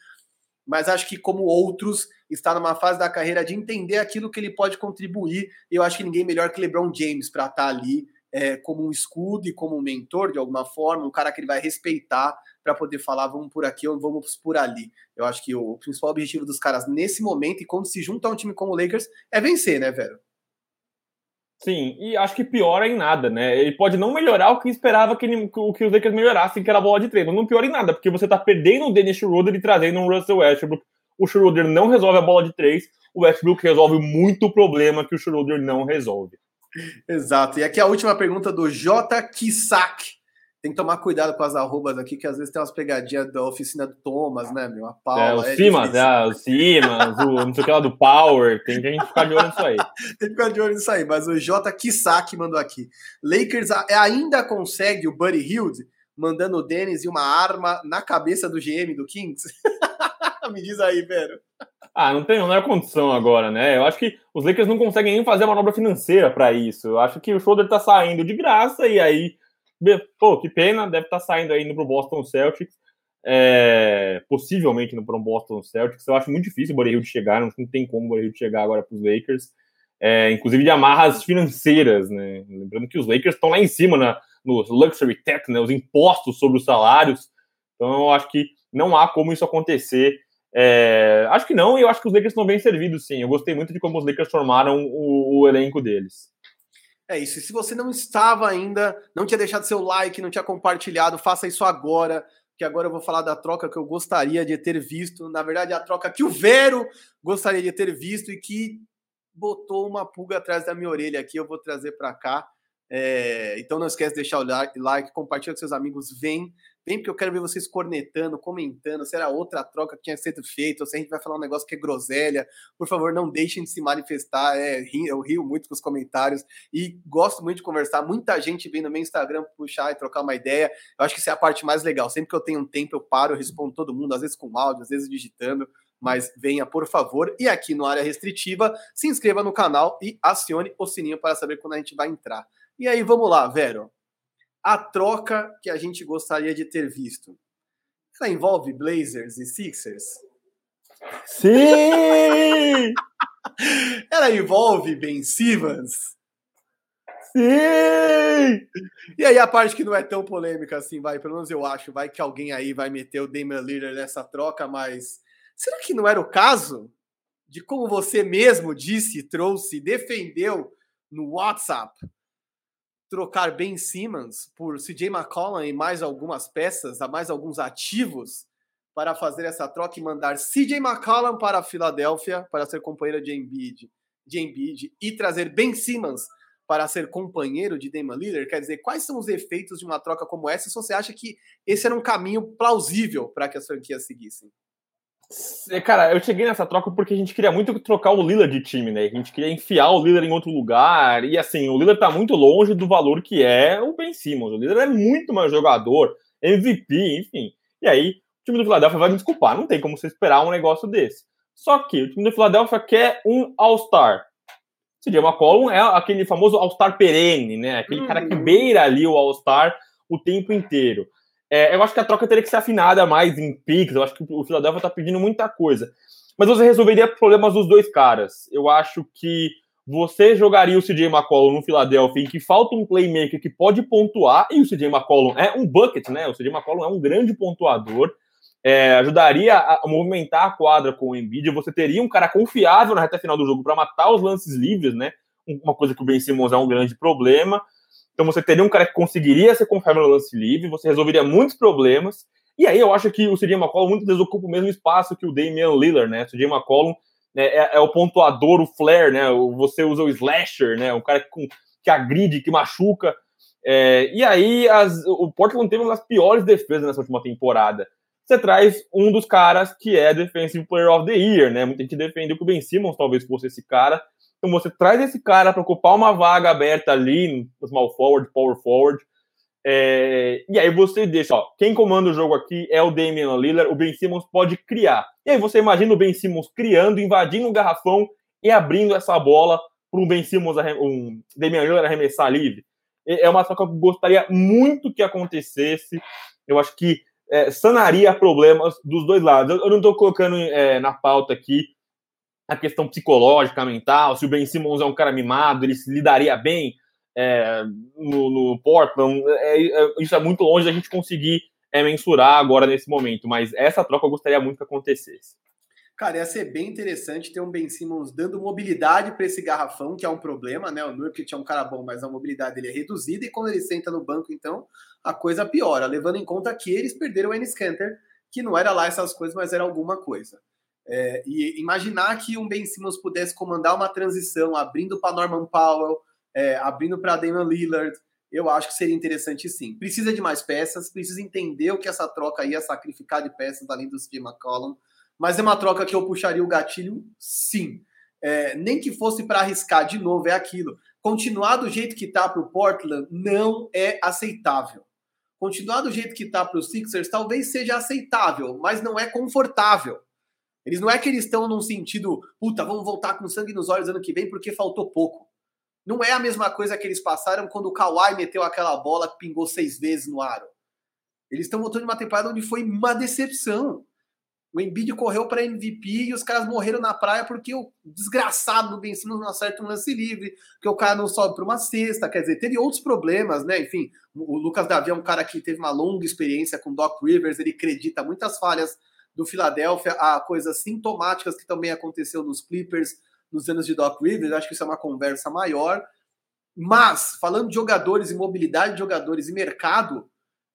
mas acho que, como outros, está numa fase da carreira de entender aquilo que ele pode contribuir. E eu acho que ninguém melhor que LeBron James para estar tá ali é, como um escudo e como um mentor, de alguma forma, um cara que ele vai respeitar para poder falar vamos por aqui ou vamos por ali. Eu acho que o principal objetivo dos caras nesse momento e quando se junta a um time como o Lakers é vencer, né, velho? Sim, e acho que piora em nada, né? Ele pode não melhorar o que esperava que, ele, que os Lakers melhorassem, que era a bola de treino, mas não piora em nada, porque você tá perdendo o Dennis Schroeder e trazendo um Russell Westbrook. O Schroeder não resolve a bola de três, o Westbrook resolve muito problema que o Schroeder não resolve. Exato. E aqui a última pergunta do J. Kisak. Tem que tomar cuidado com as arrobas aqui, que às vezes tem umas pegadinhas da oficina do Thomas, né, meu? A Paula. É, o Simas, é, o Simas, o não sei o que lá do Power. Tem que a gente ficar de olho nisso aí. tem que ficar de olho nisso aí. Mas o J. Kisak mandou aqui. Lakers ainda consegue o Buddy Hilde mandando o Dennis e uma arma na cabeça do GM do Kings? Me diz aí, velho. Ah, não tem, não é condição agora, né? Eu acho que os Lakers não conseguem nem fazer a manobra financeira para isso. Eu acho que o Schroeder tá saindo de graça e aí, pô, que pena, deve estar tá saindo aí indo pro Boston Celtics. É, possivelmente no pro Boston Celtics. Eu acho muito difícil o Borreiro de chegar, não tem como o Borreiro chegar agora para os Lakers. É, inclusive de amarras financeiras, né? Lembrando que os Lakers estão lá em cima na, nos luxury tax, né? Os impostos sobre os salários. Então eu acho que não há como isso acontecer é, acho que não, e eu acho que os Lakers estão bem servidos, sim. Eu gostei muito de como os Lakers formaram o, o elenco deles. É isso. E se você não estava ainda, não tinha deixado seu like, não tinha compartilhado, faça isso agora, que agora eu vou falar da troca que eu gostaria de ter visto. Na verdade, a troca que o Vero gostaria de ter visto e que botou uma pulga atrás da minha orelha aqui. Eu vou trazer para cá. É, então não esquece de deixar o like, like, compartilha com seus amigos, vem, vem porque eu quero ver vocês cornetando, comentando, se era outra troca que tinha sido feita, ou se a gente vai falar um negócio que é groselha, por favor, não deixem de se manifestar, é, eu rio muito com os comentários e gosto muito de conversar, muita gente vem no meu Instagram puxar e trocar uma ideia, eu acho que isso é a parte mais legal, sempre que eu tenho um tempo eu paro, eu respondo todo mundo, às vezes com áudio, às vezes digitando, mas venha por favor. E aqui no Área Restritiva, se inscreva no canal e acione o sininho para saber quando a gente vai entrar. E aí, vamos lá, Vero. A troca que a gente gostaria de ter visto. Ela envolve Blazers e Sixers? Sim! Ela envolve Ben Simmons? Sim! E aí a parte que não é tão polêmica assim, vai, pelo menos eu acho, vai que alguém aí vai meter o Damian Lillard nessa troca, mas será que não era o caso? De como você mesmo disse, trouxe, defendeu no WhatsApp, trocar Ben Simmons por CJ McCollum e mais algumas peças, a mais alguns ativos para fazer essa troca e mandar CJ McCollum para a Filadélfia para ser companheiro de Embiid, de Embiid e trazer Ben Simmons para ser companheiro de Damian Lillard? Quer dizer, quais são os efeitos de uma troca como essa? Se você acha que esse era um caminho plausível para que as franquias seguissem? Cara, eu cheguei nessa troca porque a gente queria muito trocar o Lillard de time, né? A gente queria enfiar o Lillard em outro lugar. E assim, o Lillard tá muito longe do valor que é o Ben Simmons. O Lillard é muito mais jogador, MVP, enfim. E aí, o time do Philadelphia vai me desculpar, não tem como você esperar um negócio desse. Só que o time do Philadelphia quer um All-Star. CJ McCollum é aquele famoso All-Star perene, né? Aquele uhum. cara que uhum. beira ali o All-Star o tempo inteiro. É, eu acho que a troca teria que ser afinada mais em picks. Eu acho que o Philadelphia está pedindo muita coisa. Mas você resolveria problemas dos dois caras. Eu acho que você jogaria o CJ McCollum no Philadelphia em que falta um playmaker que pode pontuar, e o CJ McCollum é um bucket, né? O CJ McCollum é um grande pontuador. É, ajudaria a movimentar a quadra com o Embiid. Você teria um cara confiável na reta final do jogo para matar os lances livres, né? Uma coisa que o Ben Simmons é um grande problema. Então você teria um cara que conseguiria ser confiável no lance livre, você resolveria muitos problemas. E aí eu acho que o CJ McCollum muitas vezes ocupa o mesmo espaço que o Damian Lillard, né? O CJ McCollum né, é, é, o pontuador, o flare, né? Você usa o slasher, né? Um cara que, que agride, que machuca. É, e aí as, o Portland teve uma das piores defesas nessa última temporada. Você traz um dos caras que é Defensive Player of the Year, né? Muita gente defendeu que o Ben Simmons talvez fosse esse cara. Então você traz esse cara para ocupar uma vaga aberta ali no small forward, power forward. É, e aí você deixa, ó, quem comanda o jogo aqui é o Damian Lillard, o Ben Simmons pode criar. E aí você imagina o Ben Simmons criando, invadindo o garrafão e abrindo essa bola para um Ben Simmons, um Damian Lillard arremessar livre. É uma troca que eu gostaria muito que acontecesse. Eu acho que é, sanaria problemas dos dois lados. Eu, eu não estou colocando é, na pauta aqui a questão psicológica, mental, se o Ben Simmons é um cara mimado, ele se lidaria bem é, no, no, Portland. É, é, isso é muito longe da gente conseguir é, mensurar agora nesse momento, mas essa troca eu gostaria muito que acontecesse. Cara, ia ser bem interessante ter um Ben Simmons dando mobilidade para esse garrafão, que é um problema, né? O Nurkic é um cara bom, mas a mobilidade dele é reduzida, e quando ele senta no banco, então, a coisa piora, levando em conta que eles perderam o Ennis Canter, que não era lá essas coisas, mas era alguma coisa. É, e imaginar que um Ben Simmons pudesse comandar uma transição, abrindo para Norman Powell, é, abrindo para Damian Lillard, eu acho que seria interessante sim. Precisa de mais peças, precisa entender o que essa troca ia sacrificar de peças além do CJ McCollum, mas é uma troca que eu puxaria o gatilho sim. É, nem que fosse para arriscar de novo, é aquilo. Continuar do jeito que está para o Portland não é aceitável. Continuar do jeito que está para os Sixers talvez seja aceitável, mas não é confortável. Eles não é que eles estão num sentido, puta, vamos voltar com sangue nos olhos ano que vem porque faltou pouco. Não é a mesma coisa que eles passaram quando o Kawhi meteu aquela bola que pingou seis vezes no aro. Eles estão voltando de uma temporada onde foi uma decepção. O Embiid correu para MVP e os caras morreram na praia porque o desgraçado do Ben Simmons não acerta um lance livre, que o cara não sobe para uma cesta. Quer dizer, teve outros problemas, né? Enfim, o Lucas Davi é um cara que teve uma longa experiência com Doc Rivers, ele acredita muitas falhas do Philadelphia a coisas sintomáticas que também aconteceu nos Clippers nos anos de Doc Rivers. Acho que isso é uma conversa maior. Mas, falando de jogadores e mobilidade de jogadores e mercado,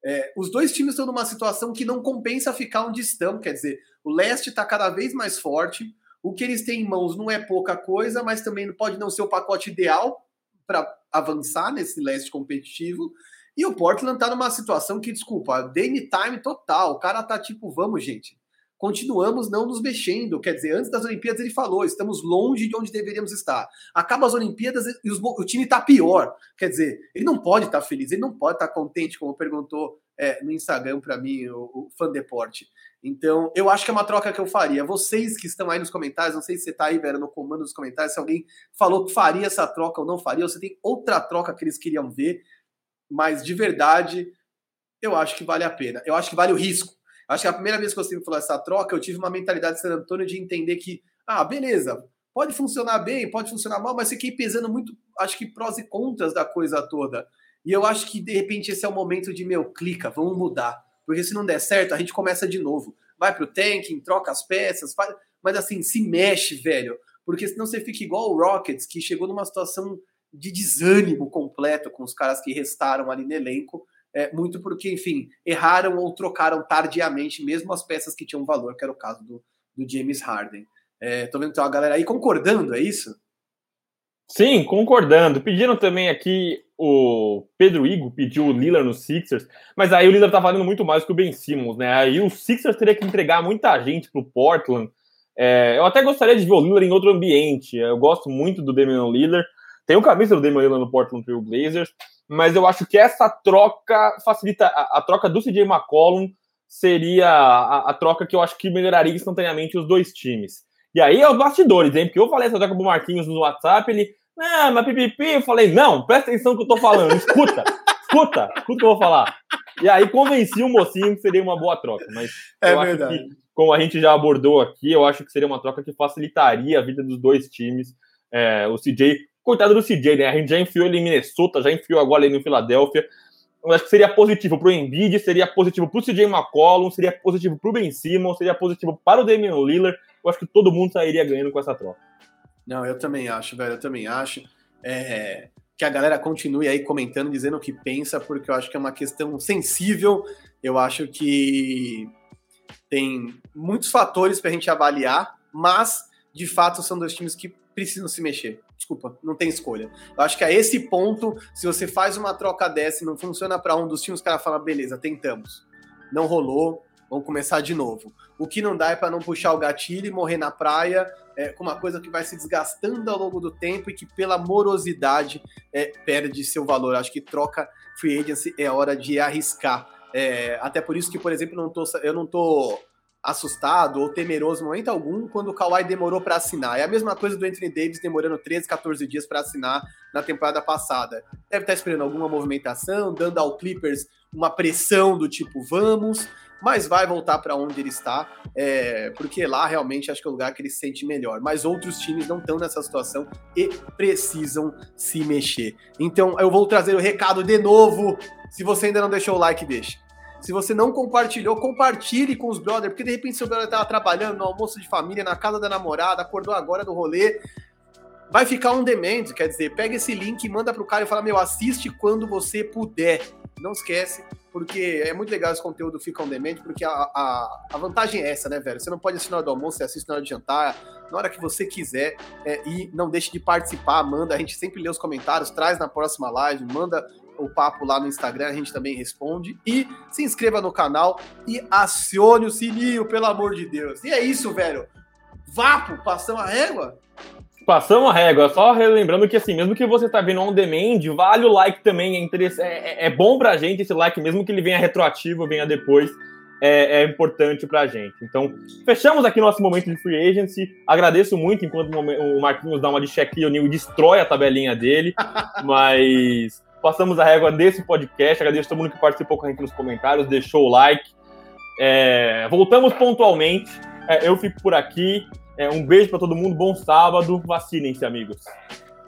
é, os dois times estão numa situação que não compensa ficar onde estão. Quer dizer, o leste está cada vez mais forte. O que eles têm em mãos não é pouca coisa, mas também pode não ser o pacote ideal para avançar nesse leste competitivo. E o Portland está numa situação que, desculpa, Dame time total. O cara tá tipo, vamos, gente continuamos não nos mexendo. Quer dizer, antes das Olimpíadas ele falou, estamos longe de onde deveríamos estar. Acaba as Olimpíadas e os, o time está pior. Quer dizer, ele não pode estar tá feliz, ele não pode estar tá contente, como perguntou é, no Instagram para mim, o, o fã deporte. Então, eu acho que é uma troca que eu faria. Vocês que estão aí nos comentários, não sei se você está aí, Vera, no comando dos comentários, se alguém falou que faria essa troca ou não faria, ou se tem outra troca que eles queriam ver, mas de verdade, eu acho que vale a pena. Eu acho que vale o risco. Acho que a primeira vez que eu sempre falou essa troca, eu tive uma mentalidade de San Antônio de entender que, ah, beleza, pode funcionar bem, pode funcionar mal, mas fiquei pesando muito, acho que prós e contras da coisa toda. E eu acho que, de repente, esse é o momento de, meu, clica, vamos mudar. Porque se não der certo, a gente começa de novo. Vai pro tanking, troca as peças, faz... mas assim, se mexe, velho. Porque senão você fica igual o Rockets, que chegou numa situação de desânimo completo com os caras que restaram ali no elenco é, muito porque, enfim, erraram ou trocaram tardiamente, mesmo as peças que tinham valor, que era o caso do, do James Harden. É, tô vendo que tem uma galera aí concordando, é isso? Sim, concordando. Pediram também aqui o Pedro Igo pediu o Lillard no Sixers, mas aí o Lillard tá valendo muito mais que o Ben Simmons, né? Aí o Sixers teria que entregar muita gente pro Portland. É, eu até gostaria de ver o Lillard em outro ambiente. Eu gosto muito do Damian Lillard. Tem o camisa do Damian Lillard no Portland Trail Blazers mas eu acho que essa troca facilita a, a troca do CJ McCollum seria a, a, troca que eu acho que melhoraria instantaneamente os dois times. E aí é os bastidores, hein? Porque eu falei essa troca pro Marquinhos no WhatsApp, ele, não, mas pipipi, eu falei, não, presta atenção no que eu tô falando, escuta, escuta, escuta o que eu vou falar. E aí convenci o mocinho que seria uma boa troca, mas é eu verdade. acho que, como a gente já abordou aqui, eu acho que seria uma troca que facilitaria a vida dos dois times. É, o CJ Coitado do CJ, né? A gente já enfiou ele em Minnesota, já enfiou agora ele no Filadélfia. Eu acho que seria positivo para o Embiid, seria positivo para o CJ McCollum, seria positivo para o Ben Simmons, seria positivo para o Damian Lillard. Eu acho que todo mundo sairia ganhando com essa troca. Não, eu também acho, velho. Eu também acho. É, que a galera continue aí comentando, dizendo o que pensa, porque eu acho que é uma questão sensível. Eu acho que tem muitos fatores para a gente avaliar, mas de fato são dois times que precisam se mexer. Desculpa, não tem escolha. Eu acho que a esse ponto, se você faz uma troca dessa e não funciona para um dos times, os caras falam, beleza, tentamos. Não rolou, Vamos começar de novo. O que não dá é para não puxar o gatilho e morrer na praia é, com uma coisa que vai se desgastando ao longo do tempo e que, pela morosidade, é, perde seu valor. Acho que troca free agency é hora de arriscar. É, até por isso que, por exemplo, não tô, eu não tô assustado ou temeroso em momento algum quando o Kawhi demorou para assinar. É a mesma coisa do Anthony Davis demorando 13, 14 dias para assinar na temporada passada. Deve estar tá esperando alguma movimentação, dando ao Clippers uma pressão do tipo vamos, mas vai voltar para onde ele está, é, porque lá realmente acho que é o lugar que ele se sente melhor. Mas outros times não estão nessa situação e precisam se mexer. Então eu vou trazer o recado de novo. Se você ainda não deixou o like, deixa. Se você não compartilhou, compartilhe com os brothers, porque de repente seu brother estava trabalhando no almoço de família, na casa da namorada, acordou agora do rolê. Vai ficar um demand, quer dizer, pega esse link, manda pro cara e fala: Meu, assiste quando você puder. Não esquece, porque é muito legal esse conteúdo Fica on Demand, porque a, a, a, vantagem é essa, né, velho? Você não pode assistir na hora do almoço, você assiste na hora de jantar, na hora que você quiser, é, e não deixe de participar, manda, a gente sempre lê os comentários, traz na próxima live, manda o papo lá no Instagram, a gente também responde. E se inscreva no canal e acione o sininho, pelo amor de Deus. E é isso, velho. Vapo, passamos a régua? Passamos a régua, só relembrando que assim, mesmo que você tá vendo on demand, vale o like também, é, interesse, é, é, é bom pra gente esse like, mesmo que ele venha retroativo, venha depois, é, é importante pra gente. Então, fechamos aqui nosso momento de free agency, agradeço muito, enquanto o Marquinhos dá uma de check o Nil destrói a tabelinha dele, mas passamos a régua desse podcast. Agradeço a todo mundo que participou com a gente nos comentários, deixou o like. É, voltamos pontualmente. É, eu fico por aqui. É, um beijo para todo mundo, bom sábado. Vacinem-se, amigos.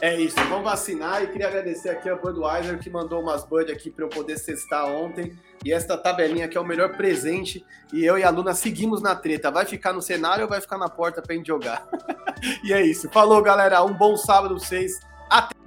É isso, vamos vacinar e queria agradecer aqui a Budweiser que mandou umas Bud aqui para eu poder cestar ontem. E esta tabelinha aqui é o melhor presente. E eu e a Luna seguimos na treta. Vai ficar no cenário ou vai ficar na porta para gente jogar? e é isso. Falou, galera. Um bom sábado pra vocês. Até.